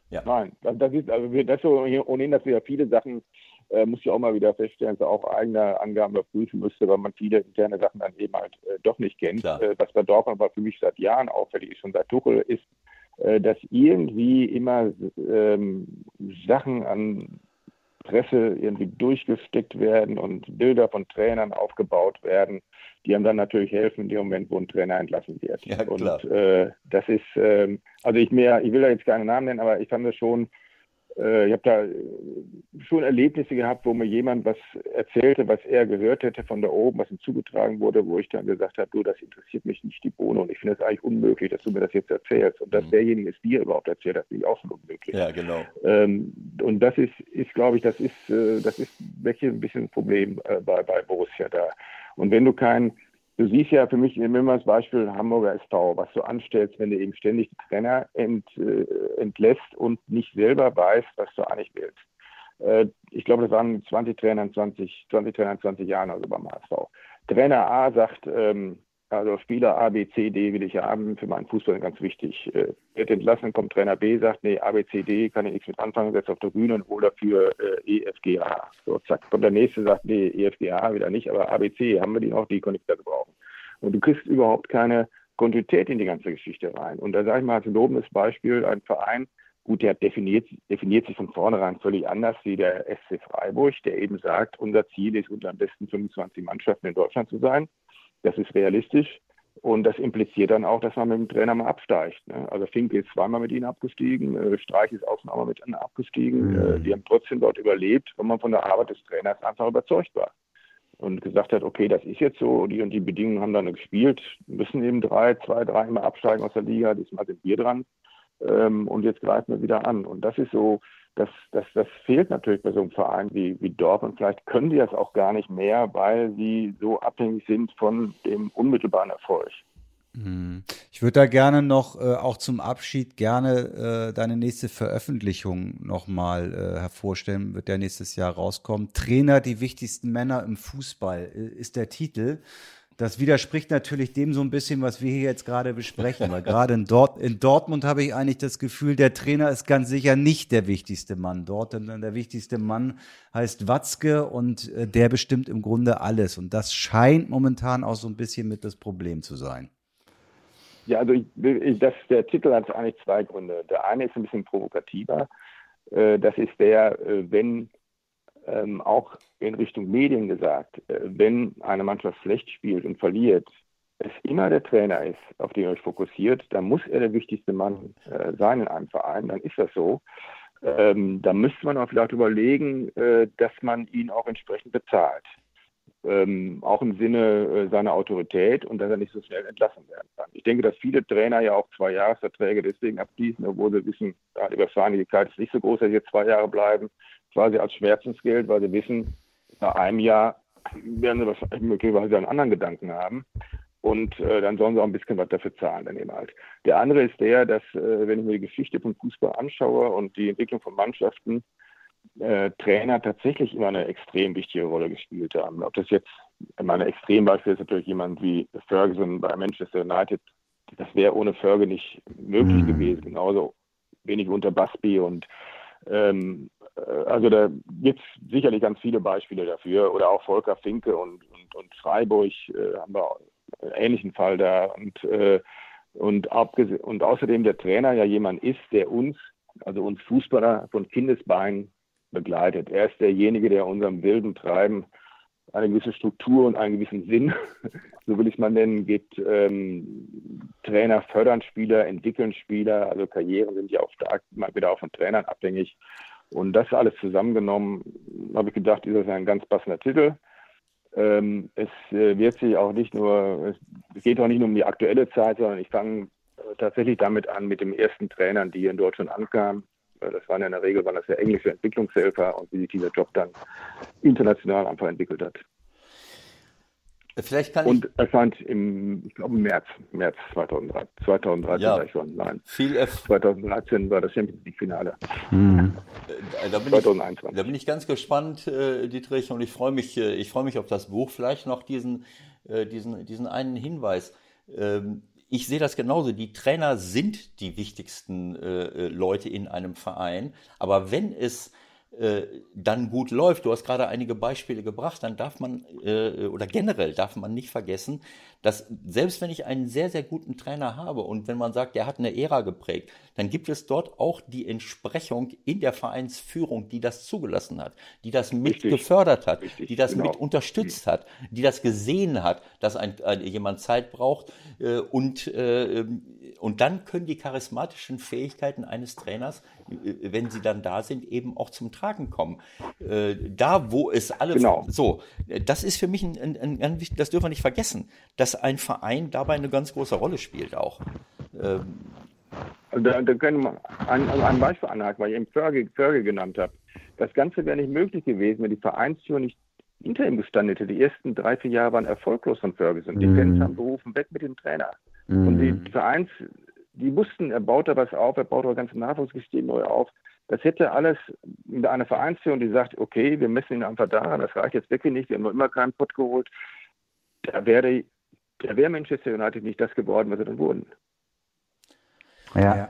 Ja. Nein, das, ist, also wir, das ist ohnehin, dass wir ja viele Sachen, äh, muss ich auch mal wieder feststellen, dass er auch eigene Angaben überprüfen müsste, weil man viele interne Sachen dann eben halt äh, doch nicht kennt. Äh, was bei Dortmund aber für mich seit Jahren auffällig ist, schon seit Tuchel, ist, äh, dass irgendwie immer ähm, Sachen an Presse irgendwie durchgesteckt werden und Bilder von Trainern aufgebaut werden, die einem dann natürlich helfen in dem Moment, wo ein Trainer entlassen wird. Ja, klar. Und äh, das ist, ähm, also ich mehr, ich will da jetzt keine Namen nennen, aber ich fand das schon, ich habe da äh, schon Erlebnisse gehabt, wo mir jemand was erzählte, was er gehört hätte von da oben, was ihm zugetragen wurde, wo ich dann gesagt habe, du, das interessiert mich nicht die Bohne und ich finde es eigentlich unmöglich, dass du mir das jetzt erzählst. Und dass Mhm. derjenige es dir überhaupt erzählt, das finde ich auch schon unmöglich. Ja, genau. Ähm, und das ist, ist glaube ich, das ist, äh, das ist wirklich ein bisschen ein Problem äh, bei, bei Borussia da. Und wenn du kein, du siehst ja für mich immer das Beispiel Hamburger SV, was du anstellst, wenn du eben ständig die Trainer ent, äh, entlässt und nicht selber weißt, was du eigentlich willst. Äh, ich glaube, das waren 20 Trainer in 20, 20 Trainer in 20 Jahren, also beim HSV. Trainer A sagt, ähm, also Spieler A, B, C, D will ich haben, für meinen Fußball ganz wichtig. Äh, wird entlassen, kommt Trainer B, sagt, nee, A, B, C, D kann ich nichts mit anfangen, setzt auf der Bühne und hol dafür äh, E, F, G, A. So, zack, kommt der nächste, sagt, nee, E, F, G, A wieder nicht, aber A, B, C haben wir die noch, die kann ich da gebrauchen. Und du kriegst überhaupt keine Kontinuität in die ganze Geschichte rein. Und da sage ich mal als lobendes Beispiel, ein Verein, gut, der definiert, definiert sich von vornherein völlig anders wie der SC Freiburg, der eben sagt, unser Ziel ist, unter am besten 25 Mannschaften in Deutschland zu sein. Das ist realistisch. Und das impliziert dann auch, dass man mit dem Trainer mal absteigt. Ne? Also Finke ist zweimal mit ihnen abgestiegen, äh, Streich ist auch nochmal mit ihnen abgestiegen. Mhm. Äh, die haben trotzdem dort überlebt, weil man von der Arbeit des Trainers einfach überzeugt war. Und gesagt hat, okay, das ist jetzt so, die und die Bedingungen haben dann gespielt, müssen eben drei, zwei, drei immer absteigen aus der Liga, diesmal sind wir dran. Ähm, und jetzt greifen wir wieder an. Und das ist so, das, das, das fehlt natürlich bei so einem Verein wie, wie Dortmund. Vielleicht können die das auch gar nicht mehr, weil sie so abhängig sind von dem unmittelbaren Erfolg. Hm. Ich würde da gerne noch, äh, auch zum Abschied, gerne äh, deine nächste Veröffentlichung nochmal äh, hervorstellen, wird ja nächstes Jahr rauskommen. Trainer, die wichtigsten Männer im Fußball ist der Titel. Das widerspricht natürlich dem so ein bisschen, was wir hier jetzt gerade besprechen, weil gerade in, Dort in Dortmund habe ich eigentlich das Gefühl, der Trainer ist ganz sicher nicht der wichtigste Mann dort, sondern der wichtigste Mann heißt Watzke und äh, der bestimmt im Grunde alles. Und das scheint momentan auch so ein bisschen mit das Problem zu sein. Ja, also ich, ich, das, der Titel hat eigentlich zwei Gründe. Der eine ist ein bisschen provokativer. Äh, das ist der, äh, wenn ähm, auch in Richtung Medien gesagt, äh, wenn eine Mannschaft schlecht spielt und verliert, es immer der Trainer ist, auf den ihr euch fokussiert, dann muss er der wichtigste Mann äh, sein in einem Verein, dann ist das so. Ähm, da müsste man auch vielleicht überlegen, äh, dass man ihn auch entsprechend bezahlt. ähm, auch im Sinne äh, seiner Autorität und dass er nicht so schnell entlassen werden kann. Ich denke, dass viele Trainer ja auch zwei Jahresverträge deswegen abschließen, obwohl sie wissen, die Wahrscheinlichkeit ist nicht so groß, dass sie zwei Jahre bleiben, quasi als Schmerzensgeld, weil sie wissen, nach einem Jahr werden sie wahrscheinlich möglicherweise einen anderen Gedanken haben. Und äh, dann sollen sie auch ein bisschen was dafür zahlen, dann eben halt. Der andere ist der, dass, äh, wenn ich mir die Geschichte vom Fußball anschaue und die Entwicklung von Mannschaften, äh, Trainer tatsächlich immer eine extrem wichtige Rolle gespielt haben. Ob das jetzt, mein Extrembeispiel ist natürlich jemand wie Ferguson bei Manchester United. Das wäre ohne Ferguson nicht möglich mhm. gewesen. Genauso wenig unter Busby und ähm, äh, also da gibt es sicherlich ganz viele Beispiele dafür. Oder auch Volker Finke und, und, und Freiburg äh, haben wir einen ähnlichen Fall da. Und, äh, und, und außerdem der Trainer ja jemand ist, der uns, also uns Fußballer von Kindesbeinen begleitet. Er ist derjenige, der unserem wilden Treiben eine gewisse Struktur und einen gewissen Sinn, so will ich es mal nennen, gibt. Ähm, Trainer fördern Spieler, entwickeln Spieler, also Karrieren sind ja auch stark mal wieder auch von Trainern abhängig. Und das alles zusammengenommen, habe ich gedacht, ist das ein ganz passender Titel. Ähm, es äh, wird sich auch nicht nur, es geht auch nicht nur um die aktuelle Zeit, sondern ich fange tatsächlich damit an, mit dem ersten Trainern, die hier in Deutschland ankamen, das waren ja in der Regel waren das ja englische Entwicklungshelfer und wie sich dieser Job dann international einfach entwickelt hat. Vielleicht kann und ich erscheint im, ich glaube, im März, März 2013, 2013 ja, war schon, nein. Viel F 2013 war das Champions League Finale. Mhm. Da, bin 2021. Ich, da bin ich ganz gespannt, äh, Dietrich, und ich freue mich, äh, ich freue mich auf das Buch. Vielleicht noch diesen, äh, diesen, diesen einen Hinweis. Ähm, ich sehe das genauso. Die Trainer sind die wichtigsten äh, äh, Leute in einem Verein. Aber wenn es äh, dann gut läuft, du hast gerade einige Beispiele gebracht, dann darf man, äh, oder generell darf man nicht vergessen, dass selbst wenn ich einen sehr, sehr guten Trainer habe und wenn man sagt, der hat eine Ära geprägt, dann gibt es dort auch die Entsprechung in der Vereinsführung, die das zugelassen hat, die das mit Richtig. gefördert hat, Richtig, die das genau. mit unterstützt hat, die das gesehen hat, dass ein, ein jemand Zeit braucht äh, und, äh, und dann können die charismatischen Fähigkeiten eines Trainers, äh, wenn sie dann da sind, eben auch zum Tragen kommen. Äh, da, wo es alle genau. so, das ist für mich ein, ein, ein, ein das dürfen wir nicht vergessen, dass ein Verein dabei eine ganz große Rolle spielt auch. Ähm, also da, da können wir ein, also ein Beispiel anhaken, weil ich eben Förge, Förge genannt habe. Das Ganze wäre nicht möglich gewesen, wenn die Vereinsführung nicht hinter ihm gestanden hätte. Die ersten drei, vier Jahre waren erfolglos von Ferguson. Die mhm. Fans haben berufen, weg mit dem Trainer. Mhm. Und die Vereins, die wussten, er baut da was auf, er baut da ganze Nachwuchssystem neu auf. Das hätte alles mit einer Vereinsführung, die sagt, okay, wir messen ihn einfach daran, das reicht jetzt wirklich nicht, wir haben noch immer keinen Pott geholt. Da wäre da wäre Manchester United nicht das geworden, was sie dann wurden. Ja.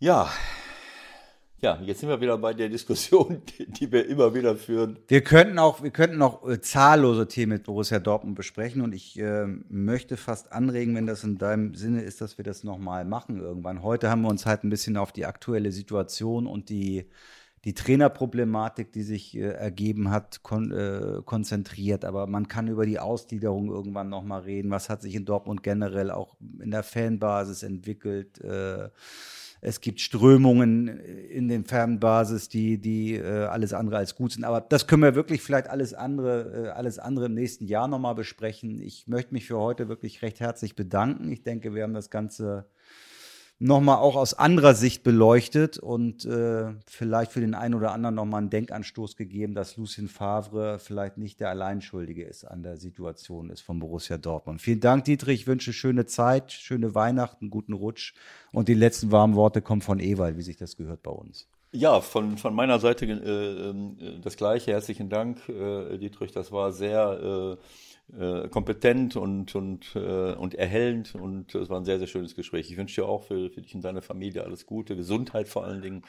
Ja. Ja, jetzt sind wir wieder bei der Diskussion, die wir immer wieder führen. Wir könnten auch, wir könnten auch äh, zahllose Themen mit Borussia Dortmund besprechen und ich äh, möchte fast anregen, wenn das in deinem Sinne ist, dass wir das nochmal machen irgendwann. Heute haben wir uns halt ein bisschen auf die aktuelle Situation und die die Trainerproblematik, die sich äh, ergeben hat, kon äh, konzentriert. Aber man kann über die Ausgliederung irgendwann nochmal reden. Was hat sich in Dortmund generell auch in der Fanbasis entwickelt? Äh, es gibt Strömungen in den Fanbasis, die, die äh, alles andere als gut sind. Aber das können wir wirklich vielleicht alles andere, äh, alles andere im nächsten Jahr nochmal besprechen. Ich möchte mich für heute wirklich recht herzlich bedanken. Ich denke, wir haben das Ganze nochmal auch aus anderer Sicht beleuchtet und äh, vielleicht für den einen oder anderen nochmal einen Denkanstoß gegeben, dass Lucien Favre vielleicht nicht der Alleinschuldige ist an der Situation ist von Borussia Dortmund. Vielen Dank, Dietrich. Ich wünsche schöne Zeit, schöne Weihnachten, guten Rutsch. Und die letzten warmen Worte kommen von Ewald, wie sich das gehört bei uns. Ja, von, von meiner Seite äh, äh, das Gleiche. Herzlichen Dank, äh, Dietrich. Das war sehr äh, äh, kompetent und, und, äh, und erhellend und es war ein sehr, sehr schönes Gespräch. Ich wünsche dir auch für, für dich und deine Familie alles Gute, Gesundheit vor allen Dingen,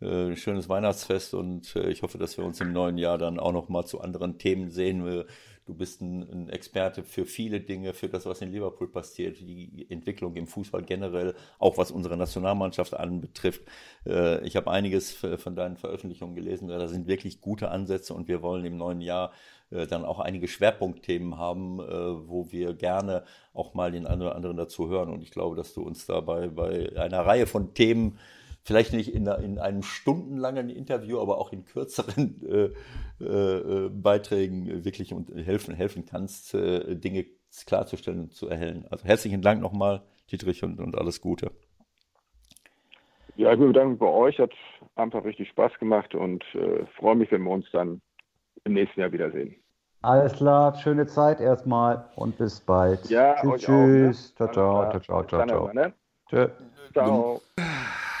äh, schönes Weihnachtsfest und äh, ich hoffe, dass wir uns im neuen Jahr dann auch noch mal zu anderen Themen sehen. Du bist ein, ein, Experte für viele Dinge, für das, was in Liverpool passiert, die Entwicklung im Fußball generell, auch was unsere Nationalmannschaft anbetrifft. Äh, ich habe einiges von deinen Veröffentlichungen gelesen, da sind wirklich gute Ansätze und wir wollen im neuen Jahr äh, dann auch einige Schwerpunktthemen haben, äh, wo wir gerne auch mal den einen oder anderen dazu hören. Und ich glaube, dass du uns da bei, einer Reihe von Themen vielleicht nicht in, in, einem stundenlangen Interview, aber auch in kürzeren äh, äh, Beiträgen wirklich helfen, helfen kannst, äh, Dinge klarzustellen und zu erhellen. Also herzlichen Dank nochmal, Dietrich, und, und alles Gute. Ja, ich bedanke mich bei euch. Hat einfach richtig Spaß gemacht und äh, freue mich, wenn wir uns dann im nächsten Jahr wiedersehen. Alles klar, schöne Zeit erstmal und bis bald. Ja, tschüss. tschüss. Ciao, ciao, ciao, ciao, ciao, ciao. Ne? Tschö. Ciao.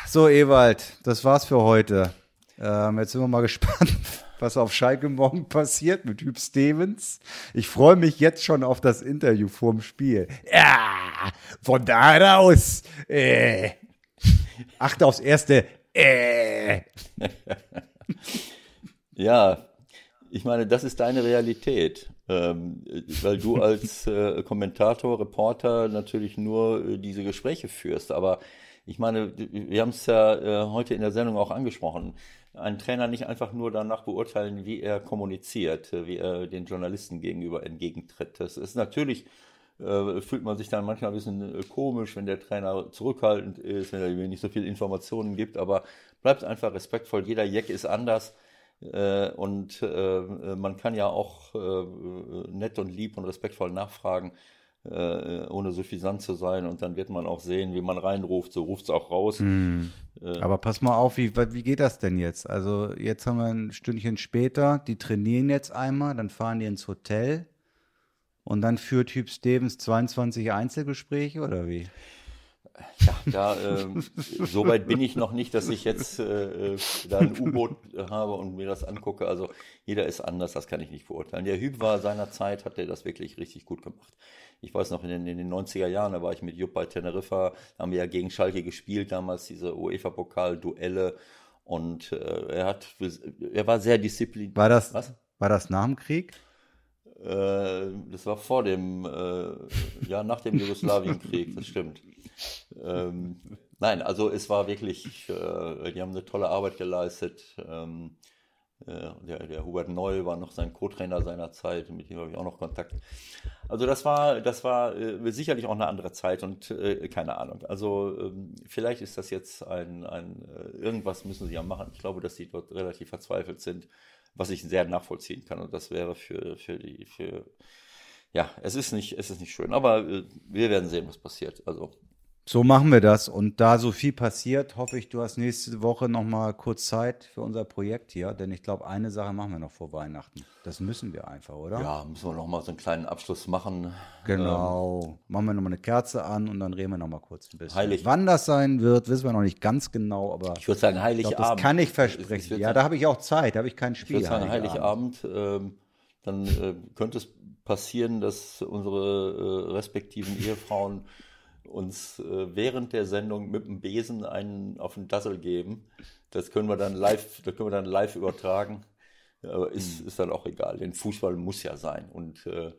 So, Ewald, das war's für heute. Ähm, jetzt sind wir mal gespannt, was auf Schalke morgen passiert mit Hüb Stevens. Ich freue mich jetzt schon auf das Interview vorm Spiel. Ja, von da aus. Äh. Achte aufs erste. Äh. ja, ich meine, das ist deine Realität. Ähm, weil du als äh, Kommentator, Reporter natürlich nur äh, diese Gespräche führst. Aber ich meine, wir haben es ja äh, heute in der Sendung auch angesprochen. Ein Trainer nicht einfach nur danach beurteilen, wie er kommuniziert, äh, wie er den Journalisten gegenüber entgegentritt. Das ist natürlich, äh, fühlt man sich dann manchmal ein bisschen äh, komisch, wenn der Trainer zurückhaltend ist, wenn er nicht so viele Informationen gibt, aber bleibt einfach respektvoll. Jeder Jack ist anders. Äh, und äh, man kann ja auch äh, nett und lieb und respektvoll nachfragen ohne suffisant zu sein. Und dann wird man auch sehen, wie man reinruft, so ruft es auch raus. Hm. Äh, Aber pass mal auf, wie, wie geht das denn jetzt? Also jetzt haben wir ein Stündchen später, die trainieren jetzt einmal, dann fahren die ins Hotel und dann führt Typ Stevens 22 Einzelgespräche oder wie? Ja, da, äh, so weit bin ich noch nicht, dass ich jetzt äh, äh da ein U-Boot habe und mir das angucke. Also jeder ist anders, das kann ich nicht beurteilen. Der Hüb war seinerzeit, hat er das wirklich richtig gut gemacht ich weiß noch, in den, in den 90er Jahren, da war ich mit Jupp bei Teneriffa, haben wir ja gegen Schalke gespielt, damals diese UEFA-Pokal-Duelle. Und äh, er hat, er war sehr diszipliniert. War das, Was? war das nach dem Krieg? Äh, das war vor dem, äh, ja, nach dem Jugoslawienkrieg, das stimmt. Ähm, nein, also es war wirklich, äh, die haben eine tolle Arbeit geleistet. Ähm, äh, der, der Hubert Noll war noch sein Co-Trainer seiner Zeit, mit dem habe ich auch noch Kontakt. Also das war, das war äh, sicherlich auch eine andere Zeit und äh, keine Ahnung. Also ähm, vielleicht ist das jetzt ein, ein äh, irgendwas müssen sie ja machen. Ich glaube, dass sie dort relativ verzweifelt sind, was ich sehr nachvollziehen kann. Und das wäre für, für die, für ja, es ist nicht, es ist nicht schön, aber äh, wir werden sehen, was passiert. Also so machen wir das. Und da so viel passiert, hoffe ich, du hast nächste Woche noch mal kurz Zeit für unser Projekt hier. Denn ich glaube, eine Sache machen wir noch vor Weihnachten. Das müssen wir einfach, oder? Ja, müssen wir noch mal so einen kleinen Abschluss machen. Genau. Ähm, machen wir noch mal eine Kerze an und dann reden wir noch mal kurz ein bisschen. Heilig. Wann das sein wird, wissen wir noch nicht ganz genau. Aber ich würde sagen, Heiligabend. das kann ich versprechen. Ja, da habe ich auch Zeit. Da habe ich kein Spiel. Ich würde sagen, Heiligabend. Heiligabend ähm, dann äh, könnte es passieren, dass unsere äh, respektiven Ehefrauen uns äh, während der Sendung mit dem Besen einen auf den Dassel geben. Das können wir dann live, das können wir dann live übertragen. Aber ist, mhm. ist dann auch egal. Denn Fußball muss ja sein. Und äh,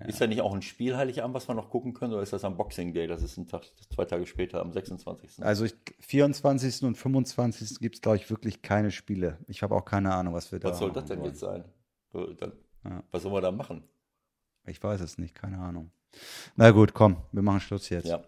ja. ist ja nicht auch ein Spiel Heiligabend, was wir noch gucken können, oder ist das am Boxing Day? Das ist ein Tag, zwei Tage später, am 26. Also ich, 24. und 25. gibt es, glaube ich, wirklich keine Spiele. Ich habe auch keine Ahnung, was wir da Was soll das denn wollen. jetzt sein? Dann, ja. Was sollen wir da machen? Ich weiß es nicht, keine Ahnung. Na gut, komm, wir machen Schluss jetzt. Ja.